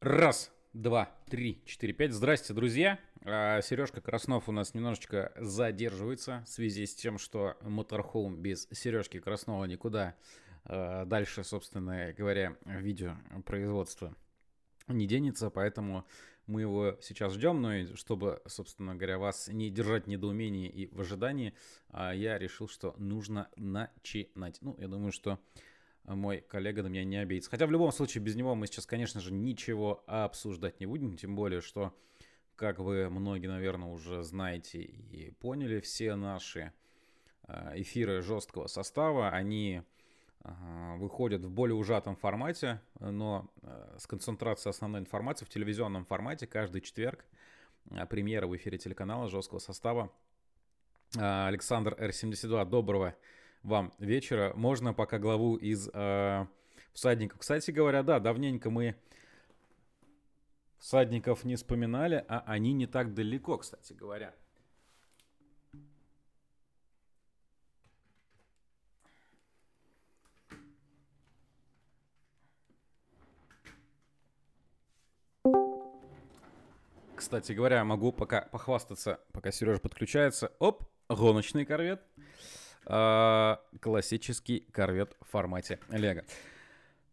Раз, два, три, четыре, пять. Здрасте, друзья. А, Сережка Краснов у нас немножечко задерживается в связи с тем, что Motorhome без Сережки Краснова никуда а, дальше, собственно говоря, видеопроизводство не денется, поэтому мы его сейчас ждем, но и чтобы, собственно говоря, вас не держать в недоумении и в ожидании, а, я решил, что нужно начинать. Ну, я думаю, что мой коллега на меня не обидится. Хотя в любом случае без него мы сейчас, конечно же, ничего обсуждать не будем, тем более, что, как вы многие, наверное, уже знаете и поняли, все наши а, эфиры жесткого состава, они а, выходят в более ужатом формате, но а, с концентрацией основной информации в телевизионном формате каждый четверг. Премьера в эфире телеканала жесткого состава. Александр Р-72, доброго вам вечера. Можно пока главу из э, всадников. Кстати говоря, да, давненько мы всадников не вспоминали, а они не так далеко, кстати говоря. Кстати говоря, могу пока похвастаться, пока Сережа подключается. Оп, гоночный корвет. А, классический корвет в формате Лего.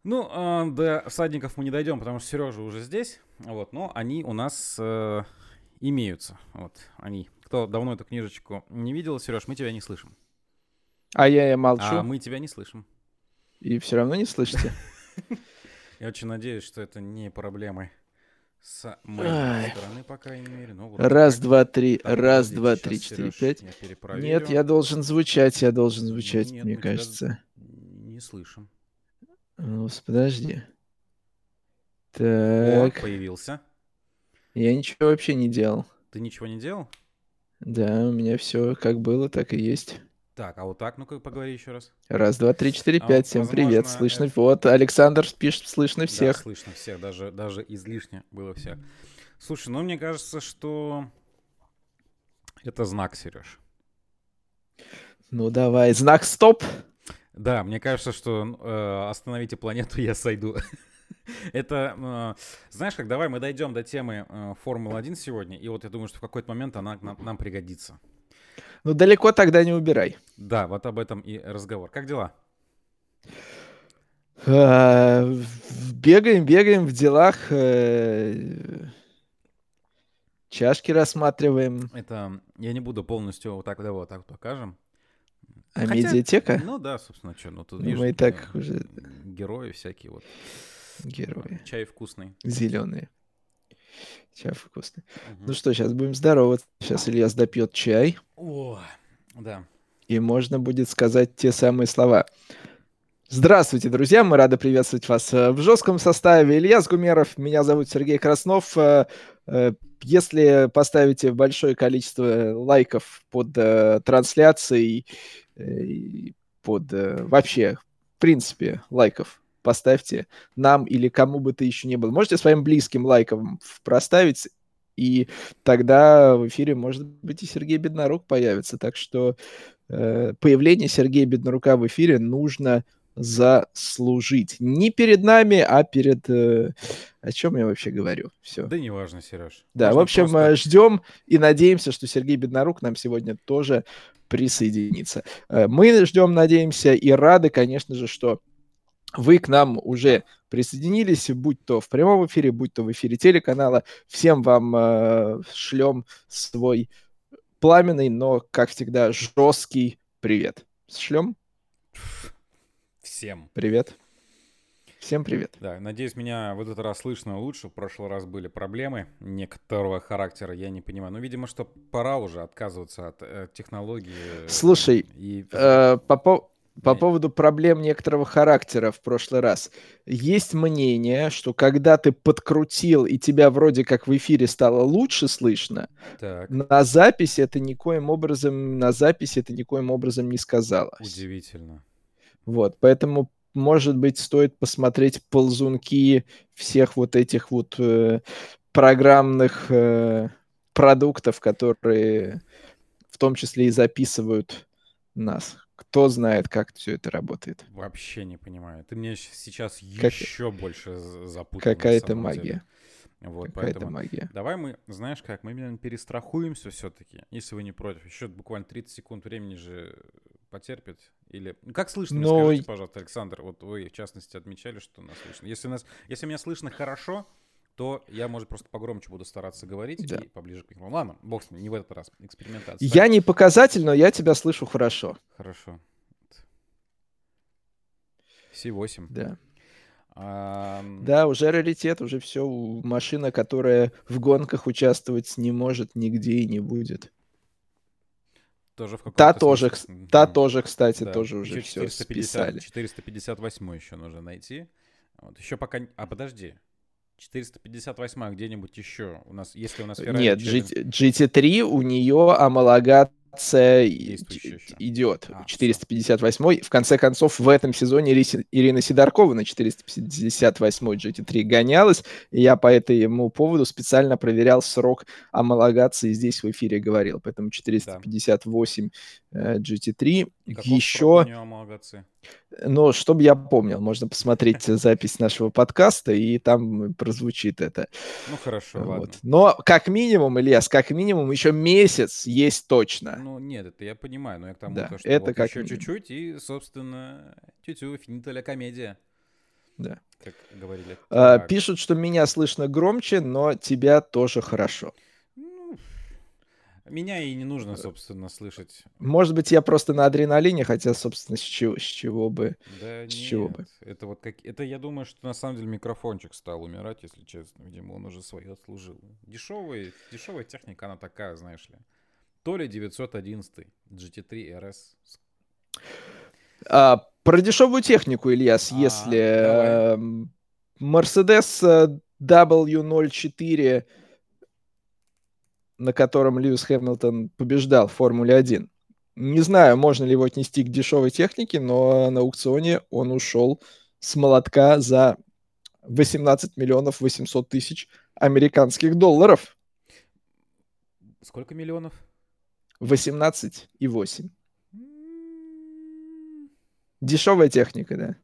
Ну, а, до всадников мы не дойдем, потому что Сережа уже здесь. Вот, но они у нас э, имеются. Вот они. Кто давно эту книжечку не видел, Сереж, мы тебя не слышим. А я, я молчу. А мы тебя не слышим. И все равно не слышите? Я очень надеюсь, что это не проблемы с моей стороны, по крайней мере. Ну, вот раз, два, три, так, раз, два, три, четыре, пять. Нет, я должен звучать, я должен звучать, Нет, мне кажется. Не слышим. Ну, подожди. Так. О, появился. Я ничего вообще не делал. Ты ничего не делал? Да, у меня все как было, так и есть. Так, а вот так, ну-ка поговори еще раз. Раз, два, три, четыре, а пять. Всем возможно, привет, слышно. Это... Вот, Александр пишет, слышно всех. Да, слышно всех, даже, даже излишне было всех. Слушай, ну мне кажется, что это знак, Сереж. Ну давай, знак стоп. Да, мне кажется, что э, остановите планету, я сойду. Это, э, знаешь как, давай мы дойдем до темы э, Формулы-1 сегодня, и вот я думаю, что в какой-то момент она нам, нам пригодится. Ну, далеко тогда не убирай. Да, вот об этом и разговор. Как дела? А, бегаем, бегаем в делах. Э, чашки рассматриваем. Это я не буду полностью вот так, да, вот так покажем. А Хотя, медиатека? Ну да, собственно, что, ну тут ну, мы и так уже... Герои всякие вот. Герои. Чай вкусный. Зеленые. Чай вкусный. Угу. Ну что, сейчас будем здороваться. Сейчас Ильяс допьет чай. О, да. И можно будет сказать те самые слова. Здравствуйте, друзья! Мы рады приветствовать вас э, в жестком составе. Ильяс Гумеров, меня зовут Сергей Краснов. Э, э, если поставите большое количество лайков под трансляцией, под вообще, в принципе, лайков поставьте нам или кому бы ты еще не был. Можете своим близким лайком проставить, и тогда в эфире, может быть, и Сергей Беднорук появится. Так что э, появление Сергея Беднорука в эфире нужно заслужить. Не перед нами, а перед... Э, о чем я вообще говорю? Все. Да неважно, Сереж. Да, Можно в общем, просто... Э, ждем и надеемся, что Сергей Беднорук нам сегодня тоже присоединится. Э, мы ждем, надеемся, и рады, конечно же, что вы к нам уже присоединились, будь то в прямом эфире, будь то в эфире телеканала. Всем вам э, шлем свой пламенный, но, как всегда, жесткий привет. Шлем? Всем. Привет. Всем привет. Да, надеюсь, меня в этот раз слышно лучше. В прошлый раз были проблемы некоторого характера, я не понимаю. Но, видимо, что пора уже отказываться от э, технологии. Слушай, и... э, по, по по поводу проблем некоторого характера в прошлый раз. Есть мнение, что когда ты подкрутил и тебя вроде как в эфире стало лучше слышно, так. на записи это никоим образом на записи это никоим образом не сказалось. Удивительно. Вот, поэтому может быть стоит посмотреть ползунки всех вот этих вот э, программных э, продуктов, которые в том числе и записывают нас Кто знает, как все это работает. Вообще не понимаю. Ты мне сейчас как... еще больше запутал. Какая-то магия. Деле. Вот, Какая-то поэтому магия. Давай мы, знаешь как, мы именно перестрахуемся все-таки, если вы не против. Еще буквально 30 секунд времени же потерпит. Или... Ну, как слышно, Но... скажите, пожалуйста, Александр, вот вы, в частности, отмечали, что нас слышно. Если, нас... если меня слышно хорошо, то я, может, просто погромче буду стараться говорить да. и поближе к микрофону. Ладно, бог с ним, не в этот раз. Экспериментация. Я не показатель, но я тебя слышу хорошо. Хорошо. C8. Да. А... Да, уже раритет, уже все. Машина, которая в гонках участвовать не может нигде и не будет. Тоже в та тоже, смысле. та тоже, кстати, да. тоже уже еще все 450, списали. 458 еще нужно найти. Вот. Еще пока... А, подожди. 458 где-нибудь еще у нас, если у нас Ferrari Нет, через... GT3 у нее амалогат идет. А, 458 В конце концов, в этом сезоне Ирина Сидоркова на 458 GT3 гонялась. И я по этому поводу специально проверял срок амалогации здесь в эфире говорил. Поэтому 458 да. GT3. Еще... Но чтобы я помнил, можно посмотреть запись нашего подкаста, и там прозвучит это. Ну хорошо, вот. ладно. Но как минимум, Ильяс, как минимум еще месяц есть точно. Ну нет, это я понимаю, но я к тому, да, то, что это вот как еще минимум. чуть-чуть, и, собственно, тю-тю, финита комедия. Да. Как говорили. А, пишут, что меня слышно громче, но тебя тоже хорошо. Меня и не нужно, собственно, слышать. Может быть, я просто на адреналине, хотя, собственно, с чего, с чего бы? Да с нет, чего бы? Это вот как, это я думаю, что на самом деле микрофончик стал умирать, если честно. Видимо, он уже свое отслужил. Дешевый, дешевая техника, она такая, знаешь ли. То ли 911 GT3 RS. А, про дешевую технику, Ильяс, а, если эм, Mercedes э, W04 на котором Льюис Хэмилтон побеждал в Формуле 1. Не знаю, можно ли его отнести к дешевой технике, но на аукционе он ушел с молотка за 18 миллионов 800 тысяч американских долларов. Сколько миллионов? 18 и 8. Дешевая техника, да.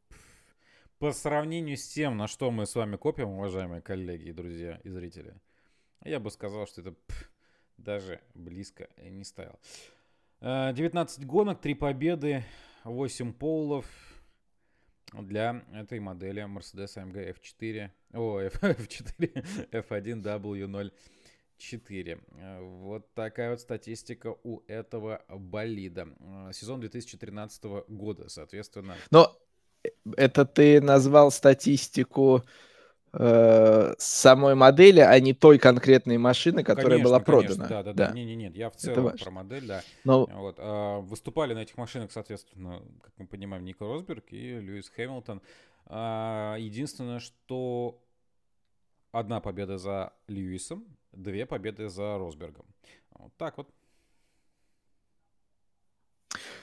По сравнению с тем, на что мы с вами копим, уважаемые коллеги и друзья и зрители, я бы сказал, что это даже близко не ставил. 19 э, гонок, 3 победы, 8 полов для этой модели Mercedes AMG F4, о, F4, F1 W04. Вот такая вот статистика у этого болида. Э, сезон 2013 года, соответственно. Но э, это ты назвал статистику э, самой модели, а не той конкретной машины, которая конечно, была конечно, продана. Да, да, да. Не, не, нет, я в целом про модель, да. Но... Вот, э, выступали на этих машинах, соответственно, как мы понимаем, Нико Росберг и Льюис Хэмилтон. Э, единственное, что одна победа за Льюисом, две победы за Росбергом. Вот так вот.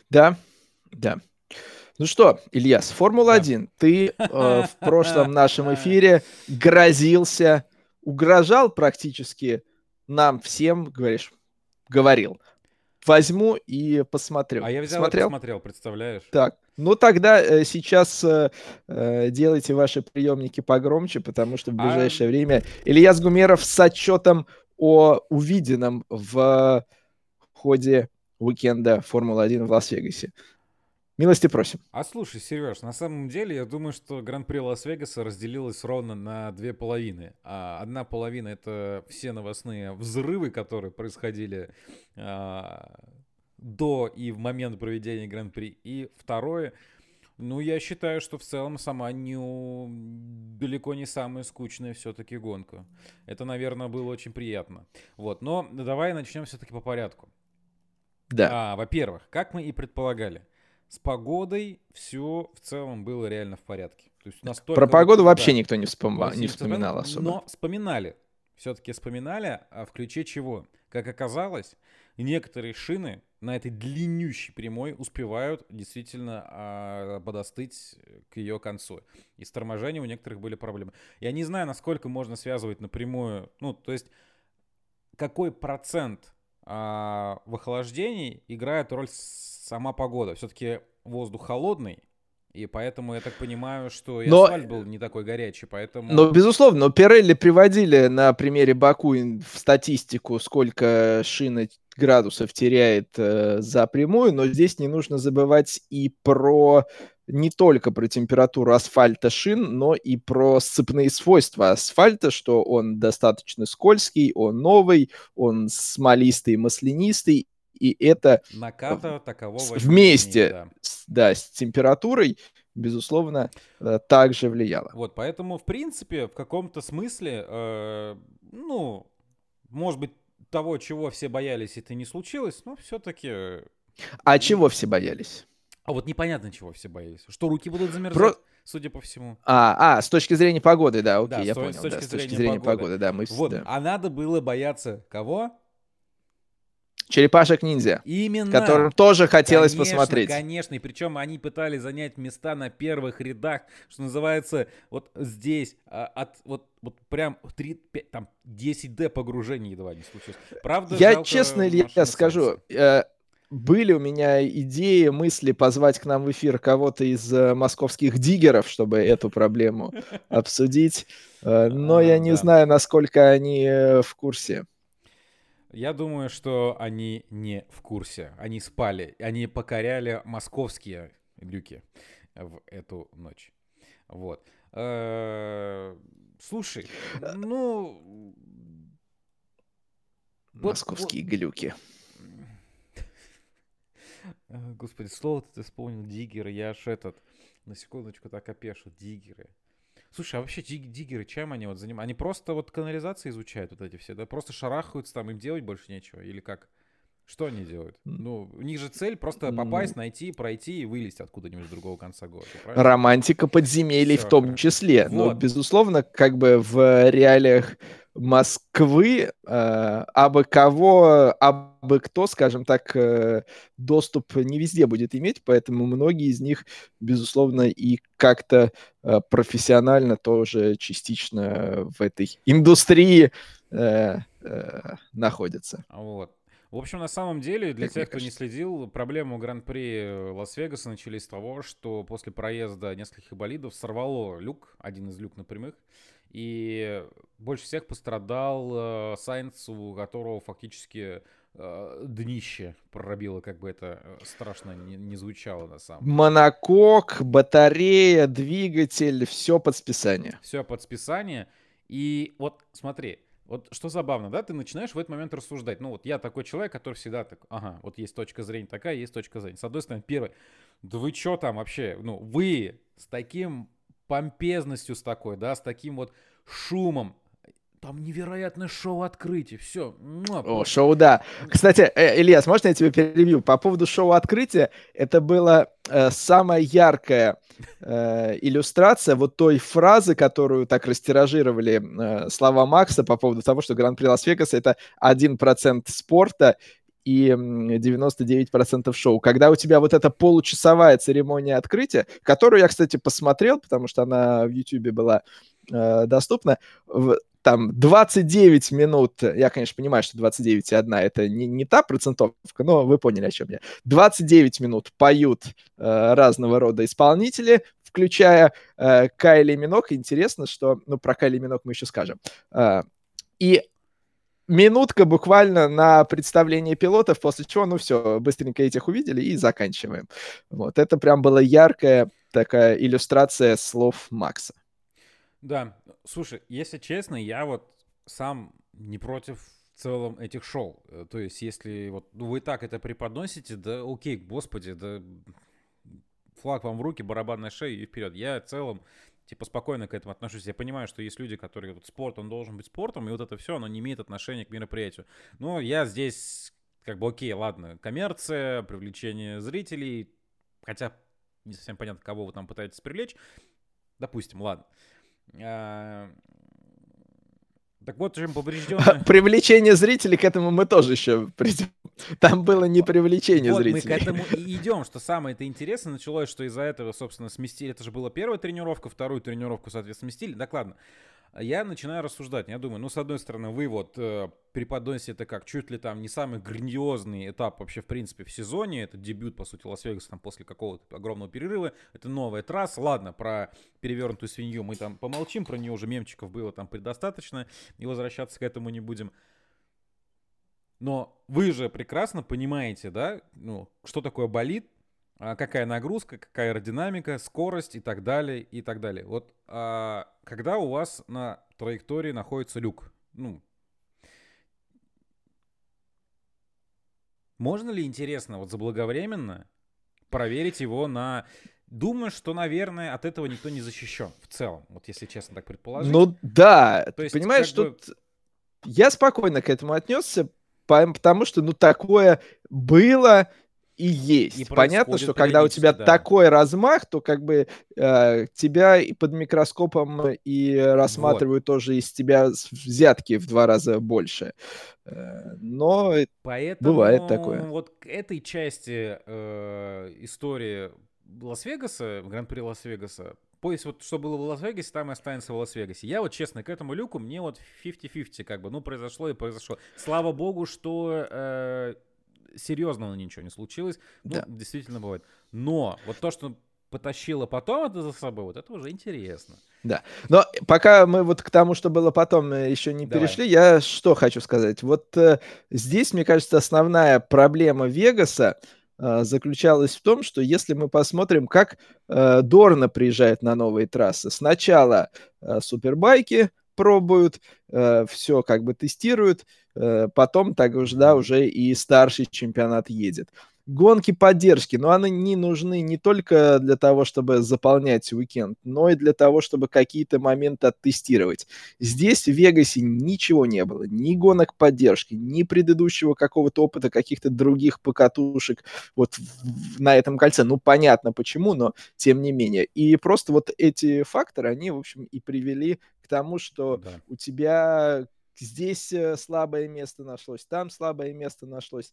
Да, да. Ну что, Ильяс, Формула-1. Да. Ты э, в прошлом нашем эфире грозился, угрожал практически нам всем, говоришь, говорил. Возьму и посмотрю. А я взял Смотрел? и посмотрел, представляешь? Так, ну тогда э, сейчас э, э делайте ваши приемники погромче, потому что в а ближайшее а... время Ильяс Гумеров с отчетом о увиденном в ходе уикенда Формулы-1 в Лас-Вегасе. Милости просим. А слушай, Сереж, на самом деле я думаю, что Гран-при Лас-Вегаса разделилось ровно на две половины. А одна половина это все новостные взрывы, которые происходили а, до и в момент проведения Гран-при. И второе, ну, я считаю, что в целом сама не, далеко не самая скучная все-таки гонка. Это, наверное, было очень приятно. Вот, но давай начнем все-таки по порядку. Да. А, во-первых, как мы и предполагали, с погодой все в целом было реально в порядке. То есть настолько... Про погоду вообще никто не, вспом... не вспоминал особо. Но вспоминали. Все-таки вспоминали, а в ключе чего? Как оказалось, некоторые шины на этой длиннющей прямой успевают действительно а, подостыть к ее концу. И с торможением у некоторых были проблемы. Я не знаю, насколько можно связывать напрямую, ну, то есть какой процент а в охлаждении играет роль сама погода. Все-таки воздух холодный, и поэтому я так понимаю, что и но, асфальт был не такой горячий, поэтому... Но, безусловно, но Пирелли приводили на примере Баку в статистику, сколько шина градусов теряет э, за прямую, но здесь не нужно забывать и про не только про температуру асфальта шин, но и про сцепные свойства асфальта, что он достаточно скользкий, он новый, он смолистый, маслянистый, и это Наката такового вместе да. С, да, с температурой, безусловно, э, также влияло. Вот, поэтому, в принципе, в каком-то смысле, э, ну, может быть, того, чего все боялись, это не случилось, но все-таки... А чего все боялись? А вот непонятно, чего все боялись. Что руки будут замерзать, Про... судя по всему. А, а, с точки зрения погоды, да, окей, да, я с понял. С точки, да, зрения, с точки зрения погоды. погоды, да, мы... Вот, да. а надо было бояться кого? Черепашек ниндзя. Именно. Которым тоже хотелось конечно, посмотреть. Конечно, и причем они пытались занять места на первых рядах, что называется, вот здесь, а, от вот, вот прям 3, 5, там 10D погружений едва не случилось. Правда, Я честно, я скажу, э, были у меня идеи, мысли позвать к нам в эфир кого-то из э, московских диггеров, чтобы эту проблему обсудить, э, но я не знаю, насколько они э, в курсе. Я думаю, что они не в курсе. Они спали. Они покоряли московские люки в эту ночь. Вот. Э, слушай, ну... Московские вот, глюки. Господи, слово ты вспомнил, диггеры. Я аж этот, на секундочку так опешу, диггеры. Слушай, а вообще диг диггеры, чем они вот занимаются? Они просто вот канализации изучают вот эти все, да? Просто шарахаются там, им делать больше нечего? Или как? Что они делают? Ну, у них же цель просто попасть, найти, пройти и вылезти откуда-нибудь с другого конца года. Правильно? Романтика подземелий Все, в том числе. Вот. Но, безусловно, как бы в реалиях Москвы, э, абы кого, абы кто, скажем так, э, доступ не везде будет иметь, поэтому многие из них, безусловно, и как-то э, профессионально тоже частично в этой индустрии э, э, находятся. Вот. В общем, на самом деле, для как тех, кто не следил, проблемы Гран-при Лас-Вегаса начались с того, что после проезда нескольких болидов сорвало люк, один из люк напрямых, и больше всех пострадал э, Сайнц, у которого фактически э, днище пробило, как бы это э, страшно не, не звучало на самом деле. Монокок, батарея, двигатель, все под списание. Все под списание. И вот смотри, вот что забавно, да, ты начинаешь в этот момент рассуждать. Ну вот я такой человек, который всегда так, ага, вот есть точка зрения такая, есть точка зрения. С одной стороны, первый, да вы что там вообще, ну вы с таким помпезностью с такой, да, с таким вот шумом. Там невероятное шоу открытия. Все. О, шоу, да. Кстати, э, Ильяс, можно я тебе перебью? По поводу шоу открытия, это была э, самая яркая э, иллюстрация вот той фразы, которую так растиражировали э, слова Макса по поводу того, что Гран-при Лас-Вегаса это 1% спорта и 99% шоу. Когда у тебя вот эта получасовая церемония открытия, которую я, кстати, посмотрел, потому что она в YouTube была э, доступна, в, там 29 минут, я, конечно, понимаю, что 29 и 1 это не, не та процентовка, но вы поняли, о чем я. 29 минут поют э, разного рода исполнители, включая э, Кайли Минок. Интересно, что, ну, про Кайли Минок мы еще скажем. Э, и минутка буквально на представление пилотов, после чего, ну все, быстренько этих увидели и заканчиваем. Вот, это прям была яркая такая иллюстрация слов Макса. Да, слушай, если честно, я вот сам не против в целом этих шоу. Э, то есть, если вот ну, вы так это преподносите, да окей, господи, да флаг вам в руки, барабан на шею и вперед. Я в целом типа спокойно к этому отношусь. Я понимаю, что есть люди, которые вот спорт, он должен быть спортом, и вот это все, оно не имеет отношения к мероприятию. Но я здесь как бы окей, ладно, коммерция, привлечение зрителей, хотя не совсем понятно, кого вы там пытаетесь привлечь. Допустим, ладно. А, так вот, чем поврежденное... Привлечение зрителей, к этому мы тоже еще придем. Там было не привлечение вот зрителей. мы к этому и идем, что самое это интересное началось, что из-за этого, собственно, сместили. Это же была первая тренировка, вторую тренировку, соответственно, сместили. Так ладно. я начинаю рассуждать. Я думаю, ну, с одной стороны, вы вот э, преподносите это как чуть ли там не самый грандиозный этап вообще, в принципе, в сезоне. Это дебют, по сути, Лас-Вегаса там после какого-то огромного перерыва. Это новая трасса. Ладно, про перевернутую свинью мы там помолчим, про нее уже мемчиков было там предостаточно, и возвращаться к этому не будем. Но вы же прекрасно понимаете, да, ну, что такое болит, а какая нагрузка, какая аэродинамика, скорость и так далее, и так далее. Вот а, когда у вас на траектории находится люк, ну, можно ли, интересно, вот заблаговременно проверить его на... Думаю, что, наверное, от этого никто не защищен в целом, вот если честно так предположить. Ну да, То есть, понимаешь, бы... тут я спокойно к этому отнесся, потому что, ну, такое было, и есть. И Понятно, что когда у тебя да. такой размах, то как бы э, тебя и под микроскопом и рассматривают вот. тоже из тебя взятки в два раза больше. Э, но Поэтому бывает такое. Вот к этой части э, истории Лас-Вегаса, Гран-при Лас-Вегаса, Поезд, вот что было в Лас-Вегасе, там и останется в Лас-Вегасе. Я вот, честно, к этому люку, мне вот 50-50, как бы, ну, произошло и произошло. Слава богу, что э, серьезного ничего не случилось. Ну, да. действительно бывает. Но вот то, что потащило потом это за собой, вот это уже интересно. Да. Но пока мы вот к тому, что было потом, э, еще не Давай. перешли, я что хочу сказать. Вот э, здесь, мне кажется, основная проблема Вегаса заключалась в том, что если мы посмотрим, как э, Дорна приезжает на новые трассы. Сначала э, супербайки пробуют, э, все как бы тестируют, потом так уже, да, уже и старший чемпионат едет гонки поддержки, но они не нужны не только для того, чтобы заполнять уикенд, но и для того, чтобы какие-то моменты оттестировать. Здесь в Вегасе ничего не было, ни гонок поддержки, ни предыдущего какого-то опыта каких-то других покатушек вот на этом кольце. Ну, понятно почему, но тем не менее. И просто вот эти факторы, они, в общем, и привели к тому, что да. у тебя здесь э, слабое место нашлось, там слабое место нашлось.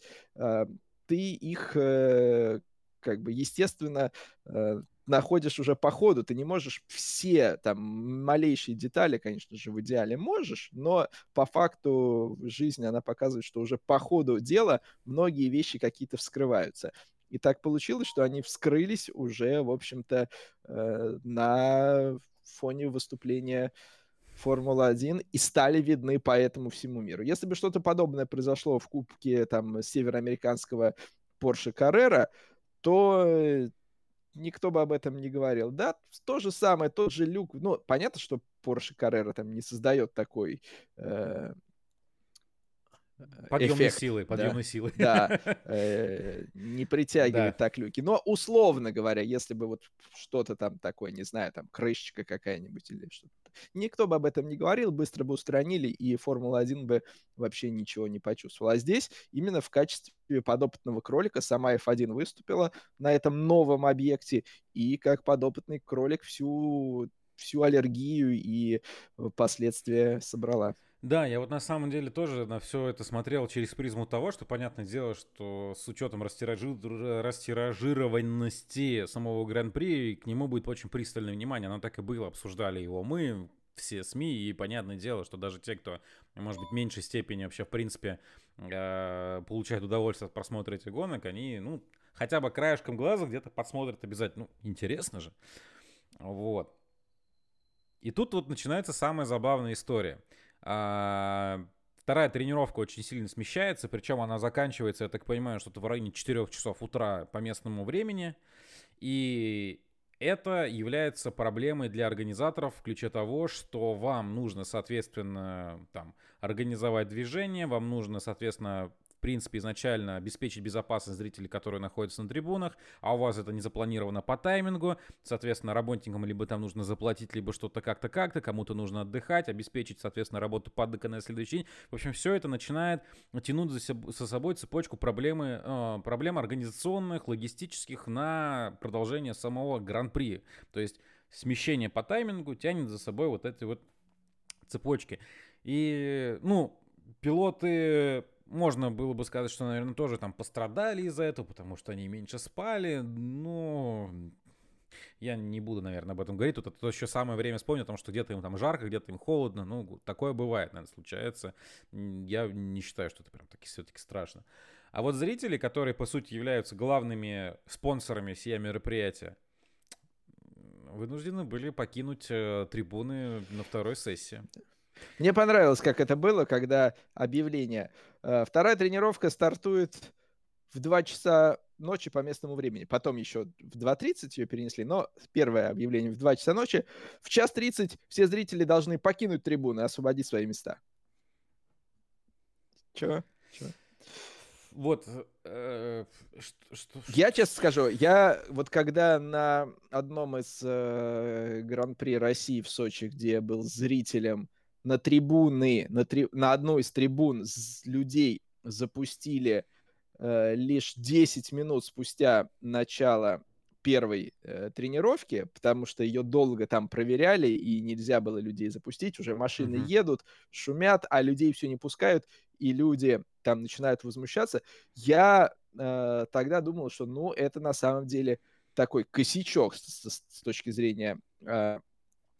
Ты их э, как бы, естественно, э, находишь уже по ходу. Ты не можешь все там малейшие детали, конечно же, в идеале можешь, но по факту жизнь, она показывает, что уже по ходу дела многие вещи какие-то вскрываются. И так получилось, что они вскрылись уже, в общем-то, э, на фоне выступления Формула-1 и стали видны по этому всему миру. Если бы что-то подобное произошло в кубке там североамериканского Porsche Carrera, то э, никто бы об этом не говорил. Да, то же самое, тот же люк. Ну, понятно, что Porsche Carrera там не создает такой э, Подъемной эффект, силы, подъемной да, силы. Да, э, не притягивает да. так люки. Но условно говоря, если бы вот что-то там такое, не знаю, там крышечка какая-нибудь или что-то, никто бы об этом не говорил, быстро бы устранили, и Формула-1 бы вообще ничего не почувствовала. А здесь именно в качестве подопытного кролика сама F1 выступила на этом новом объекте, и как подопытный кролик всю всю аллергию и последствия собрала. Да, я вот на самом деле тоже на все это смотрел через призму того, что понятное дело, что с учетом растиражи... растиражированности самого Гран-при к нему будет очень пристальное внимание. Оно так и было, обсуждали его мы, все СМИ, и понятное дело, что даже те, кто, может быть, в меньшей степени вообще, в принципе, э, получает удовольствие от просмотра этих гонок, они, ну, хотя бы краешком глаза где-то подсмотрят обязательно. Ну, интересно же. Вот. И тут вот начинается самая забавная история – вторая тренировка очень сильно смещается, причем она заканчивается, я так понимаю, что-то в районе 4 часов утра по местному времени. И это является проблемой для организаторов в ключе того, что вам нужно, соответственно, там, организовать движение, вам нужно, соответственно, принципе, изначально обеспечить безопасность зрителей, которые находятся на трибунах, а у вас это не запланировано по таймингу, соответственно, работникам либо там нужно заплатить, либо что-то как-то как-то, кому-то нужно отдыхать, обеспечить, соответственно, работу паддека на следующий день. В общем, все это начинает тянуть за, себ- за собой цепочку проблемы, э, проблем организационных, логистических на продолжение самого гран-при. То есть смещение по таймингу тянет за собой вот эти вот цепочки. И, ну, пилоты можно было бы сказать, что, наверное, тоже там пострадали из-за этого, потому что они меньше спали, но Я не буду, наверное, об этом говорить. Тут это еще самое время вспомнить о том, что где-то им там жарко, где-то им холодно. Ну, такое бывает, наверное, случается. Я не считаю, что это прям таки все-таки страшно. А вот зрители, которые, по сути, являются главными спонсорами сия мероприятия, вынуждены были покинуть э, трибуны на второй сессии. Мне понравилось, как это было, когда объявление. Э, вторая тренировка стартует в 2 часа ночи по местному времени. Потом еще в 2.30 ее перенесли, но первое объявление в 2 часа ночи. В час 30 все зрители должны покинуть трибуны и освободить свои места. Чего? Чего? Вот, э, что, что, я честно скажу, я вот когда на одном из э, Гран-при России в Сочи, где я был зрителем, на трибуны, на, три, на одну из трибун людей запустили э, лишь 10 минут спустя начала первой э, тренировки, потому что ее долго там проверяли, и нельзя было людей запустить. Уже машины mm-hmm. едут, шумят, а людей все не пускают, и люди там начинают возмущаться. Я э, тогда думал, что, ну, это на самом деле такой косячок с, с, с точки зрения э,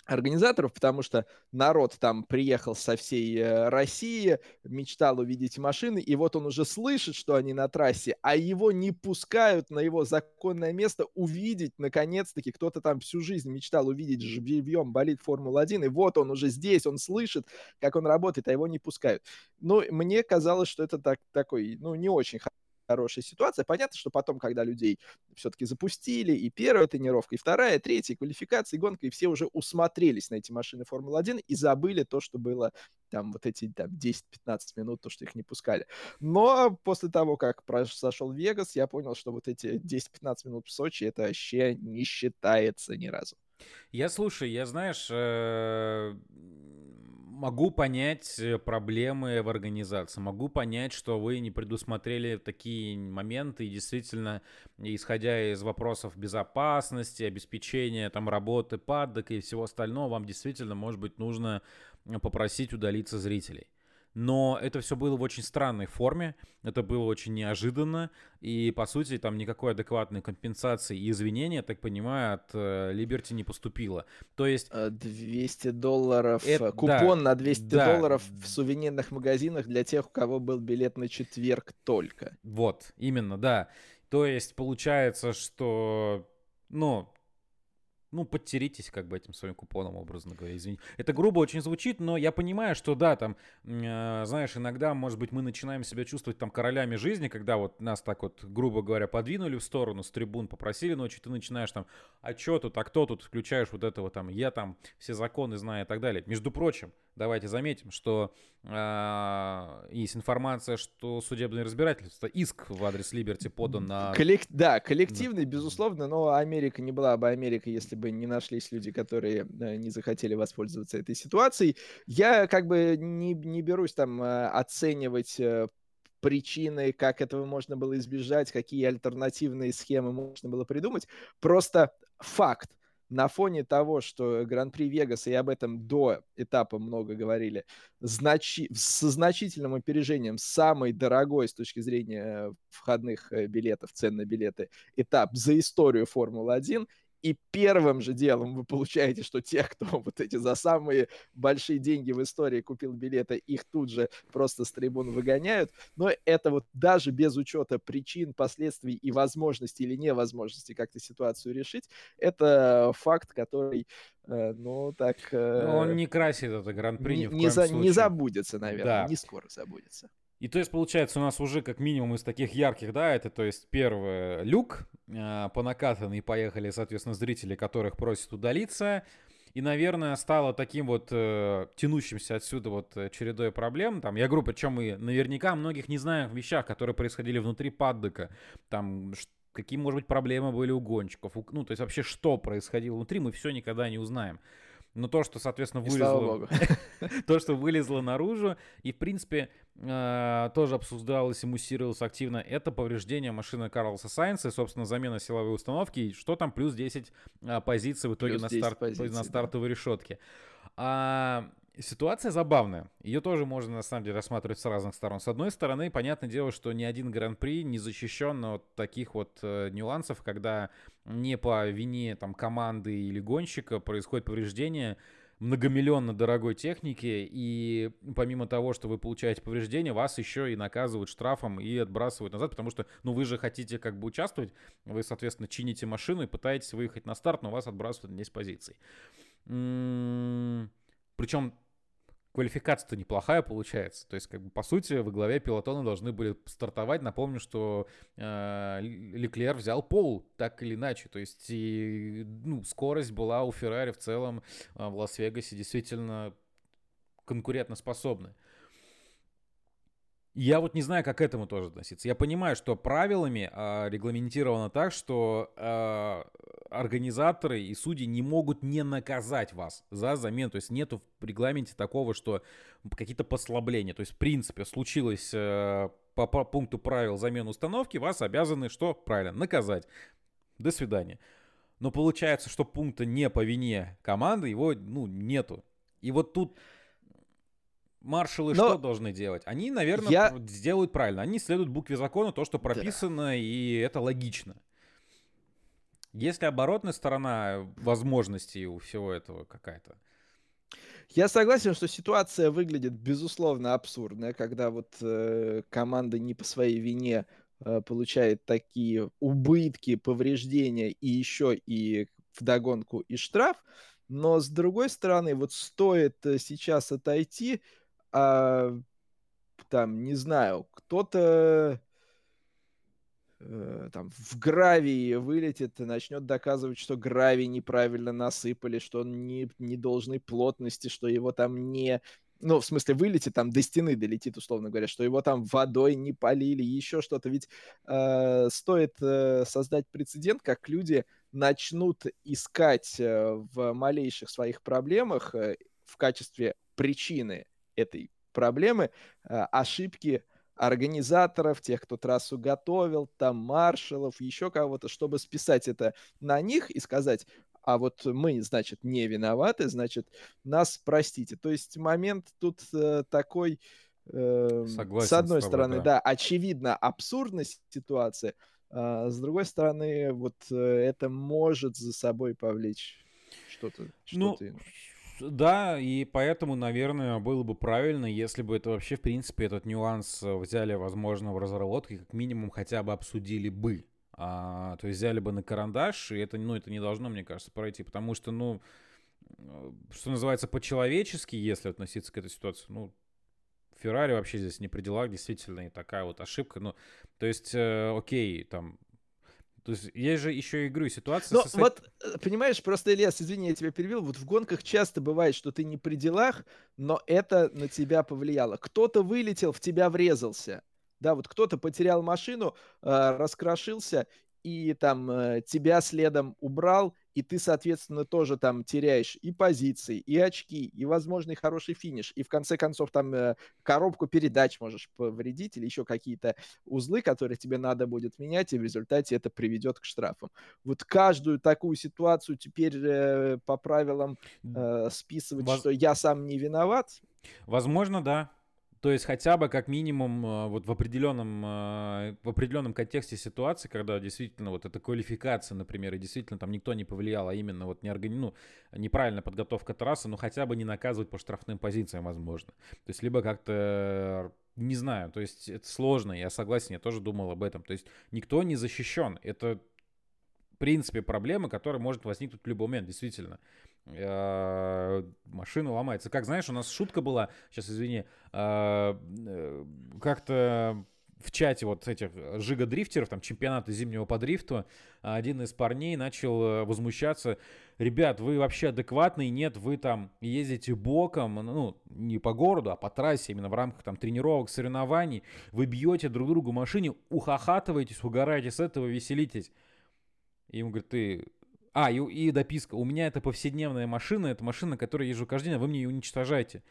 организаторов, потому что народ там приехал со всей э, России, мечтал увидеть машины, и вот он уже слышит, что они на трассе, а его не пускают на его законное место увидеть, наконец-таки, кто-то там всю жизнь мечтал увидеть живьем болит Формула-1, и вот он уже здесь, он слышит, как он работает, а его не пускают. Ну, мне казалось, что это так, такой, ну, не очень хорошая ситуация. Понятно, что потом, когда людей все-таки запустили, и первая тренировка, и вторая, и третья, и квалификация, и гонка, и все уже усмотрелись на эти машины Формулы-1 и забыли то, что было там вот эти там 10-15 минут, то, что их не пускали. Но после того, как произошел Вегас, я понял, что вот эти 10-15 минут в Сочи, это вообще не считается ни разу. Я, слушай, я, знаешь, э, могу понять э, проблемы в организации, могу понять, что вы не предусмотрели такие моменты, и действительно, исходя из вопросов безопасности, обеспечения там работы падок и всего остального, вам действительно, может быть, нужно попросить удалиться зрителей но это все было в очень странной форме, это было очень неожиданно, и, по сути, там никакой адекватной компенсации и извинения, так понимаю, от Либерти э, не поступило. То есть... 200 э, долларов, это, купон да, на 200 да, долларов в сувенирных магазинах для тех, у кого был билет на четверг только. Вот, именно, да. То есть, получается, что, ну, ну, подтеритесь как бы этим своим купоном, образно говоря, извини. Это грубо очень звучит, но я понимаю, что да, там, э, знаешь, иногда, может быть, мы начинаем себя чувствовать там королями жизни, когда вот нас так вот, грубо говоря, подвинули в сторону, с трибун попросили ночью, ты начинаешь там, а что тут, а кто тут, включаешь вот этого там, я там все законы знаю и так далее. Между прочим, давайте заметим, что э, есть информация, что судебное разбирательство, иск в адрес Либерти подан на... Коллек... Да, коллективный, да. безусловно, но Америка не была бы Америкой, если бы не нашлись люди, которые э, не захотели воспользоваться этой ситуацией. Я как бы не, не берусь там э, оценивать э, причины, как этого можно было избежать, какие альтернативные схемы можно было придумать. Просто факт на фоне того, что Гран-при Вегаса, и об этом до этапа много говорили, значи... со значительным опережением самый дорогой с точки зрения входных э, билетов, цен на билеты, этап за историю Формулы-1, и первым же делом вы получаете, что тех, кто вот эти за самые большие деньги в истории купил билеты, их тут же просто с трибун выгоняют. Но это вот даже без учета причин, последствий и возможности или невозможности как-то ситуацию решить, это факт, который, э, ну, так... Э, Он не красит это гран-при ни, не, за, не забудется, наверное, да. не скоро забудется. И то есть, получается, у нас уже как минимум из таких ярких, да, это то есть первый люк, э, по накатанной поехали, соответственно, зрители, которых просят удалиться. И, наверное, стало таким вот э, тянущимся отсюда вот э, чередой проблем. Там, я говорю, причем мы наверняка многих не знаем вещах, которые происходили внутри паддека. Там, какие, может быть, проблемы были у гонщиков. Ну, то есть вообще, что происходило внутри, мы все никогда не узнаем. Но то, что, соответственно, вылезло... то, что вылезло наружу, и, в принципе, э, тоже обсуждалось и муссировалось активно, это повреждение машины Карлса Сайнса, и, собственно, замена силовой установки, и что там, плюс 10 э, позиций в итоге на, старт, позиций, на стартовой решетке. Ситуация забавная. Ее тоже можно, на самом деле, рассматривать с разных сторон. С одной стороны, понятное дело, что ни один гран-при не защищен от таких вот э, нюансов, когда не по вине там, команды или гонщика происходит повреждение многомиллионно дорогой техники, и помимо того, что вы получаете повреждения, вас еще и наказывают штрафом и отбрасывают назад, потому что, ну, вы же хотите как бы участвовать, вы, соответственно, чините машину и пытаетесь выехать на старт, но вас отбрасывают на 10 позиций. М-м- причем квалификация-то неплохая получается. То есть, как бы, по сути, во главе пилотона должны были стартовать. Напомню, что э, Леклер взял пол, так или иначе. То есть, и, ну, скорость была у Феррари в целом э, в Лас-Вегасе действительно конкурентоспособная. Я вот не знаю, как к этому тоже относиться. Я понимаю, что правилами э, регламентировано так, что э, организаторы и судьи не могут не наказать вас за замену. То есть нету в регламенте такого, что какие-то послабления. То есть, в принципе, случилось э, по, по пункту правил замены установки, вас обязаны что? Правильно, наказать. До свидания. Но получается, что пункта не по вине команды, его ну, нету. И вот тут маршалы Но что должны делать? Они, наверное, я... сделают правильно. Они следуют букве закона, то, что прописано, да. и это логично. Если оборотная сторона возможностей у всего этого какая-то? Я согласен, что ситуация выглядит безусловно абсурдная, когда вот э, команда не по своей вине э, получает такие убытки, повреждения и еще и вдогонку и штраф. Но с другой стороны, вот стоит э, сейчас отойти, а, там, не знаю, кто-то э, там в гравии вылетит и начнет доказывать, что гравий неправильно насыпали, что он не, не должной плотности, что его там не... Ну, в смысле, вылетит, там до стены долетит, условно говоря, что его там водой не полили, еще что-то. Ведь э, стоит э, создать прецедент, как люди начнут искать э, в малейших своих проблемах э, в качестве причины этой проблемы, э, ошибки организаторов, тех, кто трассу готовил, там маршалов, еще кого-то, чтобы списать это на них и сказать, а вот мы, значит, не виноваты, значит, нас простите. То есть момент тут э, такой, э, Согласен с одной с тобой, стороны, да. да, очевидно, абсурдность ситуации, а с другой стороны, вот это может за собой повлечь что-то. Ну, что да, и поэтому, наверное, было бы правильно, если бы это вообще, в принципе, этот нюанс э, взяли, возможно, в разработке, как минимум хотя бы обсудили бы. А, то есть взяли бы на карандаш, и это, ну, это не должно, мне кажется, пройти, потому что, ну, э, что называется, по-человечески, если относиться к этой ситуации, ну, Феррари вообще здесь не при делах, действительно, и такая вот ошибка. Ну, то есть, э, окей, там, то есть есть же еще и игру ситуация. Но со... вот, э, понимаешь, просто, Ильяс, извини, я тебя перевел. Вот в гонках часто бывает, что ты не при делах, но это на тебя повлияло. Кто-то вылетел, в тебя врезался. Да, вот кто-то потерял машину, э, раскрошился, и там э, тебя следом убрал, и ты, соответственно, тоже там теряешь и позиции, и очки, и возможный хороший финиш, и в конце концов там э, коробку передач можешь повредить или еще какие-то узлы, которые тебе надо будет менять, и в результате это приведет к штрафам. Вот каждую такую ситуацию теперь э, по правилам э, списывать, Воз... что я сам не виноват. Возможно, да. То есть хотя бы как минимум э, вот в определенном, э, в определенном контексте ситуации, когда действительно вот эта квалификация, например, и действительно там никто не повлиял, а именно вот не органи... ну, неправильная подготовка трассы, ну хотя бы не наказывать по штрафным позициям, возможно. То есть либо как-то не знаю, то есть это сложно, я согласен, я тоже думал об этом. То есть никто не защищен. Это в принципе, проблема, которая может возникнуть в любой момент, действительно. Э, машина ломается. Как, знаешь, у нас шутка была, сейчас извини, э, э, как-то в чате вот этих жига-дрифтеров, там, чемпионата зимнего по дрифту, один из парней начал возмущаться. Ребят, вы вообще адекватные? Нет, вы там ездите боком, ну, не по городу, а по трассе, именно в рамках там тренировок, соревнований. Вы бьете друг другу машине, ухахатываетесь, угораете с этого, веселитесь. И ему говорит, ты... А, и, и дописка. У меня это повседневная машина, это машина, которой езжу каждый день, а вы мне ее уничтожаете.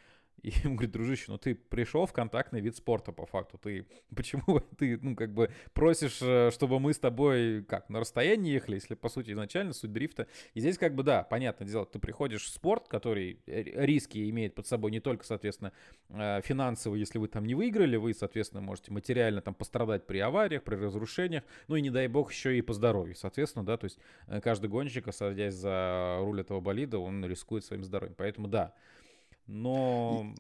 И ему говорит, дружище, ну ты пришел в контактный вид спорта по факту. Ты почему ты, ну, как бы просишь, э, чтобы мы с тобой как, на расстоянии ехали, если, по сути, изначально суть дрифта. И здесь, как бы, да, понятное дело, ты приходишь в спорт, который риски имеет под собой не только, соответственно, э, финансовые, если вы там не выиграли, вы, соответственно, можете материально там пострадать при авариях, при разрушениях, ну и, не дай бог, еще и по здоровью, соответственно, да, то есть э, каждый гонщик, садясь за руль этого болида, он рискует своим здоровьем. Поэтому, да, но...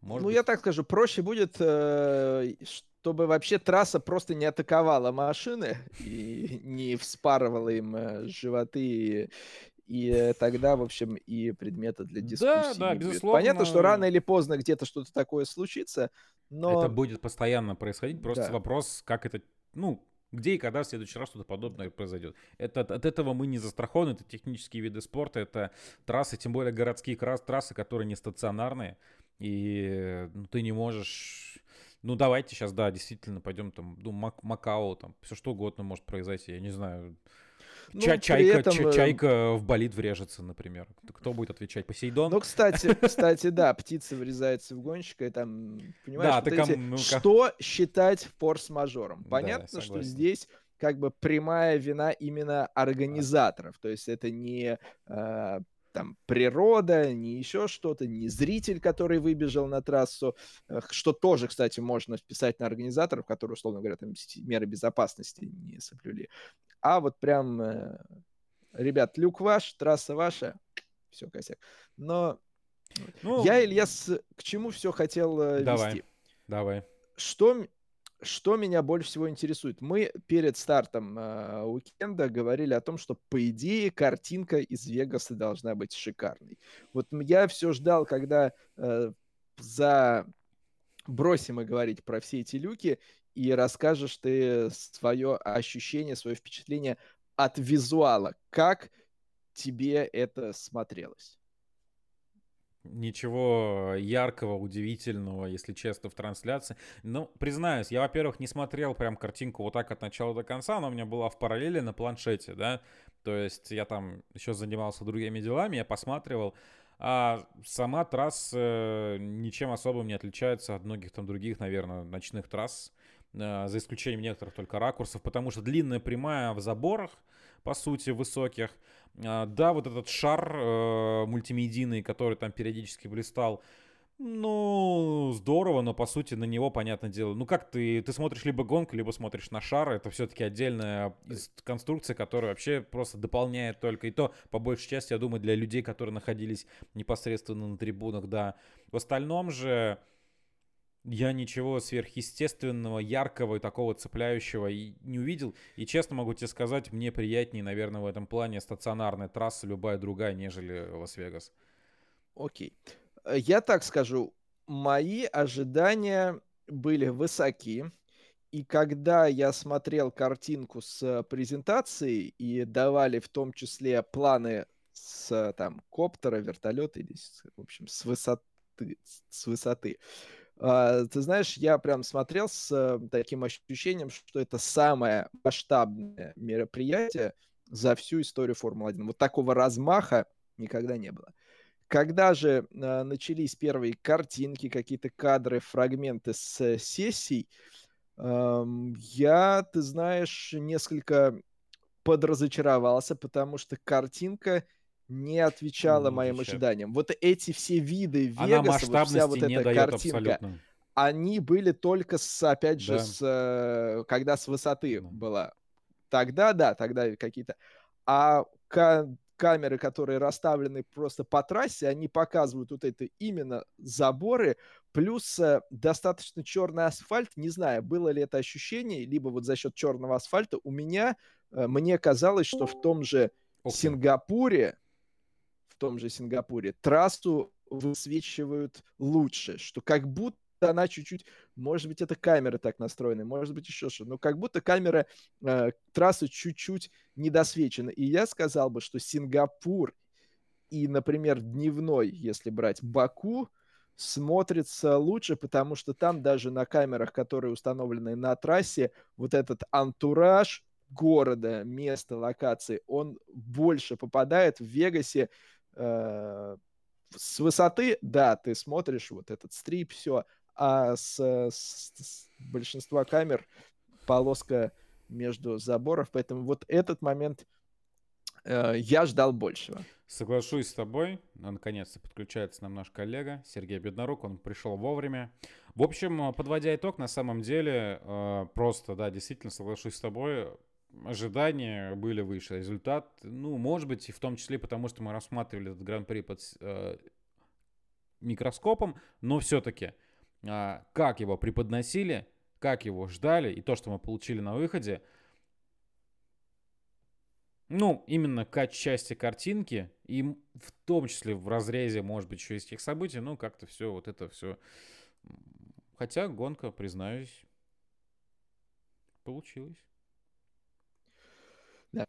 Может ну, быть... я так скажу, проще будет, э, чтобы вообще трасса просто не атаковала машины и не вспарывала им э, животы и тогда, в общем, и предметы для дискуссии. Да, да, безусловно. Понятно, что рано или поздно где-то что-то такое случится, но... Это будет постоянно происходить, просто да. вопрос, как это, ну, где и когда в следующий раз что-то подобное произойдет. Это, от этого мы не застрахованы, это технические виды спорта, это трассы, тем более городские трассы, которые не стационарные, и ну, ты не можешь... Ну, давайте сейчас, да, действительно, пойдем там, ну, Мак Макао, там, все что угодно может произойти, я не знаю. Ну, Ча чайка, этом... ча чайка в болид врежется, например. Кто будет отвечать? Посейдон? Ну, кстати, кстати, да, птица врезается в гонщика, и там, понимаешь, да, вот эти, ну, что считать форс-мажором? Понятно, да, что здесь как бы прямая вина именно организаторов. То есть это не э, там природа, не еще что-то, не зритель, который выбежал на трассу, что тоже, кстати, можно вписать на организаторов, которые, условно говоря, там меры безопасности не соблюли. А вот прям, э, ребят, люк ваш, трасса ваша, все, косяк. Но ну, я, Ильяс, к чему все хотел э, давай, вести? Давай. Что, что меня больше всего интересует? Мы перед стартом э, уикенда говорили о том, что, по идее, картинка из Вегаса должна быть шикарной. Вот я все ждал, когда э, за бросим мы говорить про все эти люки, и расскажешь ты свое ощущение, свое впечатление от визуала. Как тебе это смотрелось? Ничего яркого, удивительного, если честно, в трансляции. Ну, признаюсь, я, во-первых, не смотрел прям картинку вот так от начала до конца, она у меня была в параллели на планшете, да, то есть я там еще занимался другими делами, я посматривал, а сама трасса ничем особым не отличается от многих там других, наверное, ночных трасс. Э, за исключением некоторых только ракурсов, потому что длинная прямая в заборах, по сути, высоких. Э, да, вот этот шар э, мультимедийный, который там периодически блистал, ну, здорово, но по сути на него, понятное дело, ну как ты, ты смотришь либо гонку, либо смотришь на шар, это все-таки отдельная конструкция, которая вообще просто дополняет только, и то, по большей части, я думаю, для людей, которые находились непосредственно на трибунах, да. В остальном же, я ничего сверхъестественного, яркого и такого цепляющего и не увидел. И честно могу тебе сказать, мне приятнее, наверное, в этом плане стационарная трасса, любая другая, нежели Лас-Вегас. Окей. Я так скажу, мои ожидания были высоки. И когда я смотрел картинку с презентацией и давали в том числе планы с там коптера, вертолета или, в общем, с высоты, с высоты, ты знаешь, я прям смотрел с э, таким ощущением, что это самое масштабное мероприятие за всю историю Формулы-1. Вот такого размаха никогда не было. Когда же э, начались первые картинки, какие-то кадры, фрагменты с сессий, я, ты знаешь, несколько подразочаровался, потому что картинка не отвечала не моим отвечает. ожиданиям. Вот эти все виды Вегаса, вот вся вот эта картинка, абсолютно. они были только с, опять же, да. с, э, когда с высоты да. была. Тогда, да, тогда какие-то... А камеры, которые расставлены просто по трассе, они показывают вот это именно заборы, плюс э, достаточно черный асфальт. Не знаю, было ли это ощущение, либо вот за счет черного асфальта у меня, э, мне казалось, что в том же Сингапуре том же Сингапуре, трассу высвечивают лучше, что как будто она чуть-чуть, может быть, это камера так настроена, может быть, еще что но как будто камера э, трассы чуть-чуть недосвечена. И я сказал бы, что Сингапур и, например, дневной, если брать Баку, смотрится лучше, потому что там даже на камерах, которые установлены на трассе, вот этот антураж города, места, локации, он больше попадает в Вегасе Э, с высоты, да, ты смотришь вот этот стрип, все, а с, с, с большинства камер полоска между заборов, поэтому вот этот момент э, я ждал большего. Соглашусь с тобой. Наконец-то подключается нам наш коллега Сергей Беднорук. Он пришел вовремя. В общем, подводя итог, на самом деле, э, просто, да, действительно соглашусь с тобой. Ожидания были выше. Результат, ну, может быть, и в том числе потому, что мы рассматривали этот гран-при под э, микроскопом, но все-таки, э, как его преподносили, как его ждали, и то, что мы получили на выходе, ну, именно к части картинки, и в том числе в разрезе, может быть, еще из тех событий, ну, как-то все, вот это все. Хотя гонка, признаюсь, получилась. Да.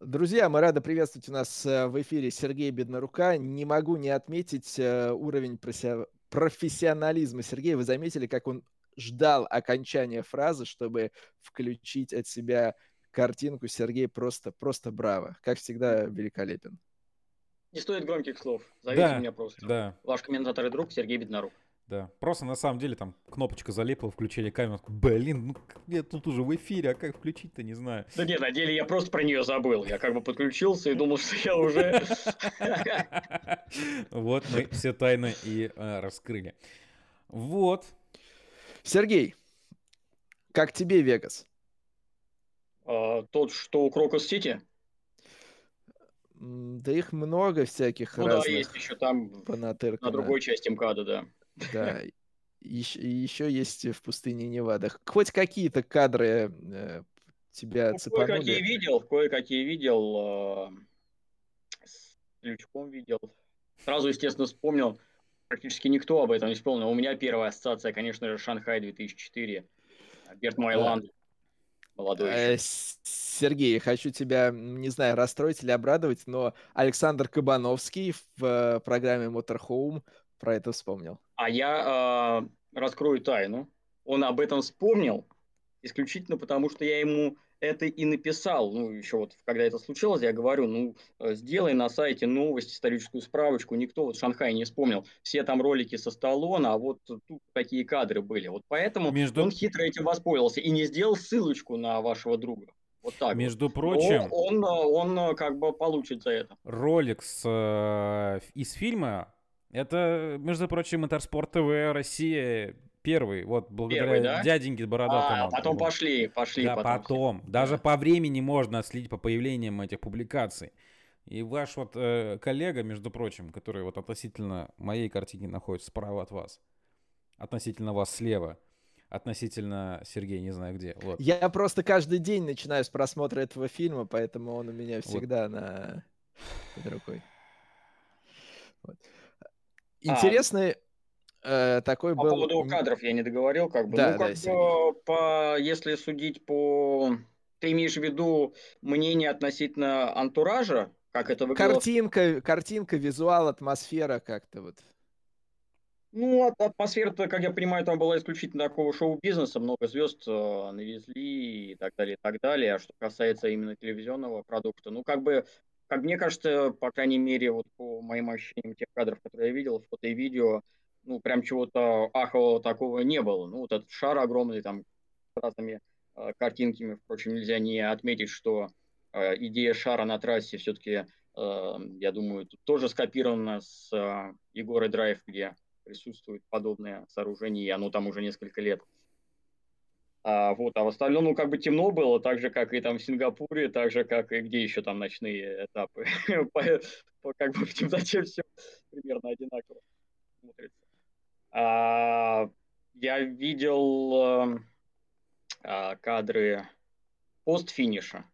Друзья, мы рады приветствовать у нас э, в эфире Сергея Беднорука. Не могу не отметить э, уровень профессионализма Сергея. Вы заметили, как он ждал окончания фразы, чтобы включить от себя картинку. Сергей просто, просто браво. Как всегда, великолепен. Не стоит громких слов. Зовите да, меня просто. Да. Ваш комментатор и друг Сергей Беднорук. Да, просто на самом деле там кнопочка залипла, включили камеру, блин, ну я тут уже в эфире, а как включить-то, не знаю. Да нет, на деле я просто про нее забыл, я как бы подключился и думал, что я уже... Вот мы все тайны и э, раскрыли. Вот. Сергей, как тебе Вегас? А, тот, что у Крокус Сити? Да их много всяких ну, разных. да, есть еще там на другой части МКАДа, да. Да, еще, еще есть в пустыне Невада. Хоть какие-то кадры э, тебя ну, цепанули? Кое-какие видел, кое-какие видел. Э, с Лючком видел. Сразу, естественно, вспомнил. Практически никто об этом не вспомнил. У меня первая ассоциация, конечно же, Шанхай 2004. Берт Майланд. Да молодой. Э, Сергей, хочу тебя, не знаю, расстроить или обрадовать, но Александр Кабановский в э, программе Motorhome про это вспомнил. А я э, раскрою тайну. Он об этом вспомнил исключительно потому, что я ему это и написал. Ну, еще вот, когда это случилось, я говорю, ну, э, сделай на сайте новость, историческую справочку. Никто вот Шанхай не вспомнил. Все там ролики со Сталлона, а вот тут такие кадры были. Вот поэтому Между... он хитро этим воспользовался и не сделал ссылочку на вашего друга. Вот так. Между вот. прочим, он, он, он как бы получит за это. Ролик с, э, из фильма, это, между прочим, Моторспорт ТВ Россия Первый, вот благодаря Первый, да? дяденьке бородатому. А, потом пошли, пошли. Да, потом. потом. Даже по времени можно отследить по появлениям этих публикаций. И ваш вот э, коллега, между прочим, который вот относительно моей картины находится справа от вас, относительно вас слева, относительно Сергея не знаю где. Вот. Я просто каждый день начинаю с просмотра этого фильма, поэтому он у меня всегда вот. на под рукой. Вот. А, Интересный, э, такой по был... По поводу кадров я не договорил, как бы. Да, ну, как да, бы, по, если судить по... Ты имеешь в виду мнение относительно антуража, как это выглядело? Картинка, картинка, визуал, атмосфера как-то вот. Ну, атмосфера-то, как я понимаю, там была исключительно такого шоу-бизнеса, много звезд э, навезли и так далее, и так далее. А что касается именно телевизионного продукта, ну, как бы, как мне кажется, по крайней мере, вот по моим ощущениям тех кадров, которые я видел, фото и видео, ну, прям чего-то ахового такого не было. Ну, вот этот шар огромный, там, с разными э, картинками, впрочем, нельзя не отметить, что э, идея шара на трассе все-таки, э, я думаю, тут тоже скопирована с э, Егоры Драйв, где присутствует подобное сооружение, и оно там уже несколько лет. А, вот, а в остальном, ну, как бы темно было, так же, как и там в Сингапуре, так же, как и где еще там ночные этапы. Как бы в темноте все примерно одинаково смотрится. А, я видел а, кадры постфиниша.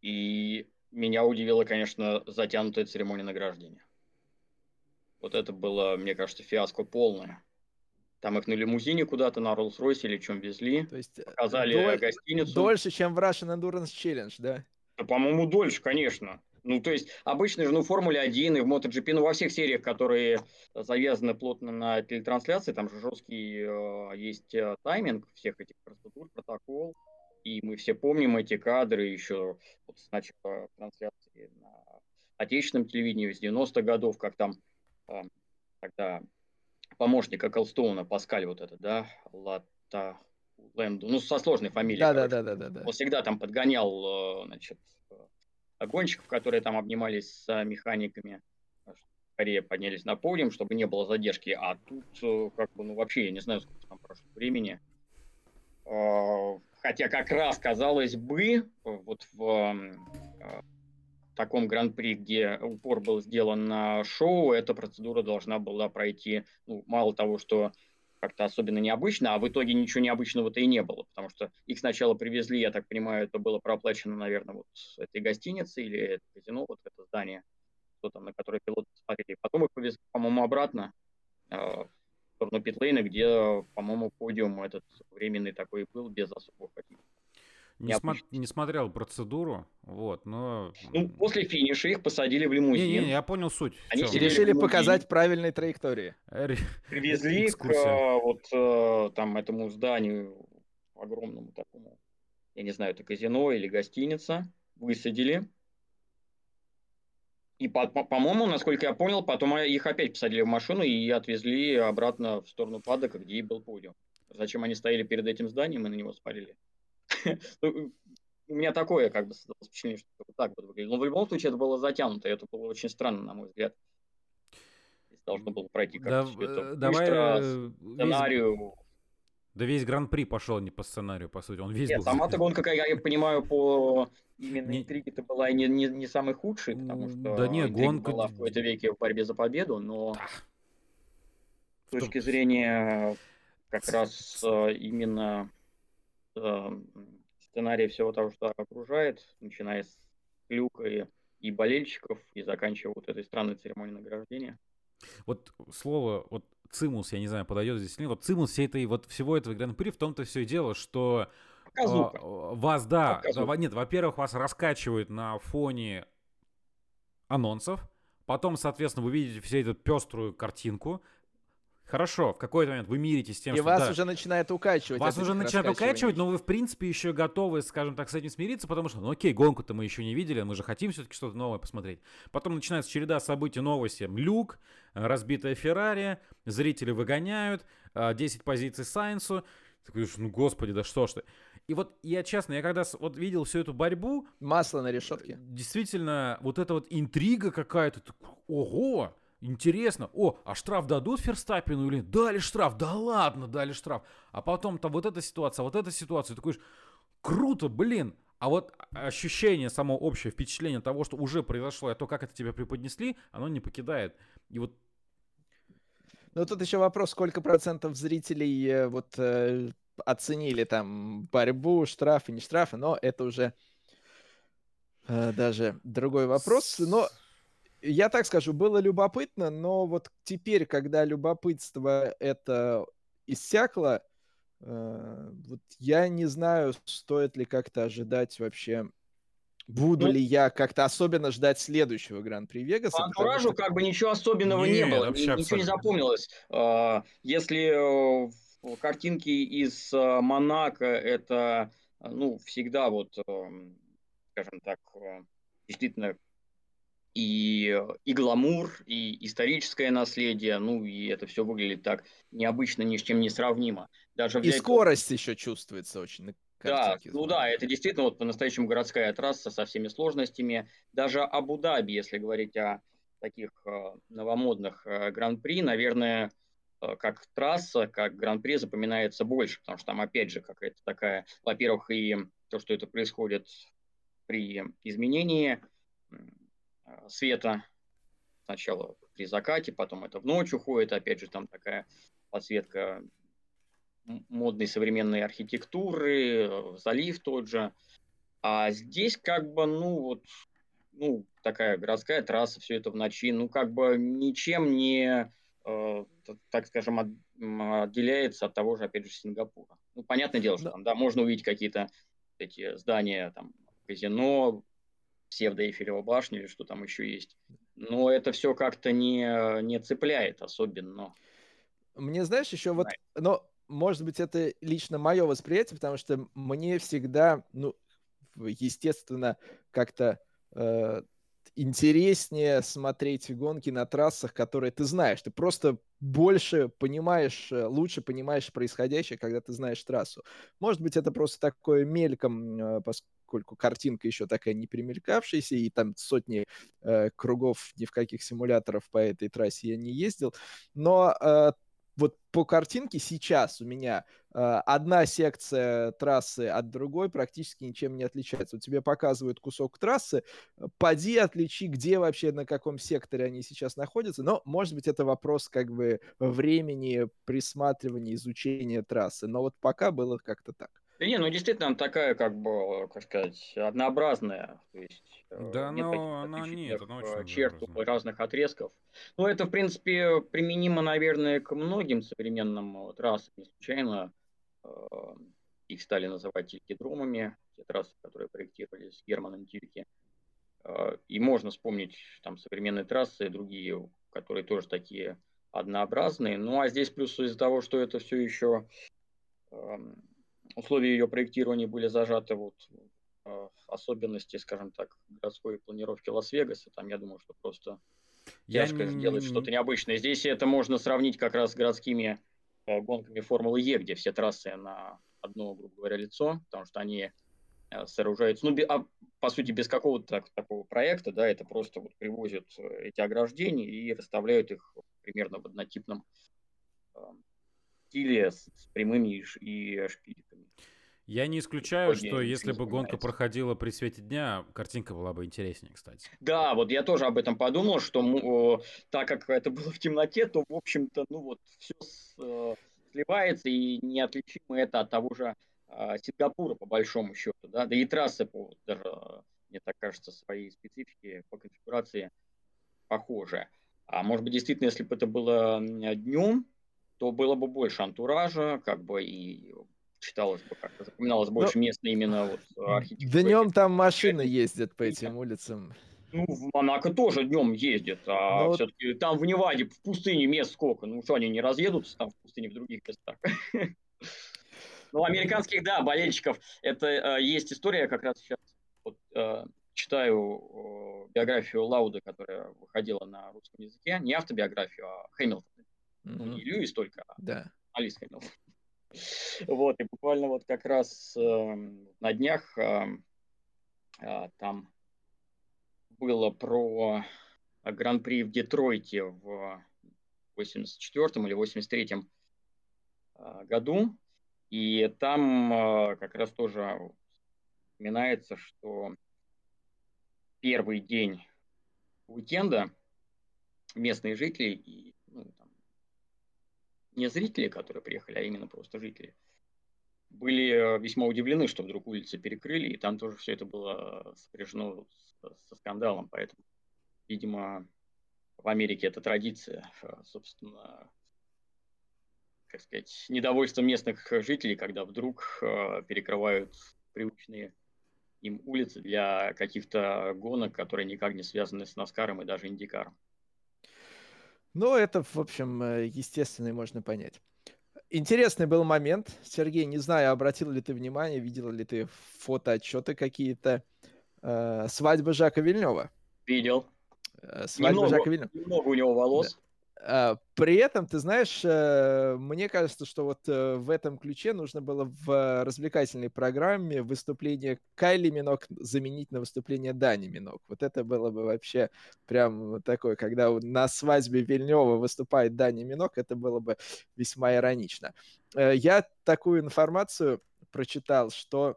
И меня удивила, конечно, затянутая церемония награждения. Вот это было, мне кажется, фиаско полное. Там их на лимузине куда-то на Роллс-Ройсе или чем везли. То есть э, показали доль... гостиницу. Дольше, чем в Russian Endurance Challenge, да? да по-моему, дольше, конечно. Ну, то есть, обычно же, ну, в Формуле 1 и в MotoGP, ну, во всех сериях, которые завязаны плотно на телетрансляции, там же жесткий э, есть э, тайминг всех этих процедур, протокол, и мы все помним эти кадры еще вот с начала трансляции на отечественном телевидении с 90-х годов, как там э, тогда помощник Эклстоуна, Паскаль вот это, да, Лата Лэнду, ну, со сложной фамилией. Да, да, да, да, да, да. Он всегда там подгонял, значит, гонщиков, которые там обнимались с механиками, скорее поднялись на подиум, чтобы не было задержки. А тут, как бы, ну, вообще, я не знаю, сколько там прошло времени. Хотя как раз, казалось бы, вот в таком гран-при, где упор был сделан на шоу, эта процедура должна была пройти, ну, мало того, что как-то особенно необычно, а в итоге ничего необычного-то и не было, потому что их сначала привезли, я так понимаю, это было проплачено, наверное, вот этой гостиницы или это казино, вот это здание, что там, на которое пилоты смотрели. Потом их повезли, по-моему, обратно э, в сторону Питлейна, где, по-моему, подиум этот временный такой был, без особого каких не, смо- не смотрел процедуру, вот, но... Ну, после финиша их посадили в лимузин. Не-не, я понял суть. Они решили показать правильной траектории. Привезли к э, вот э, там этому зданию огромному такому, я не знаю, это казино или гостиница, высадили. И, по- по-моему, насколько я понял, потом их опять посадили в машину и отвезли обратно в сторону падока, где и был подиум. Зачем они стояли перед этим зданием и на него спалили? Ну, у меня такое как бы впечатление, что так вот выглядит. Но в любом случае это было затянуто, и это было очень странно, на мой взгляд. Должно было пройти как-то да, это э, давай быстро, э, сценарию. Да весь гран-при пошел не по сценарию, по сути. Он весь Нет, был... сама-то гонка, как я понимаю, по именно не... интриге-то была не, не, не самой худшей, потому что да не, гонка... была в какой-то веке в борьбе за победу, но да. с точки зрения как раз э, сценарий всего того, что окружает, начиная с люка и, и болельщиков и заканчивая вот этой странной церемонией награждения. Вот слово, вот цимус, я не знаю, подойдет здесь или нет. Вот цимус всей этой, вот всего этого гран-при в том-то все и дело, что Показуха. вас, да, Показуха. нет, во-первых, вас раскачивают на фоне анонсов, потом, соответственно, вы видите всю эту пеструю картинку, Хорошо, в какой-то момент вы миритесь с тем, и что... вас да, уже начинает укачивать. Вас уже начинает укачивать, но вы, в принципе, еще готовы, скажем так, с этим смириться, потому что, ну окей, гонку-то мы еще не видели, мы же хотим все-таки что-то новое посмотреть. Потом начинается череда событий, новости. Люк, разбитая Феррари, зрители выгоняют, 10 а, позиций Сайнсу. Ты говоришь, ну господи, да что ж ты. И вот я честно, я когда вот видел всю эту борьбу... Масло на решетке. Действительно, вот эта вот интрига какая-то, ого! Интересно, о, а штраф дадут Ферстаппину или дали штраф? Да ладно, дали штраф. А потом-то вот эта ситуация, вот эта ситуация. Такой, круто, блин. А вот ощущение, само общее впечатление того, что уже произошло, и то, как это тебя преподнесли, оно не покидает. И вот ну, тут еще вопрос, сколько процентов зрителей э, вот э, оценили там борьбу, штрафы, не штрафы, но это уже э, даже другой вопрос. Но я так скажу, было любопытно, но вот теперь, когда любопытство это иссякло, э, вот я не знаю, стоит ли как-то ожидать вообще, буду ну, ли я как-то особенно ждать следующего Гран-при Вегаса. По антуражу что... как бы ничего особенного не, не было, вообще ничего не запомнилось. А, если э, картинки из э, Монако это, ну, всегда вот, скажем так, действительно и, и гламур, и историческое наследие, ну и это все выглядит так необычно, ни с чем не сравнимо. Даже взять... И скорость еще чувствуется очень да, ну да, это действительно вот по-настоящему городская трасса со всеми сложностями. Даже Абу-Даби, если говорить о таких э, новомодных э, гран-при, наверное, э, как трасса, как гран-при запоминается больше, потому что там опять же какая-то такая, во-первых, и то, что это происходит при изменении Э, света. Сначала при закате, потом это в ночь уходит. Опять же, там такая подсветка модной современной архитектуры, э, залив тот же. А здесь как бы, ну вот, ну, такая городская трасса, все это в ночи, ну, как бы ничем не, э, так скажем, от, отделяется от того же, опять же, Сингапура. Ну, понятное дело, что там, да, можно увидеть какие-то эти здания, там, казино, псевдо-Эйфелева башня или что там еще есть. Но это все как-то не, не цепляет особенно. Мне, знаешь, еще вот, но, может быть, это лично мое восприятие, потому что мне всегда, ну, естественно, как-то э, интереснее смотреть гонки на трассах, которые ты знаешь. Ты просто больше понимаешь, э, лучше понимаешь происходящее, когда ты знаешь трассу. Может быть, это просто такое мельком, э, поскольку картинка еще такая не примелькавшаяся, и там сотни э, кругов ни в каких симуляторов по этой трассе я не ездил. Но э, вот по картинке сейчас у меня э, одна секция трассы от другой практически ничем не отличается. Вот тебе показывают кусок трассы, поди отличи, где вообще, на каком секторе они сейчас находятся. Но, может быть, это вопрос как бы времени присматривания, изучения трассы. Но вот пока было как-то так. Да не, ну действительно, она такая, как бы, как сказать, однообразная. То есть, э, да, нет но она нет, она очень черт разных отрезков. Ну, это, в принципе, применимо, наверное, к многим современным трассам. Не случайно э, их стали называть тилькидромами, те трассы, которые проектировались Германом Тильке. Э, и можно вспомнить там современные трассы, другие, которые тоже такие однообразные. Ну, а здесь плюс из-за того, что это все еще эм, условия ее проектирования были зажаты вот в особенности, скажем так, городской планировки Лас-Вегаса. Там, я думаю, что просто я тяжко не... сделать что-то необычное. Здесь это можно сравнить как раз с городскими э, гонками Формулы Е, где все трассы на одно, грубо говоря, лицо, потому что они э, сооружаются, ну, а, по сути, без какого-то так, такого проекта, да, это просто вот привозят э, эти ограждения и расставляют их примерно в однотипном стиле с, с прямыми и, шпильками. Я не исключаю, что если бы гонка проходила при свете дня, картинка была бы интереснее, кстати. Да, вот я тоже об этом подумал, что так как это было в темноте, то, в общем-то, ну вот все с, э, сливается, и неотличимо это от того же э, Сингапура, по большому счету, да, да и трассы по, даже, мне так кажется, своей специфике по конфигурации похожи. А может быть, действительно, если бы это было днем, то было бы больше антуража, как бы и читалось бы как-то, запоминалось больше Но... места именно вот архитектуры. Днем там машины ездят по этим улицам. Ну, в Монако тоже днем ездят, а Но... все-таки там в Неваде, в пустыне мест сколько? Ну, что, они не разъедутся там в пустыне в других местах? Ну, американских, да, болельщиков. Это э, есть история, как раз сейчас вот, э, читаю э, биографию Лауда, которая выходила на русском языке. Не автобиографию, а Хэмилтона. Ну, не Льюис только, а да. Алис Хэмилтон. Вот, и буквально вот как раз э, на днях э, э, там было про Гран-при в Детройте в 84 или 83 э, году. И там э, как раз тоже упоминается, что первый день уикенда местные жители и ну, там, не зрители, которые приехали, а именно просто жители, были э, весьма удивлены, что вдруг улицы перекрыли, и там тоже все это было сопряжено со скандалом, поэтому, видимо, в Америке это традиция, э, собственно, как сказать, недовольство местных жителей, когда вдруг э, перекрывают привычные им улицы для каких-то гонок, которые никак не связаны с Наскаром и даже Индикаром. Ну, это, в общем, э, естественно, и можно понять. Интересный был момент. Сергей, не знаю, обратил ли ты внимание, видел ли ты фотоотчеты какие-то. Э, свадьба Жака Вильнева. Видел. Э, свадьба немного, Жака Вильнева. Немного у него волос. Да. А, при этом, ты знаешь, э, мне кажется, что вот э, в этом ключе нужно было в развлекательной программе выступление Кайли Минок заменить на выступление Дани Минок. Вот это было бы вообще прям такое, когда на свадьбе Вильнева выступает Дани Минок, это было бы весьма иронично. Э, я такую информацию прочитал, что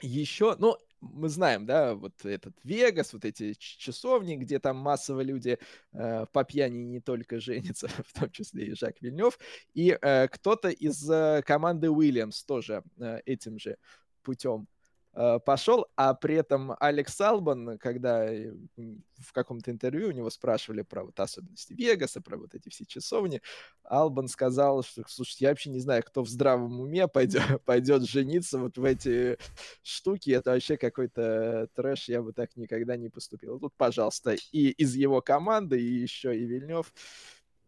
еще, ну, мы знаем, да, вот этот Вегас, вот эти часовни, где там массово люди э, по пьяни не только женятся, в том числе и Жак Вильнев, и э, кто-то из э, команды Уильямс тоже э, этим же путем пошел, а при этом Алекс Албан, когда э, в каком-то интервью у него спрашивали про вот особенности Вегаса, про вот эти все часовни, Албан сказал, что, слушайте, я вообще не знаю, кто в здравом уме пойдет, пойдет жениться вот в эти штуки, это вообще какой-то трэш, я бы так никогда не поступил. Тут, пожалуйста, и из его команды, и еще и Вильнев,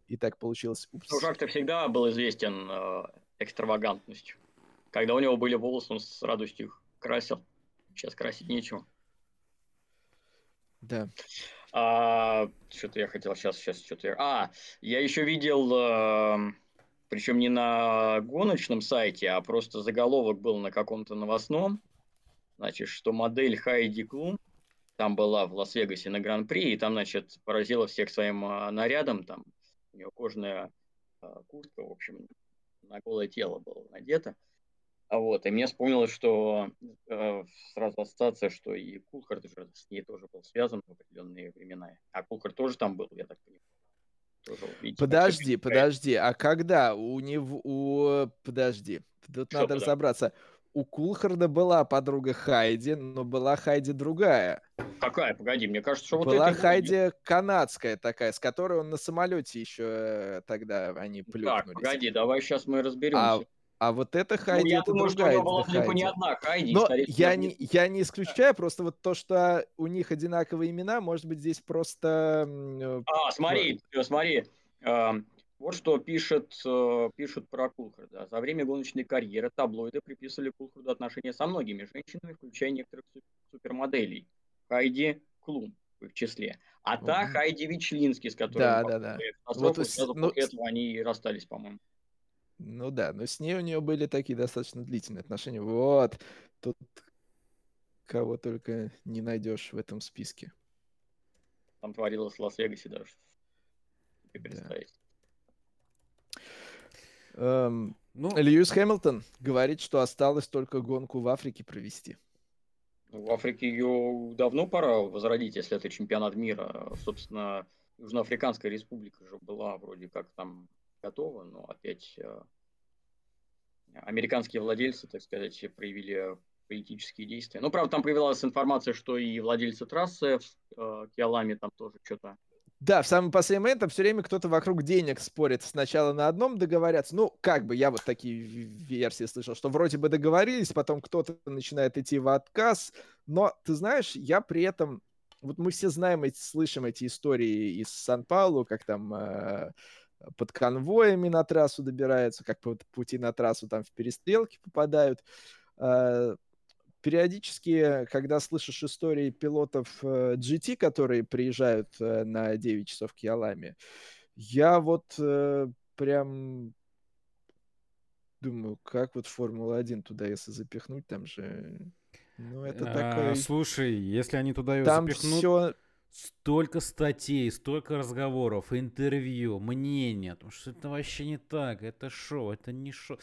и так получилось. Упс. Ну, Жак-то всегда был известен э, экстравагантностью. Когда у него были волосы, он с радостью их красил. Сейчас красить нечего. Да. А, что-то я хотел сейчас, сейчас что-то я... А, я еще видел, э, причем не на гоночном сайте, а просто заголовок был на каком-то новостном, значит, что модель Хайди Клум там была в Лас-Вегасе на Гран-при, и там, значит, поразила всех своим э, нарядом, там у нее кожаная э, куртка, в общем, на голое тело было надето. А вот, и мне вспомнилось, что э, сразу ассоциация, что и Кулхард уже с ней тоже был связан в определенные времена. А Кулхард тоже там был, я так понимаю. Тоже, видите, подожди, подожди, а когда у него, у, подожди, тут что надо подожди? разобраться. У Кулхарда была подруга Хайди, но была Хайди другая. Какая? Погоди, мне кажется, что вот Была Хайди канадская такая, с которой он на самолете еще э, тогда они плюхнулись. Так, погоди, давай сейчас мы разберемся. А а вот это Хайди, ну, это думаю, другая что была Хайди. не одна Хайди. Но я не, я не исключаю, просто вот то, что у них одинаковые имена, может быть, здесь просто... Э, а, смотри, смотри. Вот что пишет, э, пишут про Кулхарда. За время гоночной карьеры таблоиды приписывали Кулхарду отношения со многими женщинами, включая некоторых супермоделей. Хайди Клум в их числе. А та угу. Хайди Вичлинский, с которой да, да, да. Вот, сразу ну, после этого они расстались, по-моему. Ну да, но с ней у нее были такие достаточно длительные отношения. Вот, тут кого только не найдешь в этом списке. Там творилось в Лас-Вегасе даже. представить. Да. Эм, ну, Льюис Хэмилтон говорит, что осталось только гонку в Африке провести. Ну, в Африке ее давно пора возродить, если это чемпионат мира. Собственно, Южноафриканская республика же была вроде как там готова, но опять э, американские владельцы, так сказать, проявили политические действия. Ну, правда, там появилась информация, что и владельцы трассы в э, Киаламе там тоже что-то да, в самый последний момент там все время кто-то вокруг денег спорит. Сначала на одном договорятся. Ну, как бы я вот такие версии слышал, что вроде бы договорились, потом кто-то начинает идти в отказ. Но, ты знаешь, я при этом... Вот мы все знаем, эти, слышим эти истории из Сан-Паулу, как там э, под конвоями на трассу добираются, как по пути на трассу там в перестрелки попадают. А, периодически, когда слышишь истории пилотов GT, э, которые приезжают э, на 9 часов к Яламе, я вот э, прям думаю, как вот Формула-1 туда, если запихнуть, там же... Ну, это а, такой... Слушай, если они туда ее там запихнут... Все Столько статей, столько разговоров, интервью, мнения, потому что это вообще не так, это шоу, это не шоу.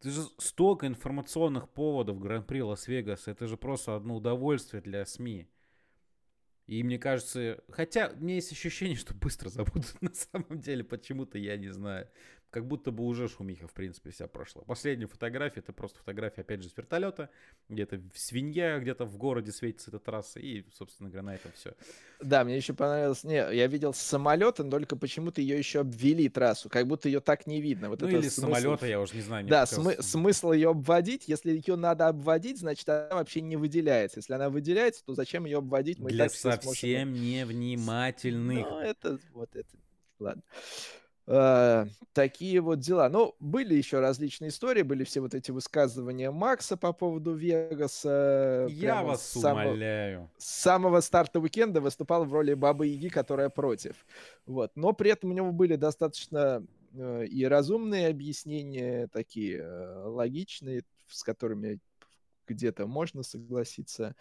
Это же столько информационных поводов Гран-при Лас-Вегаса, это же просто одно удовольствие для СМИ. И мне кажется, хотя у меня есть ощущение, что быстро забудут на самом деле, почему-то я не знаю как будто бы уже шумиха, в принципе, вся прошла. Последняя фотография, это просто фотография, опять же, с вертолета, где-то свинья, где-то в городе светится эта трасса, и, собственно говоря, на этом все. Да, мне еще понравилось, не, я видел с самолета, но только почему-то ее еще обвели трассу, как будто ее так не видно. Вот ну или смысл... самолета, я уже не знаю. да, см- смысл ее обводить, если ее надо обводить, значит, она вообще не выделяется. Если она выделяется, то зачем ее обводить? Мы Для совсем сможем... невнимательных. Ну, это, вот это, ладно. Э, такие вот дела. Ну, были еще различные истории, были все вот эти высказывания Макса по поводу Вегаса. Я вас с самого, умоляю. С самого старта уикенда выступал в роли Бабы Яги, которая против. Вот. Но при этом у него были достаточно э, и разумные объяснения, такие э, логичные, с которыми где-то можно согласиться.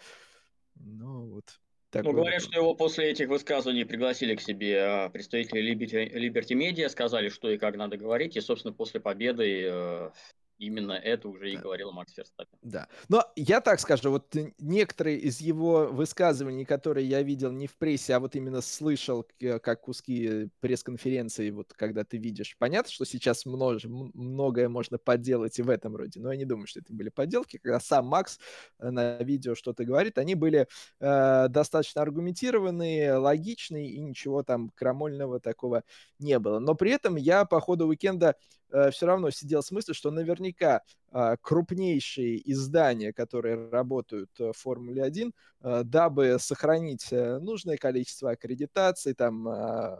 Ну, вот такой... Ну, говорят, что его после этих высказываний пригласили к себе а, представители Liberty, Media, сказали, что и как надо говорить, и, собственно, после победы э, Именно это уже и говорил Макс Ферстаппин. Да. Но я так скажу, вот некоторые из его высказываний, которые я видел не в прессе, а вот именно слышал как куски пресс-конференции, вот когда ты видишь. Понятно, что сейчас множ, многое можно подделать и в этом роде, но я не думаю, что это были подделки. Когда сам Макс э, на видео что-то говорит, они были э, достаточно аргументированные, логичные, и ничего там крамольного такого не было. Но при этом я по ходу уикенда э, все равно сидел с мыслью, что наверняка э, крупнейшие издания, которые работают э, в Формуле 1, э, дабы сохранить нужное количество аккредитаций, там э,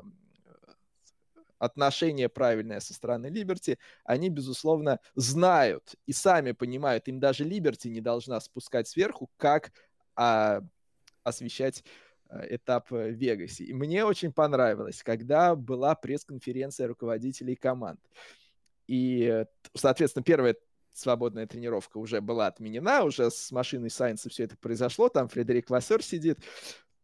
отношение правильное со стороны Liberty, они, безусловно, знают и сами понимают, им даже Liberty не должна спускать сверху, как а, освещать этап в Вегасе. И мне очень понравилось, когда была пресс-конференция руководителей команд. И, соответственно, первая свободная тренировка уже была отменена, уже с машиной Сайенса все это произошло, там Фредерик Вассер сидит,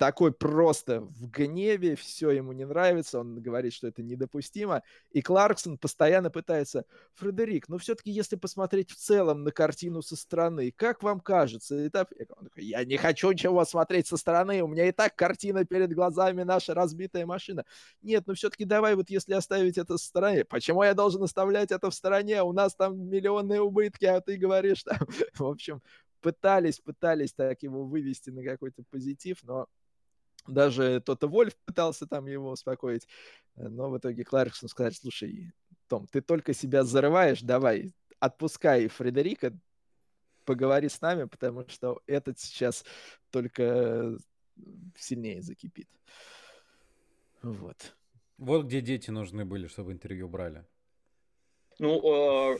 такой просто в гневе, все ему не нравится, он говорит, что это недопустимо. И Кларксон постоянно пытается, Фредерик, ну все-таки если посмотреть в целом на картину со стороны, как вам кажется? Этап... Он такой, я не хочу ничего смотреть со стороны, у меня и так картина перед глазами, наша разбитая машина. Нет, ну все-таки давай вот если оставить это в стороне, почему я должен оставлять это в стороне? У нас там миллионные убытки, а ты говоришь там... В общем, пытались, пытались так его вывести на какой-то позитив, но даже тот Вольф пытался там его успокоить, э, но в итоге Кларксон сказал, слушай, Том, ты только себя зарываешь, давай, отпускай Фредерика, поговори с нами, потому что этот сейчас только сильнее закипит. Вот. Вот где дети нужны были, чтобы интервью брали. Ну, э,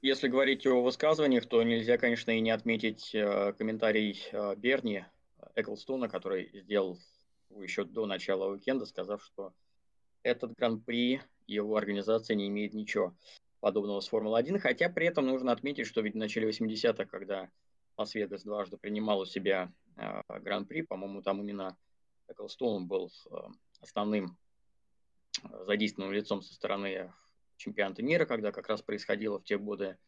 если говорить о высказываниях, то нельзя, конечно, и не отметить э, комментарий Берни Эклстона, который сделал еще до начала уикенда, сказав, что этот гран-при его организация не имеет ничего подобного с Формулой-1, хотя при этом нужно отметить, что ведь в начале 80-х, когда Лас-Вегас дважды принимал у себя э, гран-при, по-моему, там именно Эклстоун был э, основным э, задействованным лицом со стороны чемпионата мира, когда как раз происходила в те годы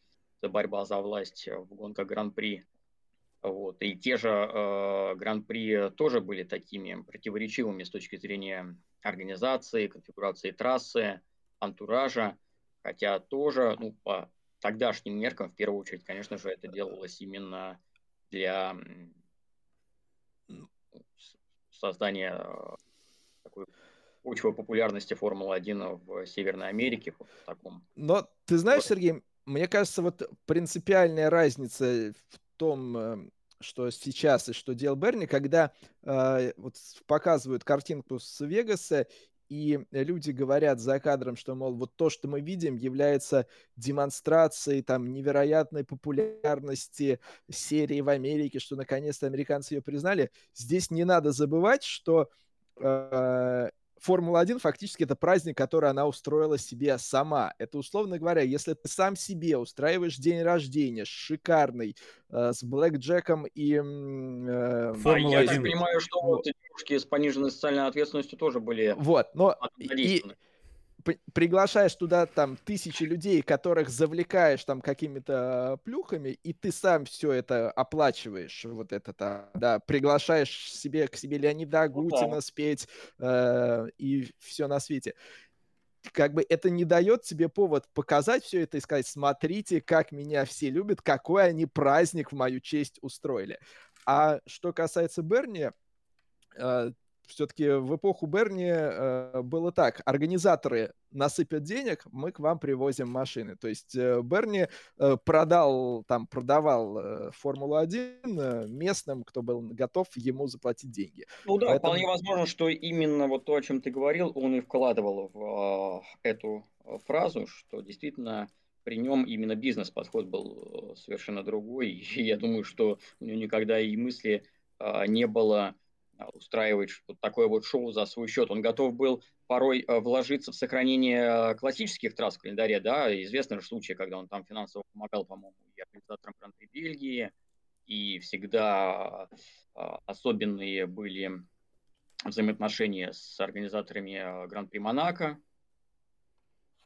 борьба за власть в гонках гран-при вот. И те же э, гран-при тоже были такими противоречивыми с точки зрения организации, конфигурации трассы, антуража, хотя тоже, ну, по тогдашним меркам, в первую очередь, конечно же, это делалось именно для создания э, такой почвы популярности Формулы-1 в Северной Америке. Вот в таком. Но ты знаешь. Сергей, мне кажется, вот принципиальная разница в том, э, что сейчас и что делал Берни, когда э, вот показывают картинку с Вегаса, и люди говорят за кадром, что, мол, вот то, что мы видим, является демонстрацией там невероятной популярности серии в Америке, что наконец-то американцы ее признали. Здесь не надо забывать, что э, Формула-1 фактически это праздник, который она устроила себе сама. Это, условно говоря, если ты сам себе устраиваешь день рождения шикарный, э, с Блэк Джеком и... Э, Формула-1. Я так понимаю, что вот девушки с пониженной социальной ответственностью тоже были Вот, но... И, приглашаешь туда там тысячи людей, которых завлекаешь там какими-то плюхами, и ты сам все это оплачиваешь, вот это там, да, приглашаешь себе к себе Леонида Агутина ну, да. спеть э, и все на свете как бы это не дает тебе повод показать все это и сказать, смотрите, как меня все любят, какой они праздник в мою честь устроили. А что касается Берни, э, все-таки в эпоху Берни э, было так. Организаторы насыпят денег, мы к вам привозим машины. То есть э, Берни э, продал, там, продавал э, Формулу-1 э, местным, кто был готов ему заплатить деньги. Ну да, Поэтому... вполне возможно, что именно вот то, о чем ты говорил, он и вкладывал в э, эту э, фразу, что действительно при нем именно бизнес-подход был э, совершенно другой. И я думаю, что у него никогда и мысли э, не было а, устраивать вот такое вот шоу за свой счет. Он готов был порой э, вложиться в сохранение э, классических трасс в календаре, да, известны же случаи, когда он там финансово помогал, по-моему, и организаторам Гран-при Бельгии, и всегда а, особенные были взаимоотношения с организаторами э, Гран-при Монако,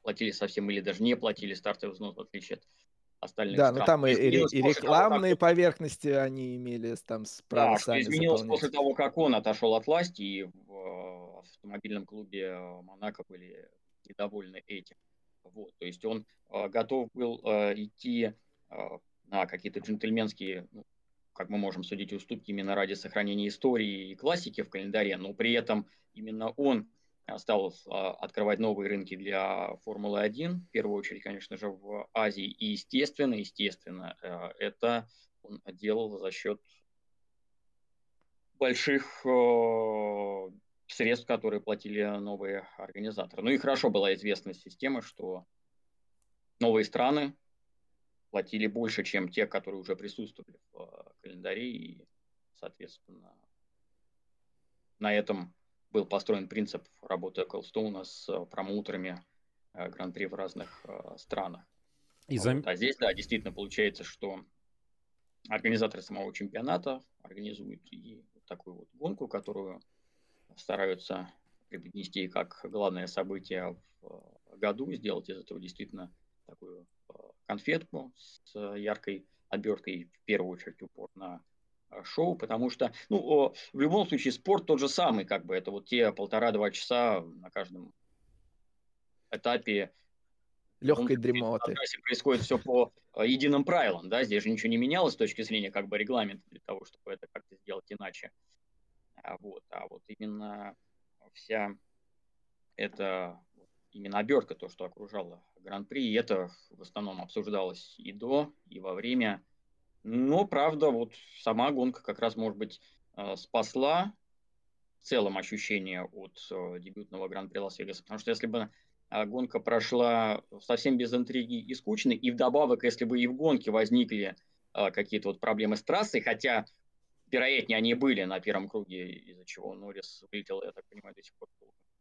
платили совсем или даже не платили стартовый взнос, в отличие от остальных да, стран. ну там и, и, и рекламные того, поверхности они имели там с Да, что изменилось после того, как он отошел от власти, и в э, автомобильном клубе э, Монако были недовольны этим. Вот, то есть он э, готов был э, идти э, на какие-то джентльменские, ну, как мы можем судить, уступки именно ради сохранения истории и классики в календаре, но при этом именно он стал а, открывать новые рынки для Формулы-1, в первую очередь, конечно же, в Азии. И, естественно, естественно, э, это он делал за счет больших э, средств, которые платили новые организаторы. Ну и хорошо была известна система, что новые страны платили больше, чем те, которые уже присутствовали в э, календаре, и, соответственно, на этом был построен принцип работы Эклстоуна с промоутерами гран-при в разных странах. И зам... вот, а здесь, да, действительно получается, что организаторы самого чемпионата организуют и такую вот гонку, которую стараются преподнести как главное событие в году, сделать из этого действительно такую э, конфетку с яркой оберткой, в первую очередь упор на э, шоу, потому что, ну, в любом случае, спорт тот же самый, как бы, это вот те полтора-два часа на каждом этапе легкой дремоты. Происходит все по э, единым правилам, да, здесь же ничего не менялось с точки зрения как бы регламента для того, чтобы это как-то сделать иначе. А вот, а вот именно вся эта именно обертка, то, что окружало Гран-при, это в основном обсуждалось и до, и во время. Но, правда, вот сама гонка как раз, может быть, э, спасла в целом ощущение от э, дебютного Гран-при Лас-Вегаса. Потому что если бы а гонка прошла совсем без интриги и скучно, и вдобавок, если бы и в гонке возникли а, какие-то вот проблемы с трассой, хотя, вероятнее, они были на первом круге, из-за чего Норрис вылетел, я так понимаю, до сих пор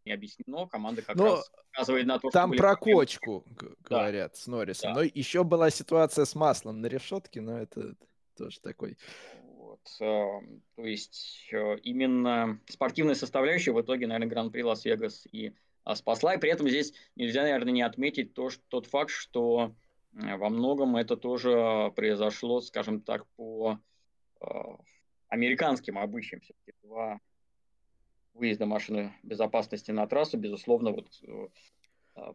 не объяснено. Команда как Но раз указывает на то, что... Там про кочку говорят да. с Норрисом. Да. Но еще была ситуация с маслом на решетке, но это тоже такой... Вот, э, то есть э, именно спортивная составляющая в итоге, наверное, Гран-при Лас-Вегас и а, спасла. И при этом здесь нельзя, наверное, не отметить то, что, тот факт, что во многом это тоже произошло, скажем так, по э, американским обычаям. Все-таки два выезда машины безопасности на трассу, безусловно, вот э,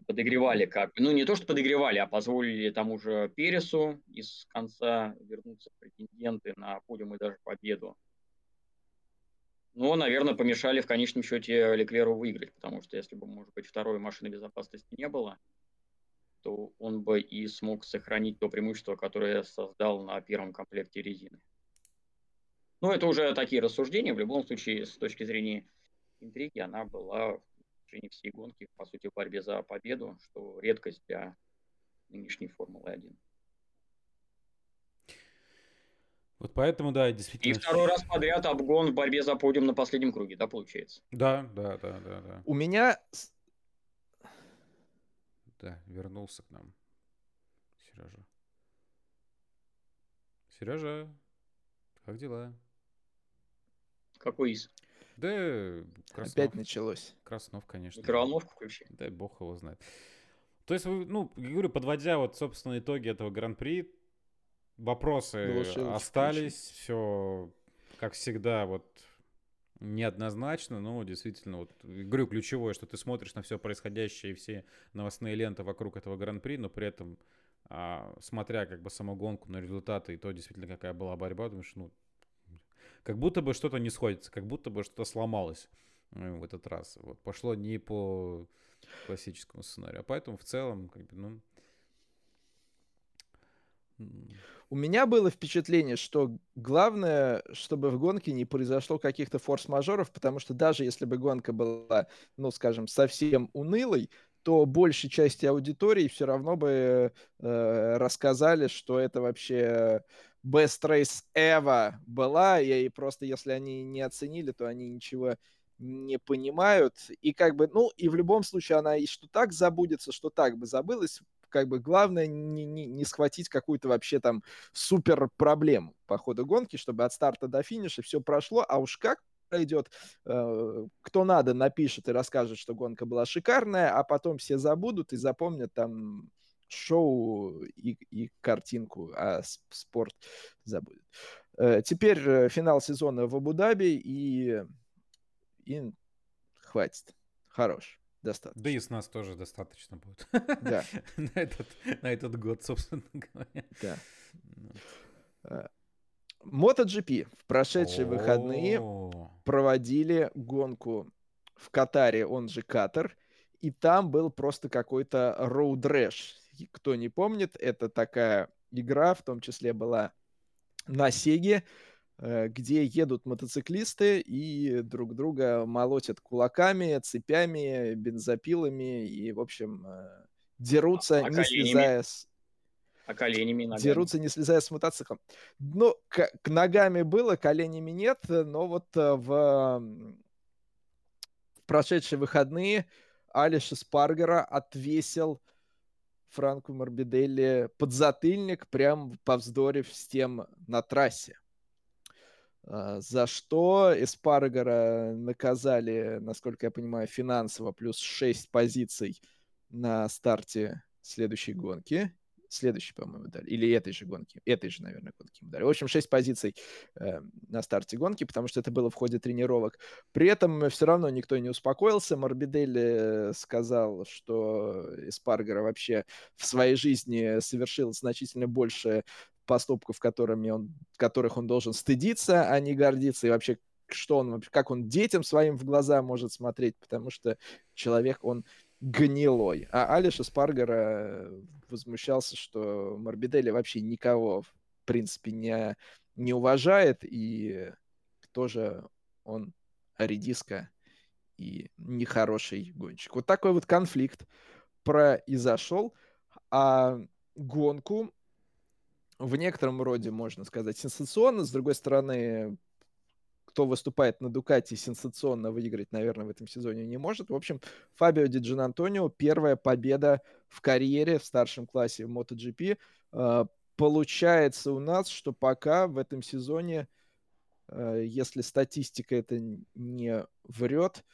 подогревали как ну не то что подогревали, а позволили тому же Пересу из конца вернуться претенденты на подиум и даже победу. Но, наверное, помешали в конечном счете Леклеру выиграть, потому что если бы, может быть, второй машины безопасности не было, то он бы и смог сохранить то преимущество, которое создал на первом комплекте резины. Ну, это уже такие рассуждения. В любом случае, с точки зрения интриги, она была в течение всей гонки, по сути, в борьбе за победу, что редкость для нынешней Формулы-1. Вот поэтому, да, действительно... И второй раз подряд обгон в борьбе за подиум на последнем круге, да, получается? Да, да, да, да, да. У меня... Да, вернулся к нам. Сережа. Сережа, как дела? Какой из? Да, Краснов. Опять началось. Краснов, конечно. Микроволновку включи. Дай бог его знает. То есть, ну, говорю, подводя вот, собственно, итоги этого гран-при, Вопросы остались, все, как всегда, вот неоднозначно, но действительно, вот, говорю, ключевое, что ты смотришь на все происходящее и все новостные ленты вокруг этого гран-при, но при этом, а, смотря как бы саму гонку на результаты и то действительно какая была борьба, думаешь, ну, как будто бы что-то не сходится, как будто бы что-то сломалось э, в этот раз. Вот, пошло не по классическому сценарию, а поэтому в целом, как бы, ну, у меня было впечатление, что главное, чтобы в гонке не произошло каких-то форс-мажоров, потому что даже если бы гонка была, ну, скажем, совсем унылой, то большей части аудитории все равно бы э, рассказали, что это вообще best race ever была, и просто если они не оценили, то они ничего не понимают. И как бы, ну, и в любом случае она и что так забудется, что так бы забылась, как бы главное не, не, не схватить какую-то вообще там супер проблему по ходу гонки, чтобы от старта до финиша все прошло, а уж как пройдет, э, кто надо, напишет и расскажет, что гонка была шикарная, а потом все забудут и запомнят там шоу и, и картинку, а спорт забудет. Э, теперь э, финал сезона в Абу-Даби и, и хватит. Хорош достаточно. Да и с нас тоже достаточно будет. Да. на, этот, на этот год, собственно говоря. Да. А, MotoGP в прошедшие выходные проводили гонку в Катаре, он же Катар, и там был просто какой-то rash. Кто не помнит, это такая игра, в том числе была на Сеге, Э, где едут мотоциклисты и друг друга молотят кулаками, цепями, бензопилами и, в общем, э, дерутся, а, а не слезая с... А коленями ногами. Дерутся, не слезая с мотоциклом. Ну, к, к ногами было, коленями нет, но вот э, в в прошедшие выходные Алиша Спаргера отвесил Франку Морбиделли подзатыльник, прям повздорив с тем на трассе. А, за что Эспаргера наказали, насколько я понимаю, финансово плюс 6 позиций на старте следующей гонки следующей, по-моему, дали. Или этой же гонки. Этой же, наверное, гонки мы дали. В общем, 6 позиций э, на старте гонки, потому что это было в ходе тренировок. При этом все равно никто не успокоился. Морбиделли э, сказал, что Эспаргера вообще в своей жизни совершил значительно больше поступков, которыми он, которых он должен стыдиться, а не гордиться. И вообще что он, как он детям своим в глаза может смотреть, потому что человек, он гнилой. А Алиша Спаргера э, возмущался, что Морбиделли вообще никого, в принципе, не, не уважает, и тоже он редиска и нехороший гонщик. Вот такой вот конфликт произошел, а гонку в некотором роде, можно сказать, сенсационно. С другой стороны, кто выступает на Дукате, сенсационно выиграть, наверное, в этом сезоне не может. В общем, Фабио Ди Джин Антонио, первая победа в карьере в старшем классе в MotoGP. А, получается у нас, что пока в этом сезоне, а, если статистика это не врет,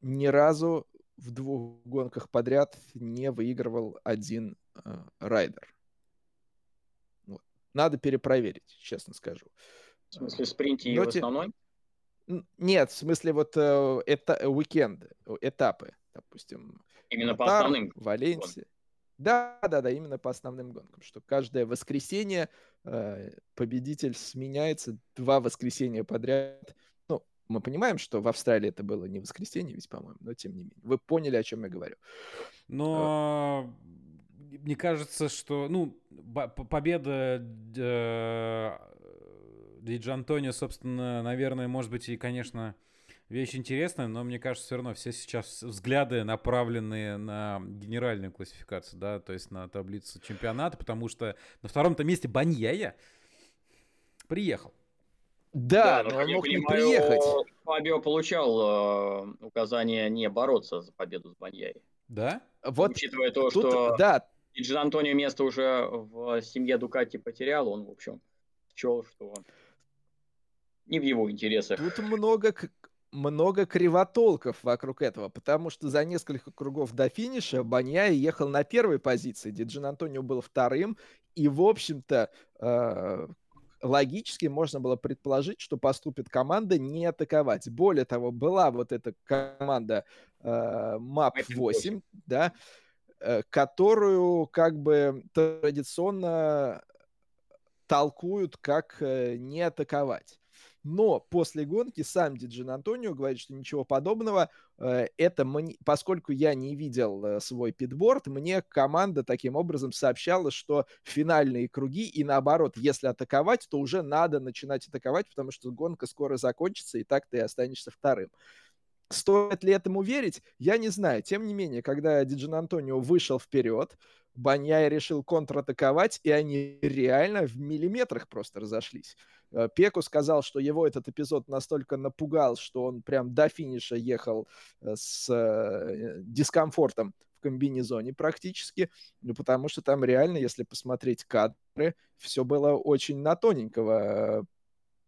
ни разу в двух гонках подряд не выигрывал один э, райдер. Надо перепроверить, честно скажу. В смысле, спринте и в основной? Нет, в смысле вот э, это уикенд, этапы, допустим. Именно Катар, по основным. Валенсия. Да, да, да, именно по основным гонкам, что каждое воскресенье э, победитель сменяется два воскресенья подряд. Ну, мы понимаем, что в Австралии это было не воскресенье, ведь, по-моему, но тем не менее. Вы поняли, о чем я говорю. Но мне кажется, что, ну, победа э, Диджи Антонио, собственно, наверное, может быть и, конечно, вещь интересная, но мне кажется, все равно все сейчас взгляды направлены на генеральную классификацию, да, то есть на таблицу чемпионата, потому что на втором-то месте Баньяя приехал. Да, да но он мог не приехать. Фабио получал э, указание не бороться за победу с Баньяей. Да? Вот Учитывая то, тут, что да. Диджи Антонио место уже в семье Дукати потерял, он, в общем, счел, что не в его интересах. Тут много, много кривотолков вокруг этого, потому что за несколько кругов до финиша Баньяй ехал на первой позиции, Диджин Антонио был вторым, и, в общем-то, э, логически можно было предположить, что поступит команда не атаковать. Более того, была вот эта команда э, MAP-8, да, э, которую как бы традиционно толкуют как э, не атаковать. Но после гонки сам Диджин Антонио говорит, что ничего подобного. Э, это мне, поскольку я не видел э, свой питборд, мне команда таким образом сообщала, что финальные круги и наоборот, если атаковать, то уже надо начинать атаковать, потому что гонка скоро закончится, и так ты останешься вторым. Стоит ли этому верить? Я не знаю. Тем не менее, когда Диджин Антонио вышел вперед, Баньяй решил контратаковать, и они реально в миллиметрах просто разошлись. Э, Пеку сказал, что его этот эпизод настолько напугал, что он прям до финиша ехал э, с э, дискомфортом в комбинезоне практически, ну, потому что там реально, если посмотреть кадры, все было очень на тоненького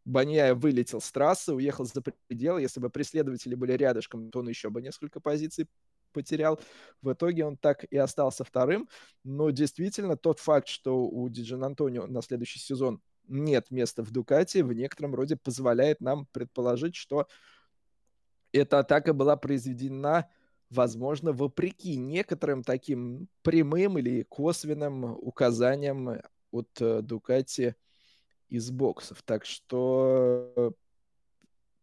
Баньяя вылетел с трассы, уехал за пределы. Если бы преследователи были рядышком, то он еще бы несколько позиций потерял. В итоге он так и остался вторым. Но действительно, тот факт, что у Диджин Антонио на следующий сезон нет места в Дукате, в некотором роде позволяет нам предположить, что эта атака была произведена, возможно, вопреки некоторым таким прямым или косвенным указаниям от э, Дукати из боксов. Так что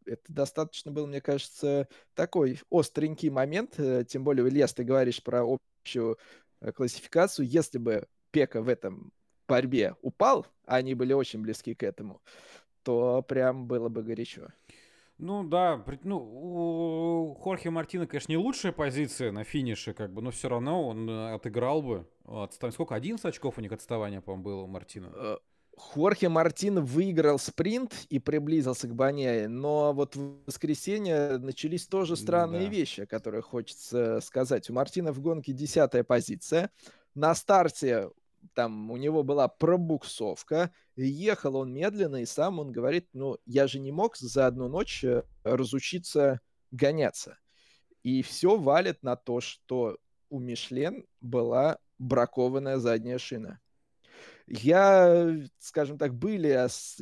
это достаточно был, мне кажется, такой остренький момент. Э, тем более, Ильяс, ты говоришь про общую э, классификацию. Если бы Пека в этом борьбе упал, а они были очень близки к этому, то прям было бы горячо. Ну да, ну у Хорхе Мартина, конечно, не лучшая позиция на финише, как бы, но все равно он э, отыграл бы. Отстав... Сколько? 11 очков у них отставания, по-моему, было у Мартина? Хорхе Мартин выиграл спринт и приблизился к Баняе, но вот в воскресенье начались тоже странные да. вещи, которые хочется сказать. У Мартина в гонке десятая позиция. На старте там у него была пробуксовка, ехал он медленно, и сам он говорит, ну, я же не мог за одну ночь э, разучиться гоняться. И все валит на то, что у Мишлен была бракованная задняя шина. Я, скажем так, были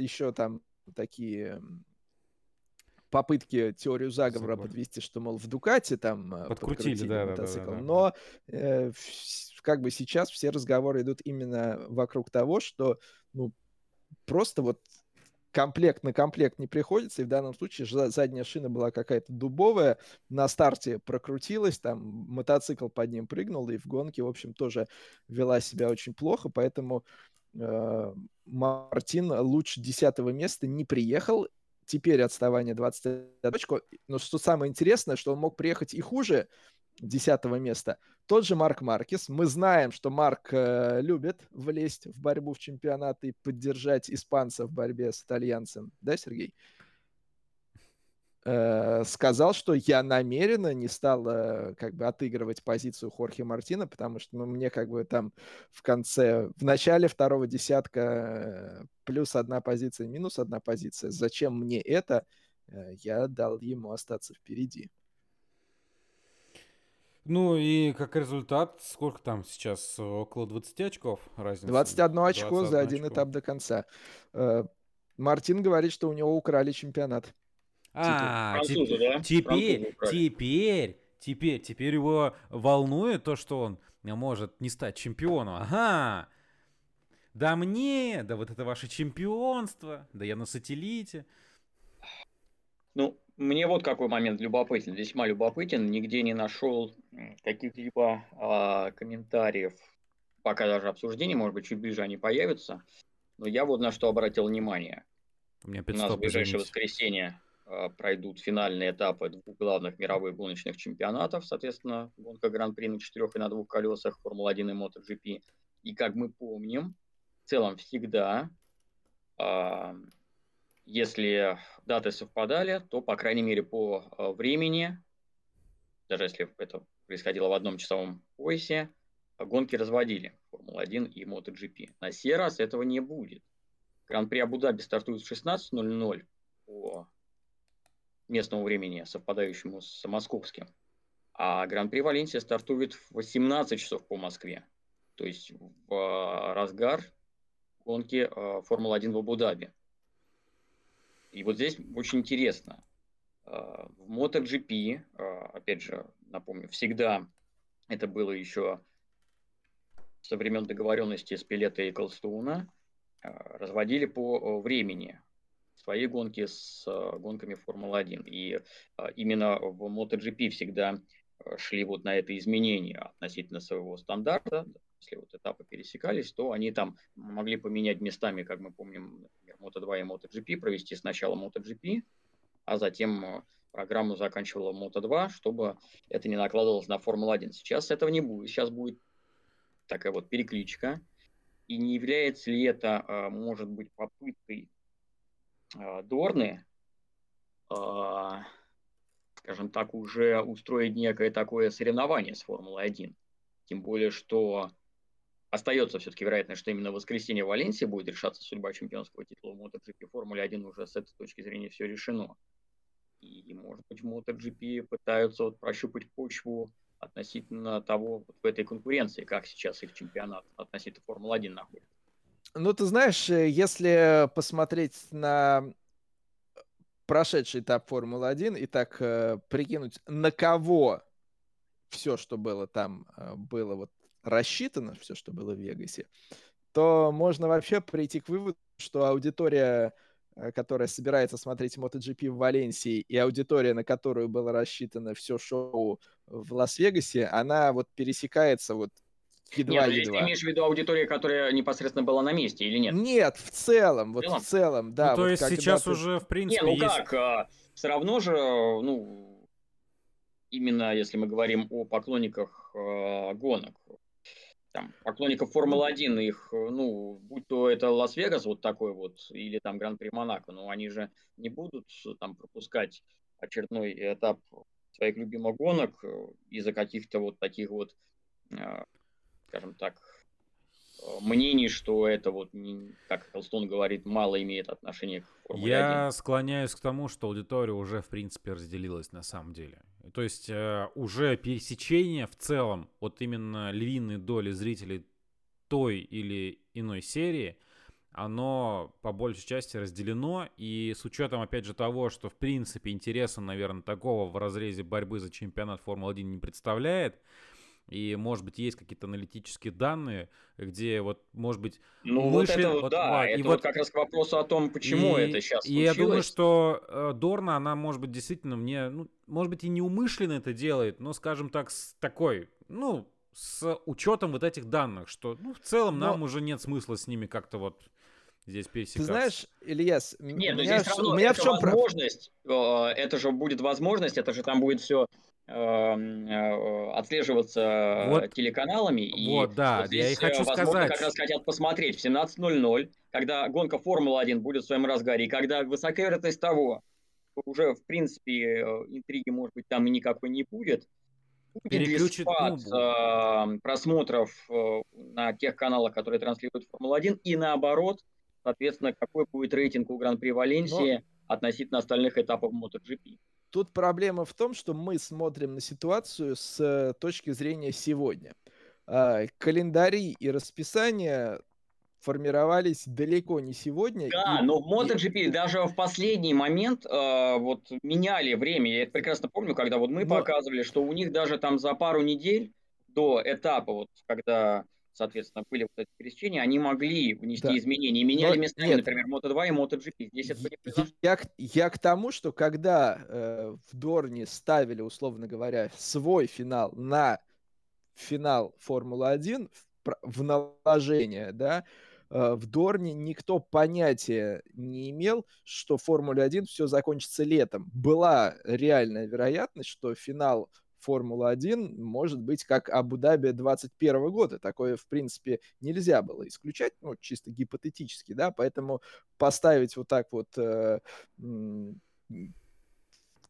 еще там такие попытки теорию заговора Заговор. подвести, что, мол, в Дукате там э, подкрутили, подкрутили да, мотоцикл. Да, да, да, но э, как бы сейчас все разговоры идут именно вокруг того, что ну, просто вот комплект на комплект не приходится, и в данном случае задняя шина была какая-то дубовая, на старте прокрутилась, там мотоцикл под ним прыгнул, и в гонке, в общем, тоже вела себя очень плохо, поэтому э, Мартин лучше десятого места не приехал, теперь отставание 21 точку, но что самое интересное, что он мог приехать и хуже, десятого места. Тот же Марк Маркес. Мы знаем, что Марк э, любит влезть в борьбу в чемпионат и поддержать испанца в борьбе с итальянцем. Да, Сергей? Сказал, что я намеренно не стал э, как бы отыгрывать позицию Хорхе Мартина, потому что ну, мне как бы там в конце, в начале второго десятка э, плюс одна позиция, минус одна позиция. Зачем мне это? Э, я дал ему остаться впереди. Ну и как результат, сколько там сейчас? Около 20 очков разница? 21 очко 21 за один очко. этап до конца. Э, Мартин говорит, что у него украли чемпионат. А, Французы, да? теперь, теперь, теперь, теперь его волнует то, что он может не стать чемпионом. Ага. Да мне, да вот это ваше чемпионство, да я на сателлите. Ну, мне вот какой момент любопытен, весьма любопытен. Нигде не нашел каких-либо а, комментариев, пока даже обсуждений, может быть, чуть ближе они появятся. Но я вот на что обратил внимание. У, меня У нас в ближайшее воскресенье а, пройдут финальные этапы двух главных мировых гоночных чемпионатов, соответственно, гонка Гран-при на четырех и на двух колесах, Формула-1 и MotoGP. И как мы помним, в целом всегда а, если даты совпадали, то, по крайней мере, по э, времени, даже если это происходило в одном часовом поясе, гонки разводили Формула-1 и MotoGP. На сей раз этого не будет. Гран-при Абу-Даби стартует в 16.00 по местному времени, совпадающему с московским. А Гран-при Валенсия стартует в 18 часов по Москве. То есть в э, разгар гонки э, Формула-1 в Абу-Даби. И вот здесь очень интересно. А, в MotoGP, а, опять же, напомню, всегда это было еще со времен договоренности с Пилета и Колстоуна, а, разводили по времени свои гонки с гонками Формулы-1. И именно в MotoGP всегда шли вот на это изменение относительно своего стандарта. Если вот этапы пересекались, то они там могли поменять местами, как мы помним, Moto2 и MotoGP, провести сначала MotoGP, а затем программу заканчивала Moto2, чтобы это не накладывалось на Формулу-1. Сейчас этого не будет. Сейчас будет такая вот перекличка. И не является ли это, может быть, попыткой Дорны, скажем так, уже устроить некое такое соревнование с Формулой-1? Тем более, что остается все-таки вероятность, что именно в воскресенье в Валенсии будет решаться судьба чемпионского титула в MotoGP. Формуле 1 уже с этой точки зрения все решено. И, может быть, в MotoGP пытаются вот прощупать почву относительно того, вот в этой конкуренции, как сейчас их чемпионат относительно Формулы-1 находится. Ну, ты знаешь, э, если посмотреть на прошедший этап Формулы-1 и так э, прикинуть, на кого все, что было там, э, было вот рассчитано, все, что было в Вегасе, то можно вообще прийти к выводу, что аудитория, э, которая собирается смотреть MotoGP в Валенсии, и аудитория, на которую было рассчитано все шоу в Лас-Вегасе, она вот пересекается вот едва Нет, едва. ты имеешь в виду аудиторию, которая непосредственно была на месте или нет? Нет, в целом, вот в целом, в целом да. Ну, то вот есть сейчас ты... уже, в принципе, Не, ну есть... как, а, все равно же, ну, именно если мы говорим о поклонниках э, гонок, там, поклонников Формулы-1, их, ну, будь то это Лас-Вегас вот такой вот, или там Гран-при Монако, но они же не будут там пропускать очередной этап своих любимых гонок из-за каких-то вот таких вот, скажем так, мнений, что это вот, как Элстон говорит, мало имеет отношения к Формуле Я склоняюсь к тому, что аудитория уже, в принципе, разделилась на самом деле. То есть э, уже пересечение в целом, вот именно львиной доли зрителей той или иной серии, оно по большей части разделено, и с учетом, опять же, того, что, в принципе, интереса, наверное, такого в разрезе борьбы за чемпионат Формулы-1 не представляет, и, может быть, есть какие-то аналитические данные, где вот, может быть, ну умышленно... вот это, вот, да, вот, это и вот как раз к вопросу о том, почему и, это сейчас и случилось. я думаю, что э, Дорна, она, может быть, действительно мне, ну, может быть, и неумышленно это делает, но, скажем так, с такой, ну, с учетом вот этих данных, что, ну, в целом но... нам уже нет смысла с ними как-то вот здесь пересекаться. Ты знаешь, Ильяс, Нет, но здесь равно, у меня в чем возможность, прав... Э, это же будет возможность, это же там будет все отслеживаться вот, телеканалами. Вот, и да, вот я и хочу возможно, сказать. как раз хотят посмотреть в 17.00, когда гонка Формулы-1 будет в своем разгаре, и когда высока вероятность того, что уже, в принципе, э, интриги, может быть, там и никакой не будет, будет ли спад э, просмотров э, на тех каналах, которые транслируют Формулу-1, и наоборот, соответственно, какой будет рейтинг у Гран-при Валенсии Но... относительно остальных этапов MotoGP. Тут проблема в том, что мы смотрим на ситуацию с э, точки зрения сегодня. А, календари и расписание формировались далеко не сегодня. Да, и... но в MotoGP даже в последний момент э, вот меняли время. Я это прекрасно помню, когда вот мы но... показывали, что у них даже там за пару недель до этапа, вот когда соответственно, были вот эти пересечения, они могли внести да. изменения. И меняли Но, местами, нет. например, Moto2 и MotoGP. Здесь это не произошло. Я, я к тому, что когда э, в Дорне ставили, условно говоря, свой финал на финал Формулы-1 в, в наложение, да, э, в Дорне никто понятия не имел, что Формула-1 все закончится летом. Была реальная вероятность, что финал Формула-1 может быть как Абу-Даби 21 года. Такое, в принципе, нельзя было исключать, ну, чисто гипотетически, да, поэтому поставить вот так вот э,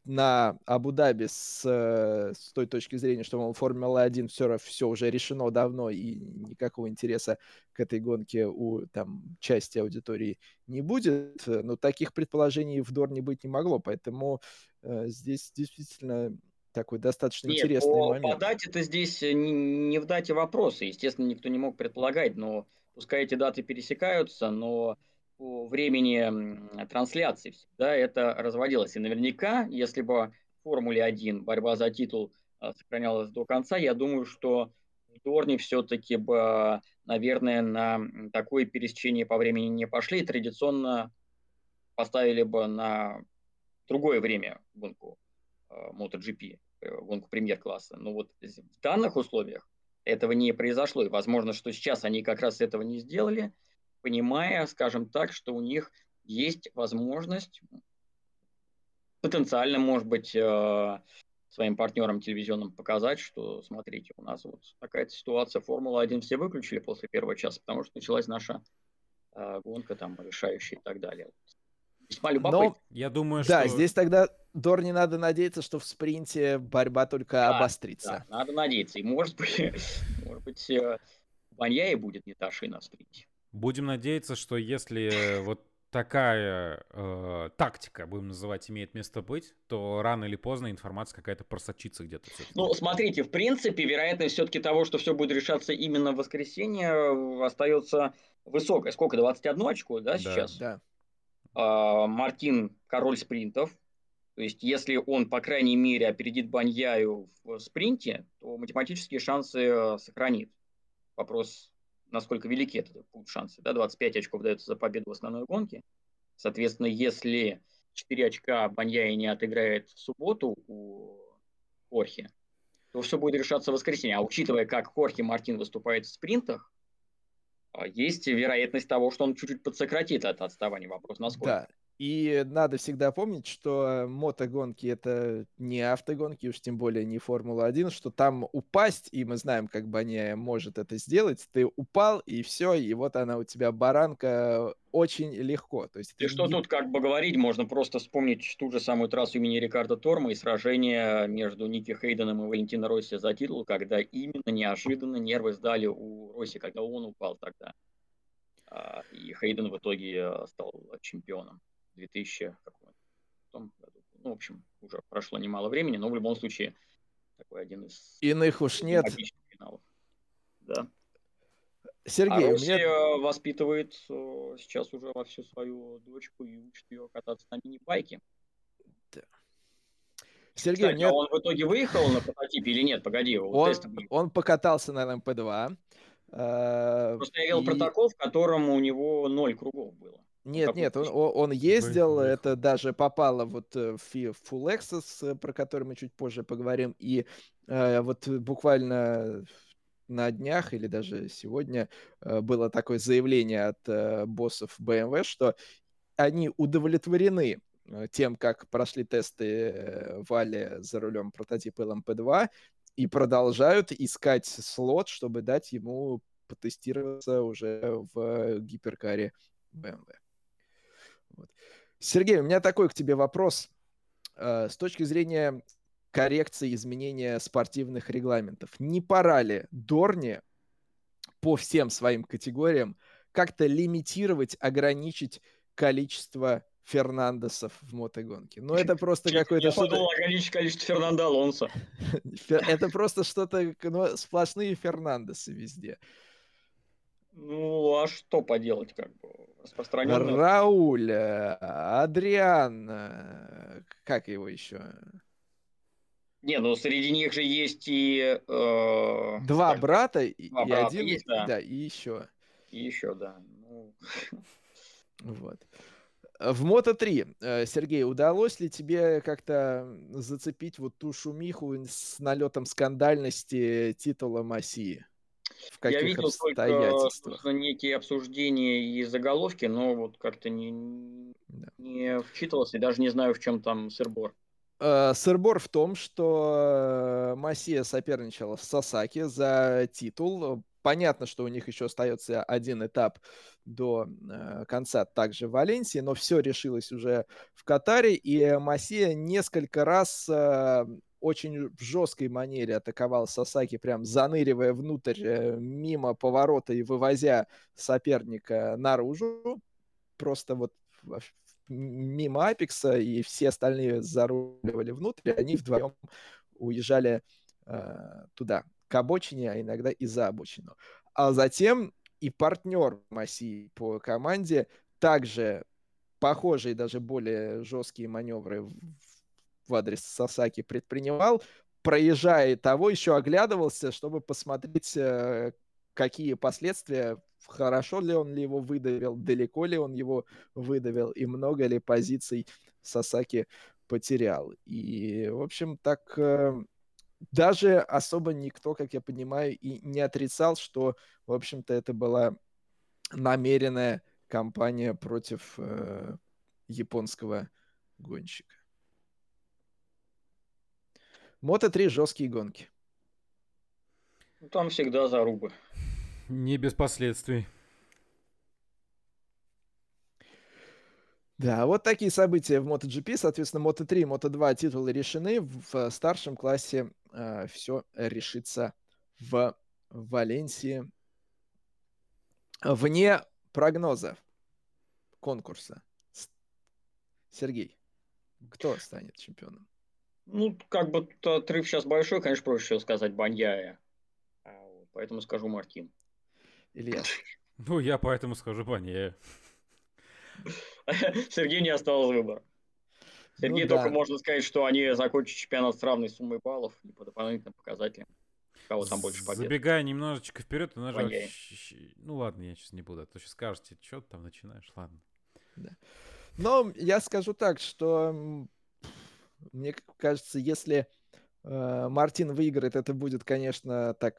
на Абу-Даби с, э, с той точки зрения, что, мол, Формула-1 все, все уже решено давно и никакого интереса к этой гонке у там, части аудитории не будет, но таких предположений в Дорне быть не могло, поэтому э, здесь действительно такой достаточно Нет, интересный по, момент. По дате-то здесь э, не, не в дате вопроса. Естественно, никто не мог предполагать, но пускай эти даты пересекаются, но по времени трансляции всегда это разводилось. И наверняка, если бы в Формуле 1 борьба за титул э, сохранялась до конца, я думаю, что в Дорне все-таки бы, наверное, на такое пересечение по времени не пошли. Традиционно поставили бы на другое время гонку MotoGP. Э, гонку премьер-класса. Но вот в данных условиях этого не произошло. И возможно, что сейчас они как раз этого не сделали, понимая, скажем так, что у них есть возможность потенциально, может быть, э, своим партнерам телевизионным показать, что, смотрите, у нас вот такая ситуация, Формула-1 все выключили после первого часа, потому что началась наша э, гонка там решающая и так далее. Весьма любопытно. Но, я думаю, что... Да, здесь тогда Дорни надо надеяться, что в спринте борьба только да, обострится. Да, надо надеяться. И может быть, может быть, э, Баньяи будет не та шина в спринте. Будем надеяться, что если вот такая э, тактика, будем называть, имеет место быть, то рано или поздно информация какая-то просочится где-то. Ну, смотрите, в принципе, вероятность все-таки того, что все будет решаться именно в воскресенье, остается высокая. Сколько? 21 очко, да, сейчас? Да. А, Мартин король спринтов. То есть, если он, по крайней мере, опередит Баньяю в спринте, то математические шансы э, сохранит. Вопрос, насколько велики это будут шансы. Да? 25 очков дается за победу в основной гонке. Соответственно, если 4 очка Баньяи не отыграет в субботу у Хорхе, то все будет решаться в воскресенье. А учитывая, как Хорхе Мартин выступает в спринтах, есть вероятность того, что он чуть-чуть подсократит это отставание. Вопрос, насколько. Да. И надо всегда помнить, что мотогонки это не автогонки, уж тем более не Формула-1, что там упасть, и мы знаем, как Баня может это сделать, ты упал, и все, и вот она у тебя баранка очень легко. То есть и что не... тут как бы говорить, можно просто вспомнить ту же самую трассу имени Рикардо Торма и сражение между Ники Хейденом и Валентино Росси за титул, когда именно неожиданно нервы сдали у Росси, когда он упал тогда. А, и Хейден в итоге э, стал чемпионом. 2000 году. Ну, в общем, уже прошло немало времени, но в любом случае такой один из... Иных уж нет. Финалов. Да. Сергей, а Руси меня... воспитывает э, сейчас уже во всю свою дочку и учит ее кататься на мини-байке. Да. Сергей, Кстати, меня... он в итоге выехал на прототипе или нет? Погоди, он, он покатался на МП-2. Э, Просто я видел и... протокол, в котором у него ноль кругов было. Нет, нет, он, он ездил, это даже попало вот э, в Full Access, э, про который мы чуть позже поговорим, и э, вот буквально на днях или даже сегодня э, было такое заявление от э, боссов BMW, что они удовлетворены э, тем, как прошли тесты Вали за рулем прототипа LMP2 и продолжают искать слот, чтобы дать ему потестироваться уже в гиперкаре BMW. Вот. Сергей, у меня такой к тебе вопрос. Э, с точки зрения коррекции изменения спортивных регламентов, не пора ли Дорне по всем своим категориям как-то лимитировать, ограничить количество Фернандесов в мотогонке. Ну, это просто какой-то... Я подумал ограничить количество Фернандо Алонсо. Это просто что-то... Ну, сплошные Фернандесы везде. Ну, а что поделать, как бы? Распространенный... Рауль, э, Адриан, э, как его еще? Не, ну среди них же есть и... Э, Два скажем, брата и, два и брата один... Есть, да. да, и еще. И еще, да. Ну... Вот. В Мото-3, э, Сергей, удалось ли тебе как-то зацепить вот ту шумиху с налетом скандальности титула Масии? В каких Я видел только некие обсуждения и заголовки, но вот как-то не, да. не вчитывался и даже не знаю, в чем там сырбор. Uh, сырбор в том, что Масия соперничала с Сасаки за титул. Понятно, что у них еще остается один этап до uh, конца также в Валенсии, но все решилось уже в Катаре, и Масия несколько раз очень в жесткой манере атаковал Сасаки, прям заныривая внутрь, э, мимо поворота и вывозя соперника наружу. Просто вот мимо Апекса, и все остальные заруливали внутрь, они вдвоем уезжали э, туда, к обочине, а иногда и за обочину. А затем и партнер Маси по команде также похожие, даже более жесткие маневры в адрес Сасаки предпринимал, проезжая того, еще оглядывался, чтобы посмотреть, э, какие последствия, хорошо ли он ли его выдавил, далеко ли он его выдавил, и много ли позиций Сасаки потерял. И, в общем, так э, даже особо никто, как я понимаю, и не отрицал, что, в общем-то, это была намеренная кампания против э, японского гонщика. Мото 3 жесткие гонки. Ну, там всегда зарубы. Не без последствий. Да, вот такие события в MotoGP. Соответственно, Moto3 и Moto2 титулы решены. В старшем классе э, все решится в Валенсии. Вне прогноза конкурса. Сергей, кто станет чемпионом? Ну, как бы отрыв сейчас большой, конечно, проще сказать Баньяя. А поэтому скажу Мартин. Илья. Ну, я поэтому скажу Баньяя. Сергей не осталось выбора. Сергей ну, только да. можно сказать, что они закончат чемпионат с равной суммой баллов и по дополнительным показателям. Кого там больше побед. Забегая немножечко вперед, ты нажал... Ну ладно, я сейчас не буду, а то сейчас скажете, что ты там начинаешь, ладно. Да. Но я скажу так, что мне кажется, если э, Мартин выиграет, это будет, конечно, так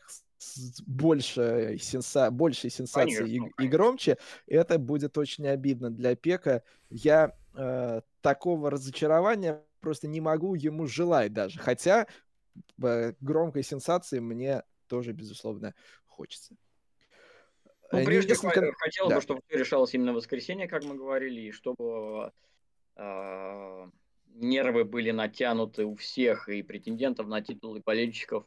больше, сенса... больше сенсации и, и громче. Это будет очень обидно для Пека. Я э, такого разочарования просто не могу ему желать даже. Хотя э, громкой сенсации мне тоже, безусловно, хочется. Ну, прежде всего, хотелось да. бы, чтобы все решалось именно в воскресенье, как мы говорили, и чтобы э, нервы были натянуты у всех, и претендентов на титул, и болельщиков,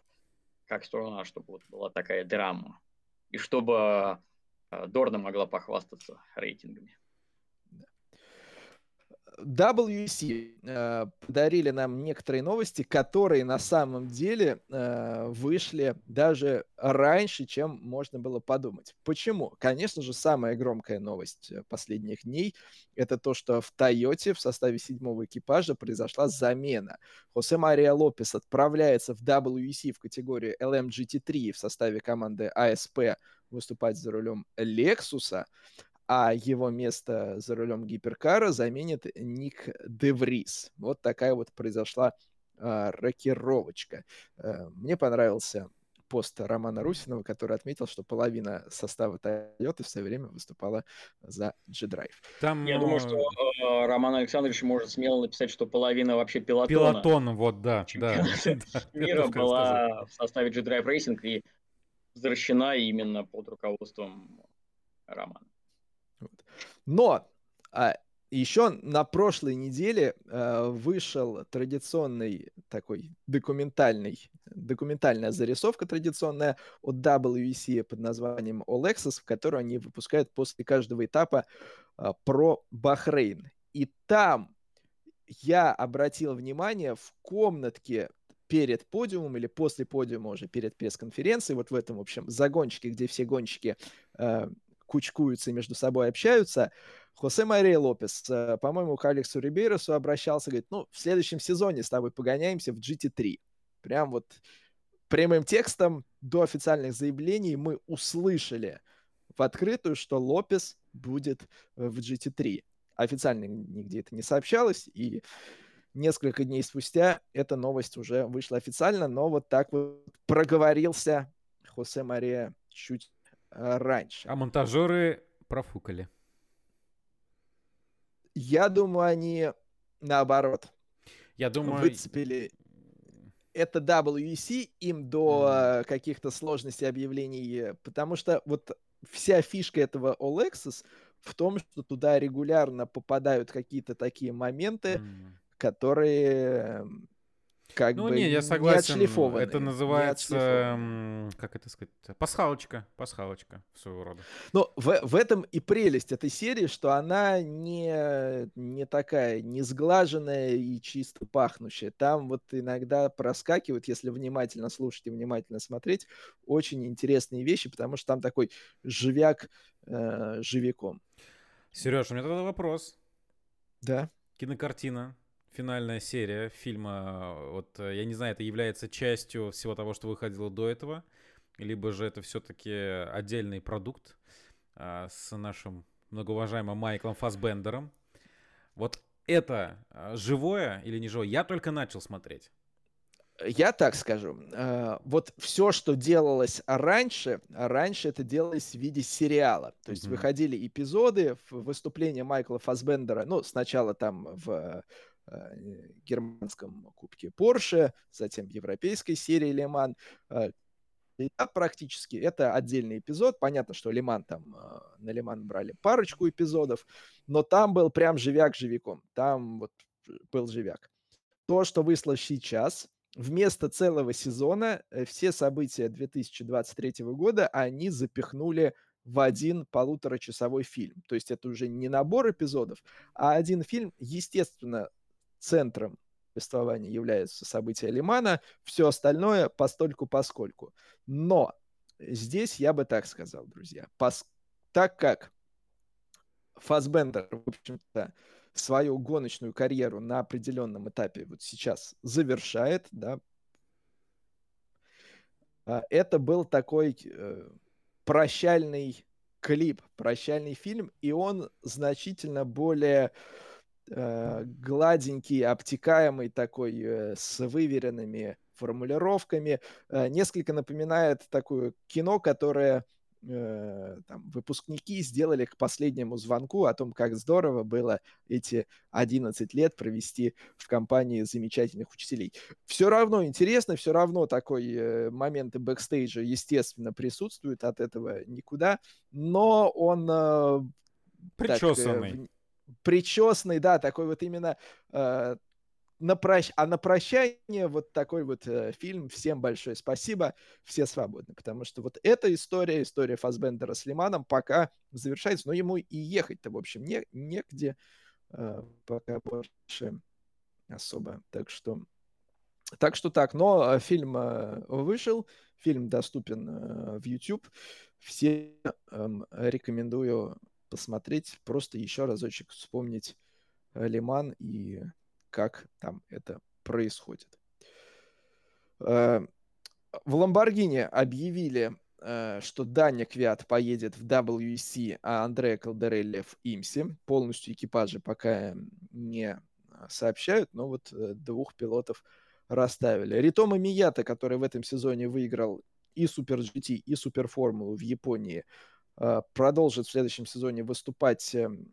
как сторона, чтобы вот была такая драма. И чтобы э, Дорна могла похвастаться рейтингами. WC э, подарили нам некоторые новости, которые на самом деле э, вышли даже раньше, чем можно было подумать. Почему? Конечно же, самая громкая новость э, последних дней – это то, что в Тойоте в составе седьмого экипажа произошла замена. Хосе Мария Лопес отправляется в WC в категорию LMGT3 в составе команды ASP выступать за рулем Лексуса, а его место за рулем гиперкара заменит Ник Деврис. Вот такая вот произошла а, рокировочка. А, мне понравился пост Романа Русинова, который отметил, что половина состава Toyota все время выступала за G-Drive. Там... Я думаю, что э, Роман Александрович может смело написать, что половина вообще пилотона. Пилотон, вот, да. да. Мира была в составе G-Drive Racing и возвращена именно под руководством Романа. Но а, еще на прошлой неделе а, вышел традиционный такой документальный, документальная зарисовка традиционная от WEC под названием Access, в которую они выпускают после каждого этапа а, про Бахрейн. И там я обратил внимание в комнатке перед подиумом или после подиума уже перед пресс-конференцией, вот в этом, в общем, загончике, где все гонщики э, кучкуются и между собой общаются. Хосе Мария Лопес, э, по-моему, к Алексу Рибейросу обращался, говорит, ну, в следующем сезоне с тобой погоняемся в GT3. Прям вот прямым текстом до официальных заявлений мы услышали в открытую, что Лопес будет в GT3. Официально нигде это не сообщалось, и несколько дней спустя эта новость уже вышла официально, но вот так вот проговорился Хосе Мария чуть Э, раньше. А монтажеры профукали. Я думаю, они наоборот. Я думаю... Выцепили это WEC им до mm. каких-то сложностей объявлений, потому что вот вся фишка этого All Access в том, что туда регулярно попадают какие-то такие моменты, mm. которые как ну, бы не, я согласен. Не это называется, как это сказать, пасхалочка, пасхалочка своего рода. Но в, в этом и прелесть этой серии, что она не, не такая, не сглаженная и чисто пахнущая. Там вот иногда проскакивают, если внимательно слушать и внимательно смотреть, очень интересные вещи, потому что там такой живяк э, живиком. Сереж, у меня тогда вопрос. Да. Кинокартина финальная серия фильма, вот э, я не знаю, это является частью всего того, что выходило до этого, либо же это все-таки отдельный продукт а, с нашим многоуважаемым Майклом Фасбендером. Вот это а, живое или не живое? Я только начал смотреть. Я так скажу. Э, вот все, что делалось раньше, раньше это делалось в виде сериала. То есть mm-hmm. выходили эпизоды, выступления Майкла Фасбендера, ну, сначала там в германском кубке Porsche, затем европейской серии Леман. Э, практически это отдельный эпизод. Понятно, что Лиман там э, на Лиман брали парочку эпизодов, но там был прям живяк живиком. Там вот был живяк. То, что вышло сейчас, вместо целого сезона все события 2023 года они запихнули в один полуторачасовой фильм. То есть это уже не набор эпизодов, а один фильм, естественно, центром повествования являются события Лимана, все остальное постольку поскольку. Но здесь я бы так сказал, друзья, пос... так как Фасбендер, в общем-то, свою гоночную карьеру на определенном этапе вот сейчас завершает, да, а, это был такой э, прощальный клип, прощальный фильм, и он значительно более гладенький, обтекаемый такой, э, с выверенными формулировками. Э, несколько напоминает такое кино, которое э, там, выпускники сделали к последнему звонку о том, как здорово было эти 11 лет провести в компании замечательных учителей. Все равно интересно, все равно такой э, моменты бэкстейджа, естественно, присутствуют, от этого никуда, но он... Э, Причесанный. Так, э, причесанный, да, такой вот именно э, на прощ... А на прощание вот такой вот э, фильм. Всем большое спасибо. Все свободны. Потому что вот эта история, история Фасбендера с Лиманом пока завершается. Но ему и ехать-то, в общем, не, негде э, пока больше особо. Так что... Так что так. Но э, фильм э, вышел. Фильм доступен э, в YouTube. Все э, рекомендую посмотреть. Просто еще разочек вспомнить Лиман и как там это происходит. Э, в Ламборгини объявили, э, что Даня Квят поедет в WEC, а Андреа Калдерелли в Имсе. Полностью экипажи пока не сообщают, но вот э, двух пилотов расставили. Ритома Мията, который в этом сезоне выиграл и Супер GT, и Супер Формулу в Японии, продолжит в следующем сезоне выступать эм,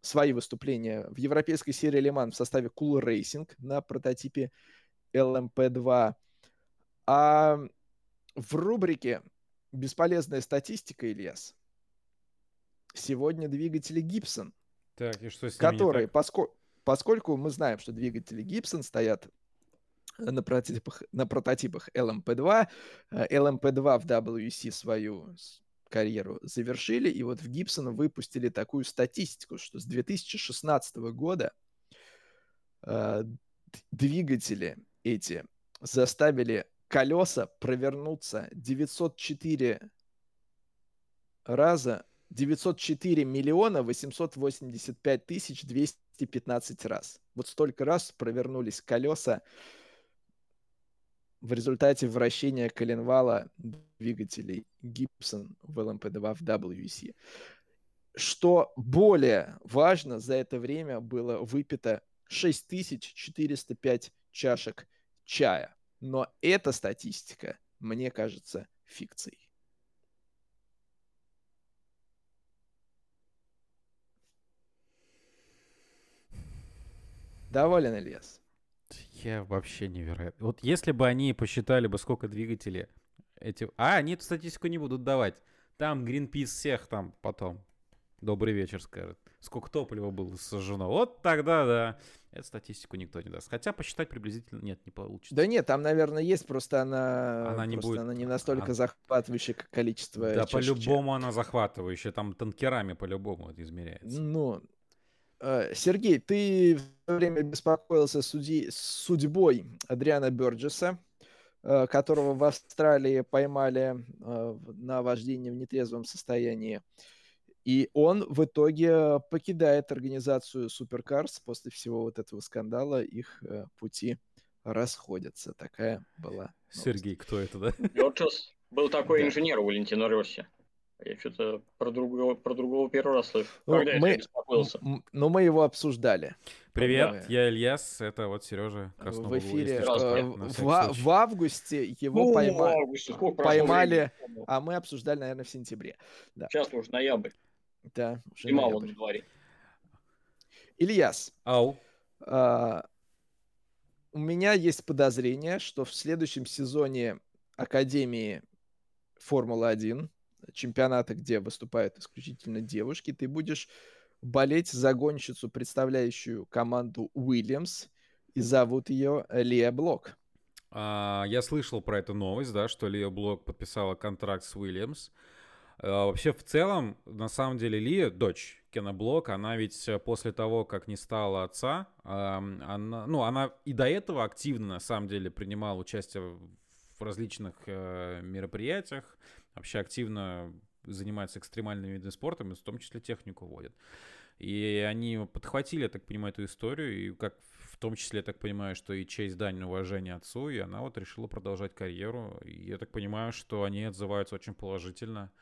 свои выступления в европейской серии Лиман в составе Cool Racing на прототипе LMP2. А в рубрике «Бесполезная статистика», Ильяс, сегодня двигатели Гибсон, так, и что с которые, поскольку, поскольку мы знаем, что двигатели Гибсон стоят на прототипах, на прототипах LMP2, LMP2 в WC свою карьеру завершили, и вот в Гибсон выпустили такую статистику, что с 2016 года э, двигатели эти заставили колеса провернуться 904 раза, 904 миллиона 885 тысяч 215 раз. Вот столько раз провернулись колеса в результате вращения коленвала двигателей Gibson в LMP2 в WC. Что более важно, за это время было выпито 6405 чашек чая. Но эта статистика, мне кажется, фикцией. Доволен, Ильяс? Я вообще невероятно. Вот если бы они посчитали бы, сколько двигателей эти... А, они эту статистику не будут давать. Там Greenpeace всех там потом. Добрый вечер скажет. Сколько топлива было сожжено. Вот тогда, да. Эту статистику никто не даст. Хотя посчитать приблизительно нет, не получится. Да нет, там, наверное, есть, просто она, она не, будет... она не настолько а... захватывающая, как количество Да, по-любому она захватывающая. Там танкерами по-любому это измеряется. Ну, Сергей, ты в то время беспокоился суди... судьбой Адриана Бёрджеса, э, которого в Австралии поймали э, на вождении в нетрезвом состоянии. И он в итоге покидает организацию Supercars после всего вот этого скандала. Их пути расходятся. Такая была. Новость. Сергей, кто это, да? Бёрджес был такой да. инженер у Валентина Росси. Я что-то про другого, про другого первый раз слышу. Ну, Когда мы, я беспокоился? Ну, мы его обсуждали. Привет, да. я Ильяс, это вот Сережа Краснов. В эфире. Э, в, в августе его ну, пойма... августе, поймали, а мы обсуждали, наверное, в сентябре. Да. Сейчас уже ноябрь. Да, уже И мало на дворе. Ильяс. Ау. А, у меня есть подозрение, что в следующем сезоне Академии Формулы-1 чемпионата, где выступают исключительно девушки, ты будешь болеть за гонщицу, представляющую команду Уильямс, и зовут ее Лия Блок. А, я слышал про эту новость, да, что Лия Блок подписала контракт с Уильямс. А, вообще, в целом, на самом деле, Лия, дочь Кена Блок, она ведь после того, как не стала отца, она, ну, она и до этого активно, на самом деле, принимала участие в различных э, мероприятиях, вообще активно занимается экстремальными видами спорта, в том числе технику водят. И они подхватили, я так понимаю, эту историю, и как в том числе, я так понимаю, что и честь, дань, уважение отцу, и она вот решила продолжать карьеру. И я так понимаю, что они отзываются очень положительно,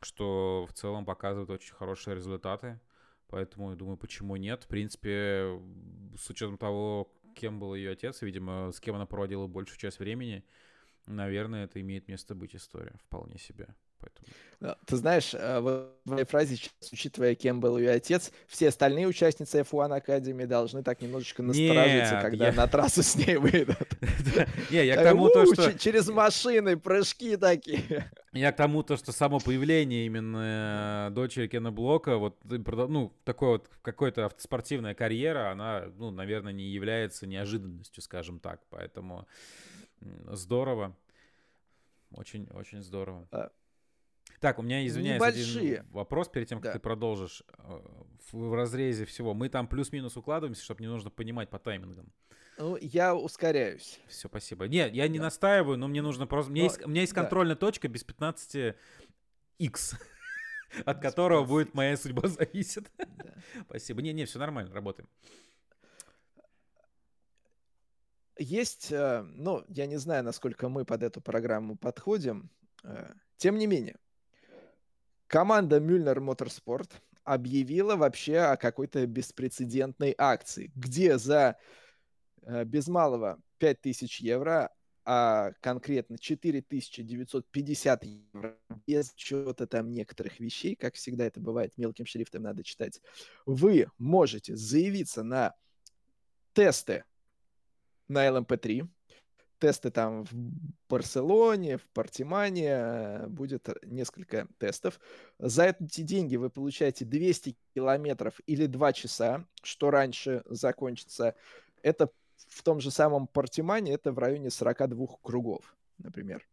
что в целом показывают очень хорошие результаты. Поэтому я думаю, почему нет. В принципе, с учетом того, кем был ее отец, видимо, с кем она проводила большую часть времени, наверное, это имеет место быть история, вполне себе. Поэтому... Ты знаешь, э, в твоей фразе сейчас, учитывая, кем был ее отец, все остальные участницы F1 Academy должны так немножечко насторожиться, Нет, когда я... на трассу с ней выйдут. Не, я к тому то, что... Через машины, прыжки такие. Я к тому то, что само появление именно дочери Кена Блока, вот, ну, такой вот какой-то автоспортивная карьера, она, ну, наверное, не является неожиданностью, скажем так. Поэтому здорово. Очень, очень здорово. А, так, у меня, извиняюсь, Небольшие. один вопрос перед тем, как да. ты продолжишь. Э, в, разрезе всего. Мы там плюс-минус укладываемся, чтобы не нужно понимать по таймингам. Ну, я ускоряюсь. Все, спасибо. Нет, я не да. настаиваю, но мне нужно просто... У меня, но, есть, у меня есть контрольная да. точка без 15 x от которого будет моя судьба зависит. Спасибо. Не, не, все нормально, работаем. Есть, э, ну, я не знаю, насколько мы под эту программу подходим. Э, тем не менее, команда Мюллер Моторспорт объявила вообще о какой-то беспрецедентной акции, где за э, без малого 5000 евро, а конкретно 4950 евро, без чего-то там некоторых вещей, как всегда это бывает, мелким шрифтом надо читать, вы можете заявиться на тесты на LMP3, тесты там в Барселоне, в Портимане, э, будет несколько тестов. За эти деньги вы получаете 200 километров или 2 часа, что раньше закончится. Это в том же самом Портимане, это в районе 42 кругов, например.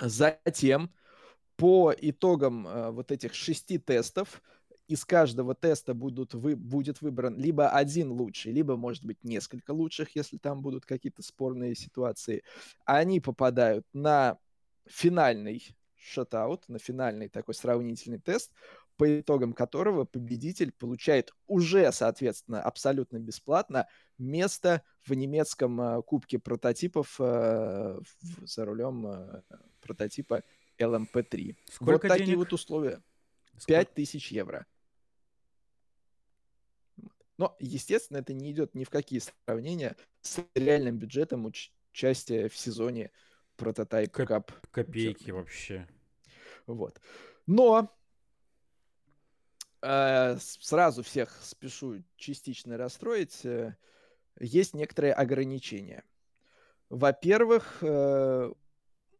Затем по итогам э, вот этих шести тестов из каждого теста будут вы, будет выбран либо один лучший, либо, может быть, несколько лучших, если там будут какие-то спорные ситуации. Они попадают на финальный шатаут, на финальный такой сравнительный тест, по итогам которого победитель получает уже, соответственно, абсолютно бесплатно место в немецком э, кубке прототипов э, в, за рулем э, прототипа LMP3. Сколько вот денег? такие вот условия. Сколько? 5000 евро. Но, естественно, это не идет ни в какие сравнения с реальным бюджетом участия в сезоне прототайп Коп- Cup. Копейки вообще. Вот. Но э, сразу всех спешу частично расстроить. Э, есть некоторые ограничения. Во-первых, э,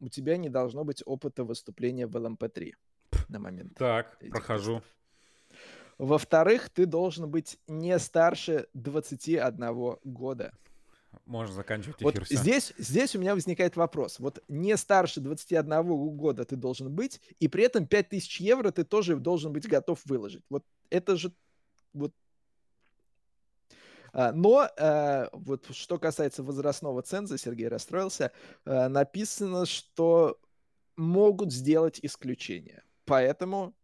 у тебя не должно быть опыта выступления в ЛМП-3 на момент. Так, прохожу. Тестов. Во-вторых, ты должен быть не старше 21 года. Можно заканчивать эфир. Вот здесь, здесь у меня возникает вопрос. Вот не старше 21 года ты должен быть, и при этом 5000 евро ты тоже должен быть готов выложить. Вот это же... Вот а, но э, вот что касается возрастного ценза, Сергей расстроился, э, написано, что могут сделать исключение. Поэтому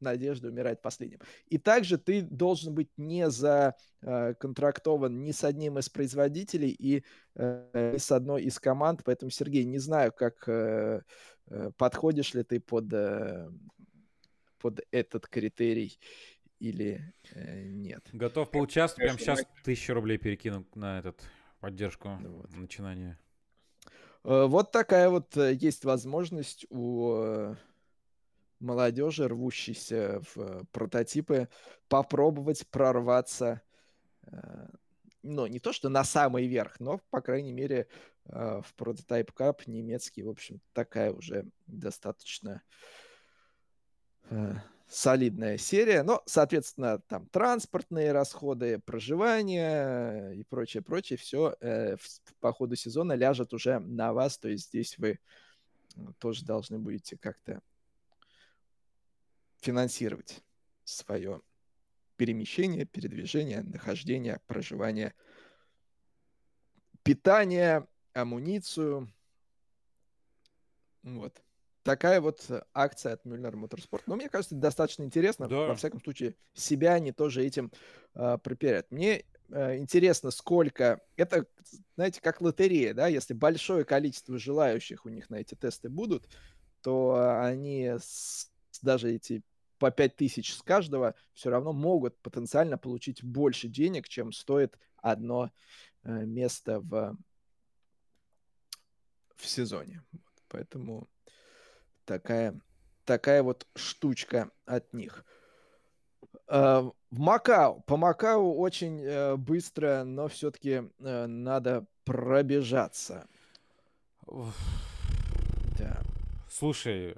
надежда умирает последним. И также ты должен быть не законтрактован э, ни с одним из производителей и э, ни с одной из команд. Поэтому, Сергей, не знаю, как э, подходишь ли ты под, э, под этот критерий или э, нет. Готов поучаствовать. Прямо сейчас тысячу рублей перекину на этот поддержку вот. начинания. Вот такая вот есть возможность у молодежи, рвущейся в э, прототипы, попробовать прорваться, э, ну, не то что на самый верх, но, по крайней мере, э, в прототип Cup немецкий, в общем, такая уже достаточно солидная серия. Но, соответственно, там транспортные расходы, проживание и прочее, прочее, все по ходу сезона ляжет уже на вас. То есть здесь вы тоже должны будете как-то финансировать свое перемещение, передвижение, нахождение, проживание, питание, амуницию. Вот. Такая вот акция от Мюллер Моторспорт. Но мне кажется, достаточно интересно. Да. Во всяком случае, себя они тоже этим э, проперят. Мне э, интересно, сколько... Это, знаете, как лотерея, да? Если большое количество желающих у них на эти тесты будут, то они с, даже эти по 5 тысяч с каждого, все равно могут потенциально получить больше денег, чем стоит одно э, место в, в сезоне. Поэтому такая, такая вот штучка от них. Э, в Макао. По Макао очень э, быстро, но все-таки надо пробежаться. Да. Слушай,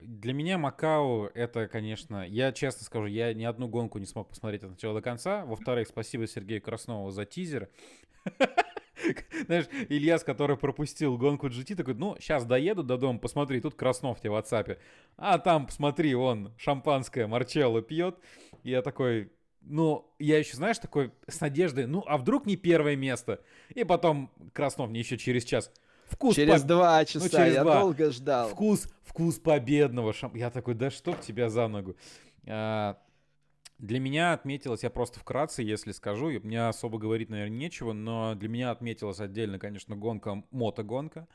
для меня Макао это, конечно, я честно скажу, я ни одну гонку не смог посмотреть от начала до конца. Во-вторых, спасибо Сергею Краснову за тизер. Знаешь, Ильяс, который пропустил гонку GT, такой, ну, сейчас доеду до дома, посмотри, тут Краснов тебе в WhatsApp. А там, посмотри, он шампанское Марчелло пьет. И я такой, ну, я еще, знаешь, такой с надеждой, ну, а вдруг не первое место? И потом Краснов мне еще через час. Вкус через по... два часа, ну, через я два. долго ждал. Вкус, вкус победного шампанского. Я такой, да чтоб тебя за ногу. А, для меня отметилось, я просто вкратце, если скажу, мне особо говорить, наверное, нечего, но для меня отметилась отдельно, конечно, гонка, мотогонка.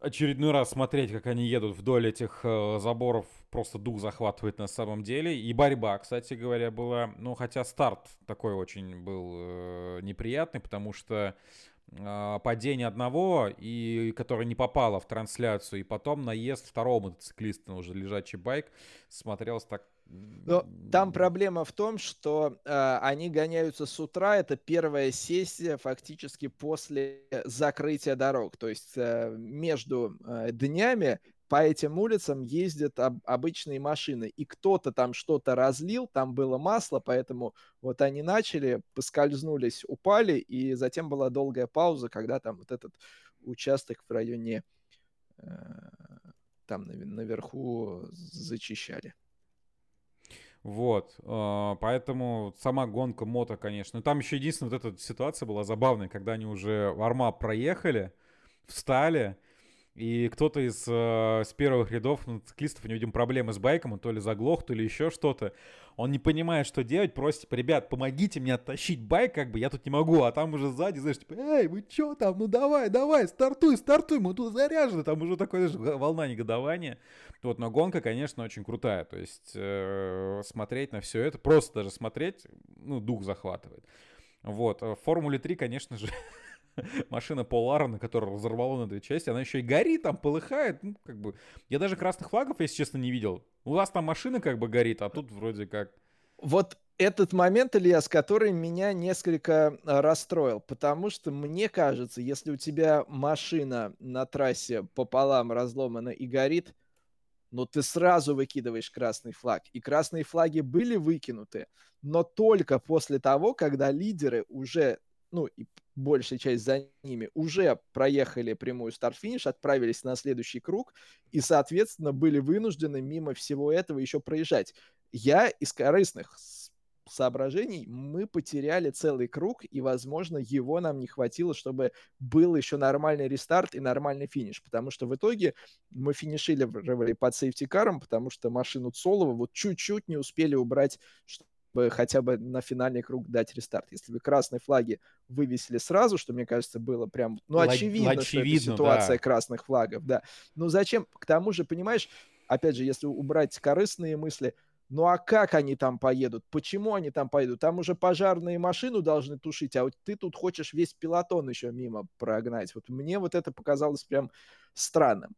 Очередной раз смотреть, как они едут вдоль этих э, заборов, просто дух захватывает на самом деле. И борьба, кстати говоря, была, ну, хотя старт такой очень был э, неприятный, потому что падение одного, и которое не попало в трансляцию, и потом наезд второго мотоциклиста, уже лежачий байк, смотрелось так но там проблема в том, что э, они гоняются с утра. Это первая сессия фактически после закрытия дорог. То есть э, между э, днями по этим улицам ездят об, обычные машины. И кто-то там что-то разлил, там было масло, поэтому вот они начали, поскользнулись, упали, и затем была долгая пауза, когда там вот этот участок в районе э, там наверху зачищали. Вот, э, поэтому сама гонка мото, конечно. Там еще единственная вот эта ситуация была забавная, когда они уже вармап проехали, встали, и кто-то из э, с первых рядов мотоциклистов, у него, видимо, проблемы с байком, он то ли заглох, то ли еще что-то. Он не понимает, что делать, просит, типа, ребят, помогите мне оттащить байк, как бы, я тут не могу. А там уже сзади, знаешь, типа, эй, вы что там, ну давай, давай, стартуй, стартуй, мы тут заряжены. Там уже такое, знаешь, волна негодования. Вот, но гонка, конечно, очень крутая. То есть э, смотреть на все это, просто даже смотреть, ну, дух захватывает. Вот, в Формуле 3, конечно же, машина Пол Арона, которая разорвала на две части, она еще и горит, там полыхает, ну, как бы... Я даже красных флагов, если честно, не видел. У вас там машина как бы горит, а тут вроде как... Вот этот момент, Ильяс, который меня несколько а, расстроил, потому что мне кажется, если у тебя машина на трассе пополам разломана и горит, но ты сразу выкидываешь красный флаг. И красные флаги были выкинуты, но только после того, когда лидеры уже, ну и большая часть за ними, уже проехали прямую старт-финиш, отправились на следующий круг и, соответственно, были вынуждены мимо всего этого еще проезжать. Я из корыстных соображений мы потеряли целый круг, и, возможно, его нам не хватило, чтобы был еще нормальный рестарт и нормальный финиш, потому что в итоге мы финишировали под safety car ом, потому что машину Цолова вот чуть-чуть не успели убрать, хотя бы на финальный круг дать рестарт. Если бы красные флаги вывесили сразу, что, мне кажется, было прям, ну, очевидно, Л- что это ситуация да. красных флагов, да. Ну, зачем? К тому же, понимаешь, опять же, если убрать корыстные мысли – ну а как они там поедут? Почему они там поедут? Там уже пожарные машину должны тушить, а вот ты тут хочешь весь пелотон еще мимо прогнать. Вот мне вот это показалось прям странным.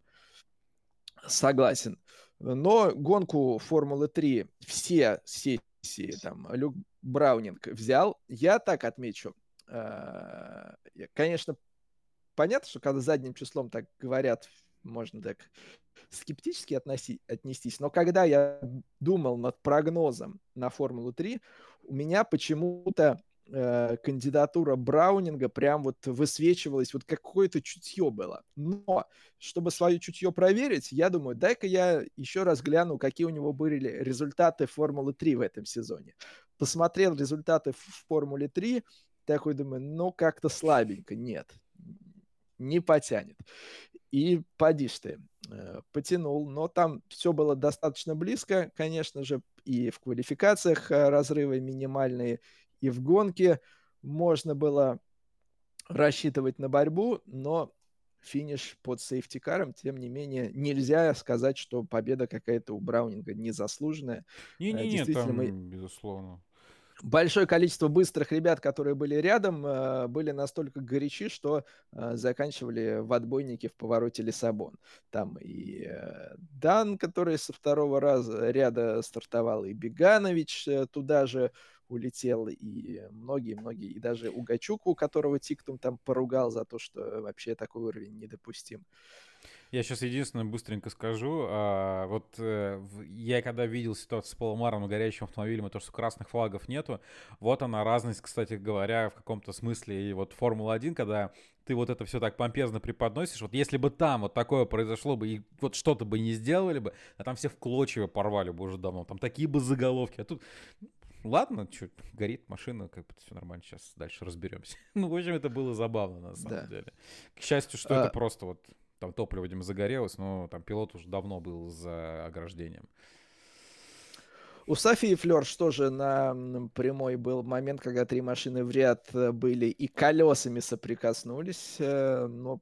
Согласен. Но гонку Формулы 3 все сессии там Люк Браунинг взял. Я так отмечу. Э, конечно, понятно, что когда задним числом так говорят можно так скептически относи, отнестись. Но когда я думал над прогнозом на Формулу-3, у меня почему-то э, кандидатура Браунинга прям вот высвечивалась, вот какое-то чутье было. Но, чтобы свое чутье проверить, я думаю, дай-ка я еще раз гляну, какие у него были результаты Формулы-3 в этом сезоне. Посмотрел результаты в Формуле 3, такой думаю, ну как-то слабенько, нет, не потянет. И поди ты, э, потянул. Но там все было достаточно близко, конечно же, и в квалификациях э, разрывы минимальные, и в гонке можно было рассчитывать на борьбу, но финиш под safety car ом, тем не менее, нельзя сказать, что победа какая-то у Браунинга незаслуженная. Не-не-не, там, мы... безусловно. большое количество быстрых ребят, которые были рядом, э, были настолько горячи, что э, заканчивали в отбойнике в повороте Лиссабон. Там и э, Дан, который со второго раза ряда стартовал, и Беганович туда же улетел, и многие-многие, и даже Угачук, у которого Тиктум там поругал за то, что вообще такой уровень недопустим. Я сейчас единственное быстренько скажу. А, вот э, я когда видел ситуацию с Поломаром и горящим автомобилем, и то, что красных флагов нету, вот она разность, кстати говоря, в каком-то смысле. И вот Формула-1, когда ты вот это все так помпезно преподносишь, вот если бы там вот такое произошло бы, и вот что-то бы не сделали бы, а там все в клочья порвали бы уже давно, там такие бы заголовки, а тут ладно, что, горит машина, как бы все нормально, сейчас дальше разберемся. ну, в общем, это было забавно, на самом да. деле. К счастью, что а... это просто вот там топливо, видимо, загорелось, но там пилот уже давно был за ограждением. У Софии Флёрш тоже на прямой был момент, когда три машины в ряд э, были и колесами соприкоснулись, э, но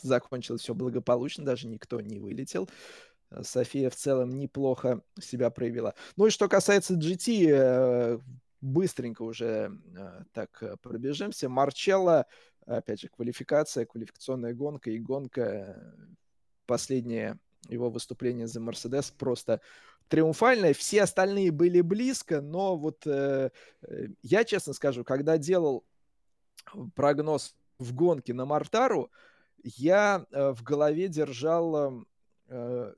закончилось все благополучно, даже никто не вылетел. София в целом неплохо себя проявила. Ну и что касается GT, э, быстренько уже так пробежимся. Марчелло опять же, квалификация, квалификационная гонка и гонка, э, последнее его выступление за Мерседес просто триумфальное. Все остальные были близко, но вот э, э, я честно скажу, когда делал прогноз в гонке на Мартару, я э, в голове держал э,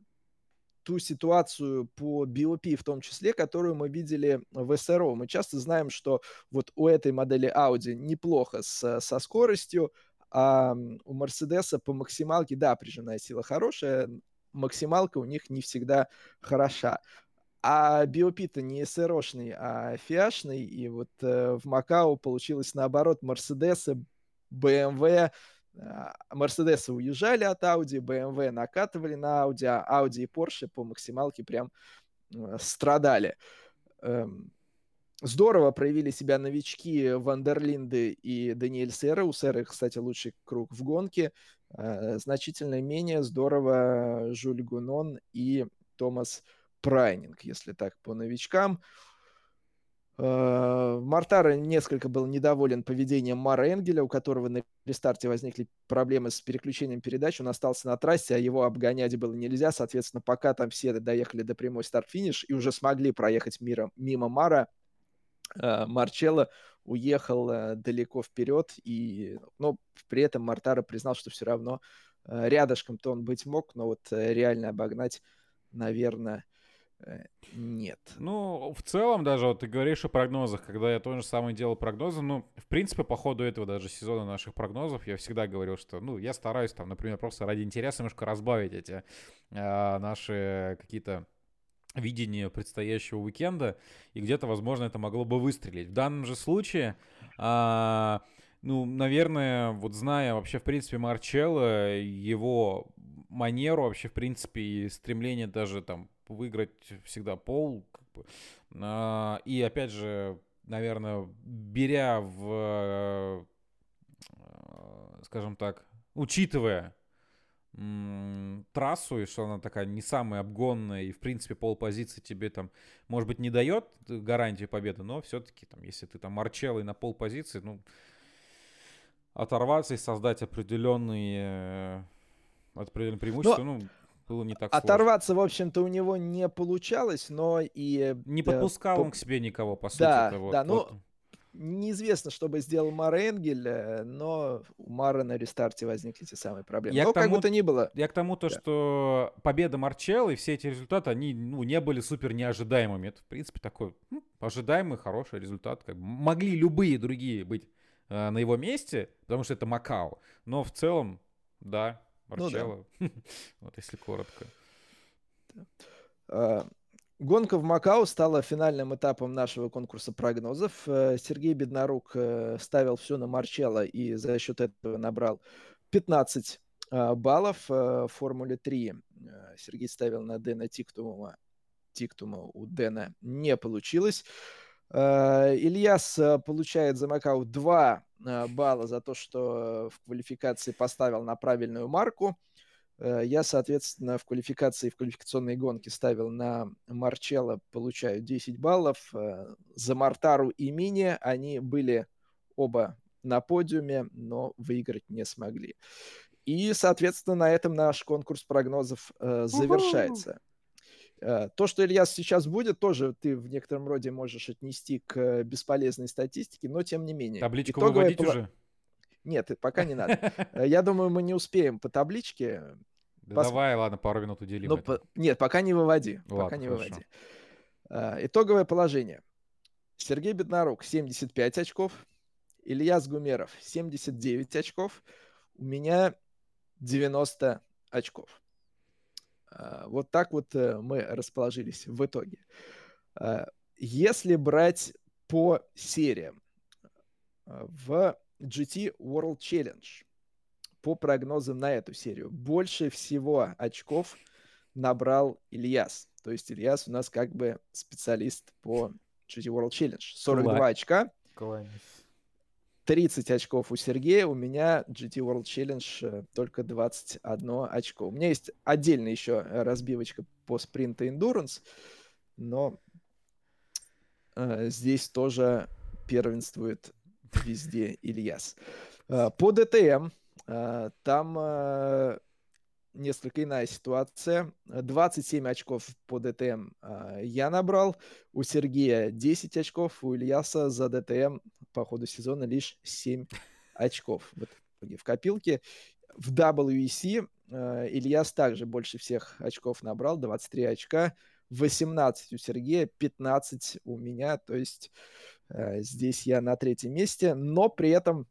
ту ситуацию по BOP в том числе, которую мы видели в СРО. Мы часто знаем, что вот у этой модели Audi неплохо с, со скоростью, а у Мерседеса по максималке, да, прижимная сила хорошая, максималка у них не всегда хороша. А BOP-то не СРОшный, а фиашный, и вот э, в Макао получилось наоборот, Мерседесы, BMW Мерседесы уезжали от Audi, BMW накатывали на Audi, а Audi и Porsche по максималке прям страдали. Эм, здорово проявили себя новички Вандерлинды и Даниэль Сера. У Сера, кстати, лучший круг в гонке. Э, значительно менее здорово Жюль Гунон и Томас Прайнинг, если так по новичкам. Э, Мартара несколько был недоволен поведением Мара Энгеля, у которого на рестарте возникли проблемы с переключением передач. Он остался на трассе, а его обгонять было нельзя. Соответственно, пока там все доехали до прямой старт-финиш и уже смогли проехать мира, мимо Мара, э, Марчелло уехал э, далеко вперед. И, но при этом Мартара признал, что все равно рядышком-то он быть мог, но вот реально обогнать, наверное, нет. Ну, в целом даже, вот ты говоришь о прогнозах, когда я тоже самое делал прогнозы, ну, в принципе, по ходу этого даже сезона наших прогнозов я всегда говорил, что, ну, я стараюсь там, например, просто ради интереса немножко разбавить эти э, наши какие-то видения предстоящего уикенда, и где-то, возможно, это могло бы выстрелить. В данном же случае, э, ну, наверное, вот зная вообще, в принципе, Марчелло, его манеру вообще, в принципе, и стремление даже там выиграть всегда пол. Как бы. а, и опять же, наверное, беря в, э, скажем так, учитывая трассу, и что она такая не самая обгонная, и, в принципе, полпозиции тебе там, может быть, не дает гарантии победы, но все-таки, там, если ты там Марчелло и на полпозиции, ну, оторваться и создать определенные, э, определенные преимущества, но... ну, было не так Оторваться, сложно. в общем-то, у него не получалось, но и... Не подпускал да, он к себе никого, по сути. Да, вот, да, вот. ну, неизвестно, что бы сделал Мар Энгель, э, но у Мара на рестарте возникли те самые проблемы. Я но тому, как бы то ни было. Я к тому, то, да. что победа Марчелла и все эти результаты, они ну, не были супер неожидаемыми. Это, в принципе, такой ну, ожидаемый, хороший результат. Как бы. Могли любые другие быть э, на его месте, потому что это Макао. Но в целом, да, Марчелло. Ну, да. вот если коротко. А, гонка в Макао стала финальным этапом нашего конкурса прогнозов. Э, Сергей Беднорук э, ставил все на Марчелло и за счет этого набрал 15 а, баллов. Э, в Формуле 3 Сергей ставил на Дэна Тиктума. Тиктума у Дэна не получилось. Ильяс получает за Макао 2 балла за то, что в квалификации поставил на правильную марку. Э, я, соответственно, в квалификации, в квалификационной гонке ставил на Марчелло, получаю 10 баллов. Э, за Мартару и Мини они были оба на подиуме, но выиграть не смогли. И, соответственно, на этом наш конкурс прогнозов э, завершается. Э, то, что Ильяс сейчас будет, тоже ты в некотором роде можешь отнести к бесполезной статистике, но тем не менее. Табличку выводить пла... уже? Нет, пока не надо. Э, я думаю, мы не успеем по табличке. Да Пос... Давай, ладно, пару минут уделим. Ну, по... Нет, пока не выводи. Ладно, пока не хорошо. выводи. Э, итоговое положение. Сергей Беднорук 75 очков, Ильяс Гумеров 79 очков, у меня 90 очков. Э, вот так вот мы расположились в итоге. Если брать по сериям, в GT World Challenge по прогнозам на эту серию. Больше всего очков набрал Ильяс. То есть Ильяс у нас как бы специалист по GT World Challenge. 42 Кла... очка. Класс. 30 очков у Сергея, у меня GT World Challenge э, только 21 очко. У меня есть отдельно еще разбивочка по спринту Endurance, но э, здесь тоже первенствует везде Ильяс. Э, по ДТМ э, там э, несколько иная ситуация. 27 очков по ДТМ я набрал. У Сергея 10 очков, у Ильяса за ДТМ по ходу сезона лишь 7 очков в копилке. В WEC Ильяс также больше всех очков набрал, 23 очка. 18 у Сергея, 15 у меня, то есть э, здесь я на третьем месте, но при этом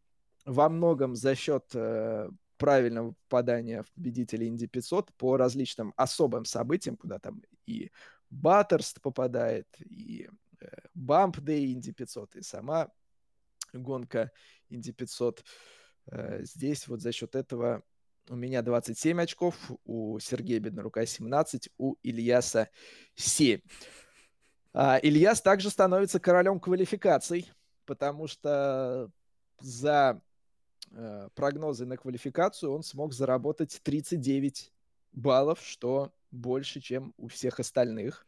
во многом за счет э, правильного попадания в победителей Инди 500 по различным особым событиям, куда там и Баттерст попадает, и э, Бамп Day Инди 500, и сама гонка Инди 500. Э, здесь вот за счет этого у меня 27 очков, у Сергея Беднорука 17, у Ильяса 7. А, Ильяс также становится королем квалификаций, потому что за э, прогнозы на квалификацию он смог заработать 39 баллов, что больше, чем у всех остальных.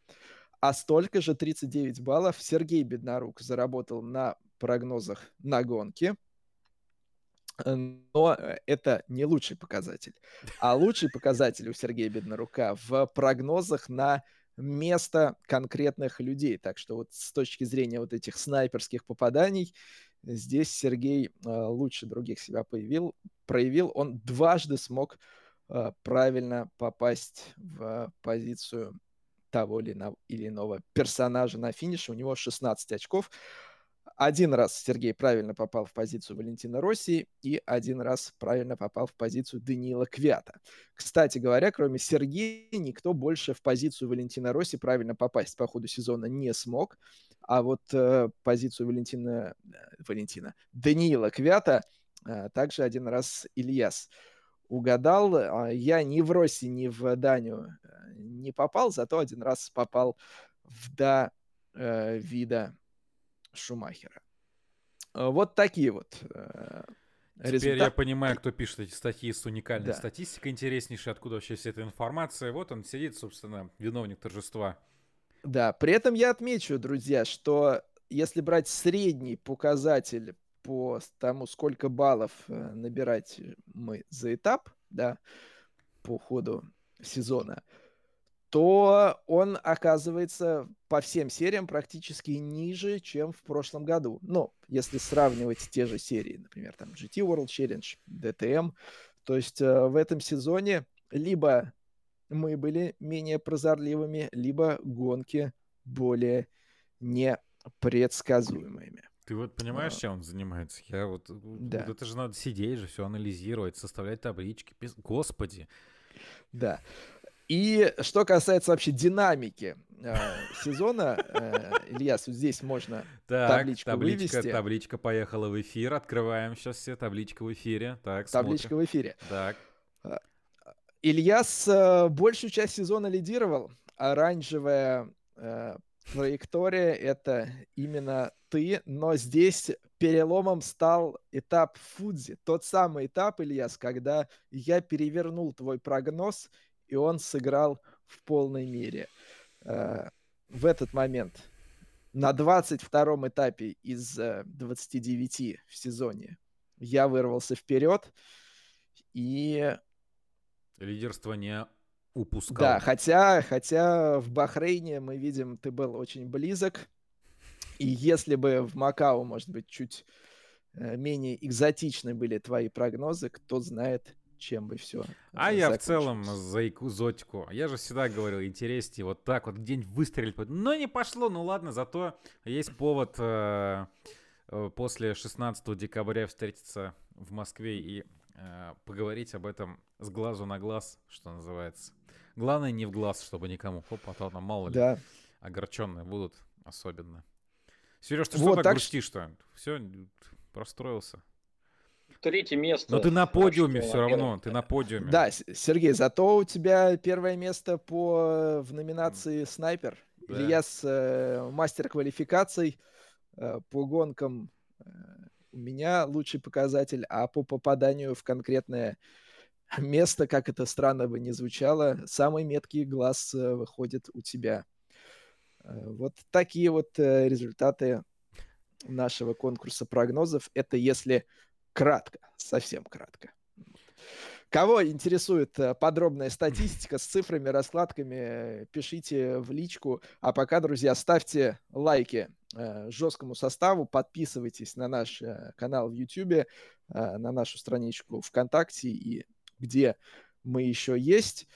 А столько же 39 баллов Сергей Беднорук заработал на прогнозах на гонке – но э, это не лучший показатель. А лучший показатель у Сергея Беднорука в прогнозах на место конкретных людей. Так что вот с точки зрения вот этих снайперских попаданий, здесь Сергей э, лучше других себя появил, проявил. Он дважды смог э, правильно попасть в позицию того или иного персонажа на финише. У него 16 очков. Один раз Сергей правильно попал в позицию Валентина Росси и один раз правильно попал в позицию Даниила Квята. Кстати говоря, кроме Сергея, никто больше в позицию Валентина Росси правильно попасть по ходу сезона не смог. А вот э, позицию Валентина, э, Валентина, Даниила Квята э, также один раз Ильяс угадал. А я ни в Росси, ни в Данию э, не попал, зато один раз попал в Да вида Шумахера. Э, вот такие вот э, Теперь результат... я понимаю, кто пишет эти статьи с уникальной да. статистикой интереснейшей, откуда вообще вся эта информация. Вот он сидит, собственно, виновник торжества. Да, при этом я отмечу, друзья, что если брать средний показатель по тому, сколько баллов э, набирать мы за этап, да, по ходу сезона, то он оказывается по всем сериям практически ниже, чем в прошлом году. Ну, если сравнивать те же серии, например, там GT World Challenge, DTM, то есть э, в этом сезоне либо мы были менее прозорливыми, либо гонки более непредсказуемыми. Ты вот понимаешь, а, чем он занимается? Я вот, да. вот это же надо сидеть же, все анализировать, составлять таблички. Господи. Да. И что касается вообще динамики э, сезона, э, Ильяс, вот здесь можно так, табличку табличка, вывести. Табличка поехала в эфир. Открываем сейчас все. Табличка в эфире. Так, табличка смотрим. в эфире. Так. Ильяс э, большую часть сезона лидировал. Оранжевая траектория — это именно ты, но здесь переломом стал этап Фудзи. Тот самый этап, Ильяс, когда я перевернул твой прогноз, и он сыграл в полной мере. Э, в этот момент на 22-м этапе из 29 э, в сезоне я вырвался вперед и... Лидерство не упускал. Да, хотя, хотя в Бахрейне мы видим, ты был очень близок. И если бы в Макао, может быть, чуть э, менее экзотичны были твои прогнозы, кто знает, чем бы все. А я в целом за экзотику. Я же всегда говорил, интереснее вот так вот где-нибудь выстрелить. Но не пошло, ну ладно, зато есть повод э, э, после 16 декабря встретиться в Москве и э, поговорить об этом с глазу на глаз, что называется. Главное не в глаз, чтобы никому. Хоп, а то там мало ли да. огорченные будут особенно. Сереж, ты вот, что так грустишь-то? Все, расстроился. Третье место. Но ты на подиуме все равно, ты на подиуме. Да, Сергей, зато у тебя первое место по в номинации «Снайпер». Да. Ильяс э, мастер квалификаций э, по гонкам э, у меня лучший показатель, а по попаданию в конкретное место, как это странно бы не звучало, самый меткий глаз э, выходит у тебя. Э, вот такие вот э, результаты нашего конкурса прогнозов. Это если кратко, совсем кратко. Кого интересует подробная статистика с цифрами, раскладками, пишите в личку. А пока, друзья, ставьте лайки жесткому составу, подписывайтесь на наш канал в YouTube, на нашу страничку ВКонтакте и где мы еще есть.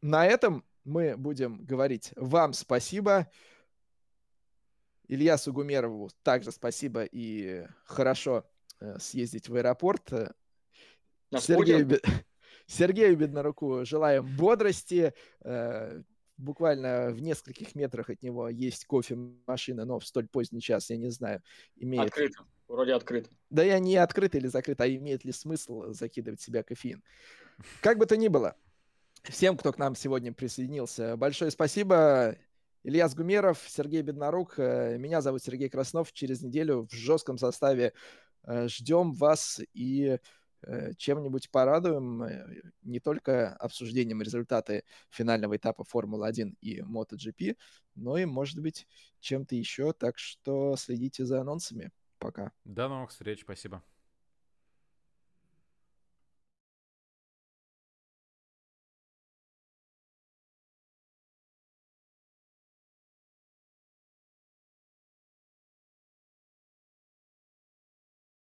На этом мы будем говорить вам спасибо. Илья Сугумерову также спасибо и хорошо э, съездить в аэропорт. Сергею, Сергею Бедноруку желаем бодрости. Э, буквально в нескольких метрах от него есть кофемашина, но в столь поздний час, я не знаю, имеет... Открыто. Вроде открыт. Да я не открыт или закрыт, а имеет ли смысл закидывать в себя кофеин. Как бы то ни было, всем, кто к нам сегодня присоединился, большое спасибо. Ильяс Гумеров, Сергей Беднорук. Э, меня зовут Сергей Краснов. Через неделю в жестком составе э, ждем вас и э, чем-нибудь порадуем, не только обсуждением результаты финального этапа Формулы-1 и MotoGP, но и, может быть, чем-то еще. Так что следите за анонсами. Пока. До новых встреч. Спасибо.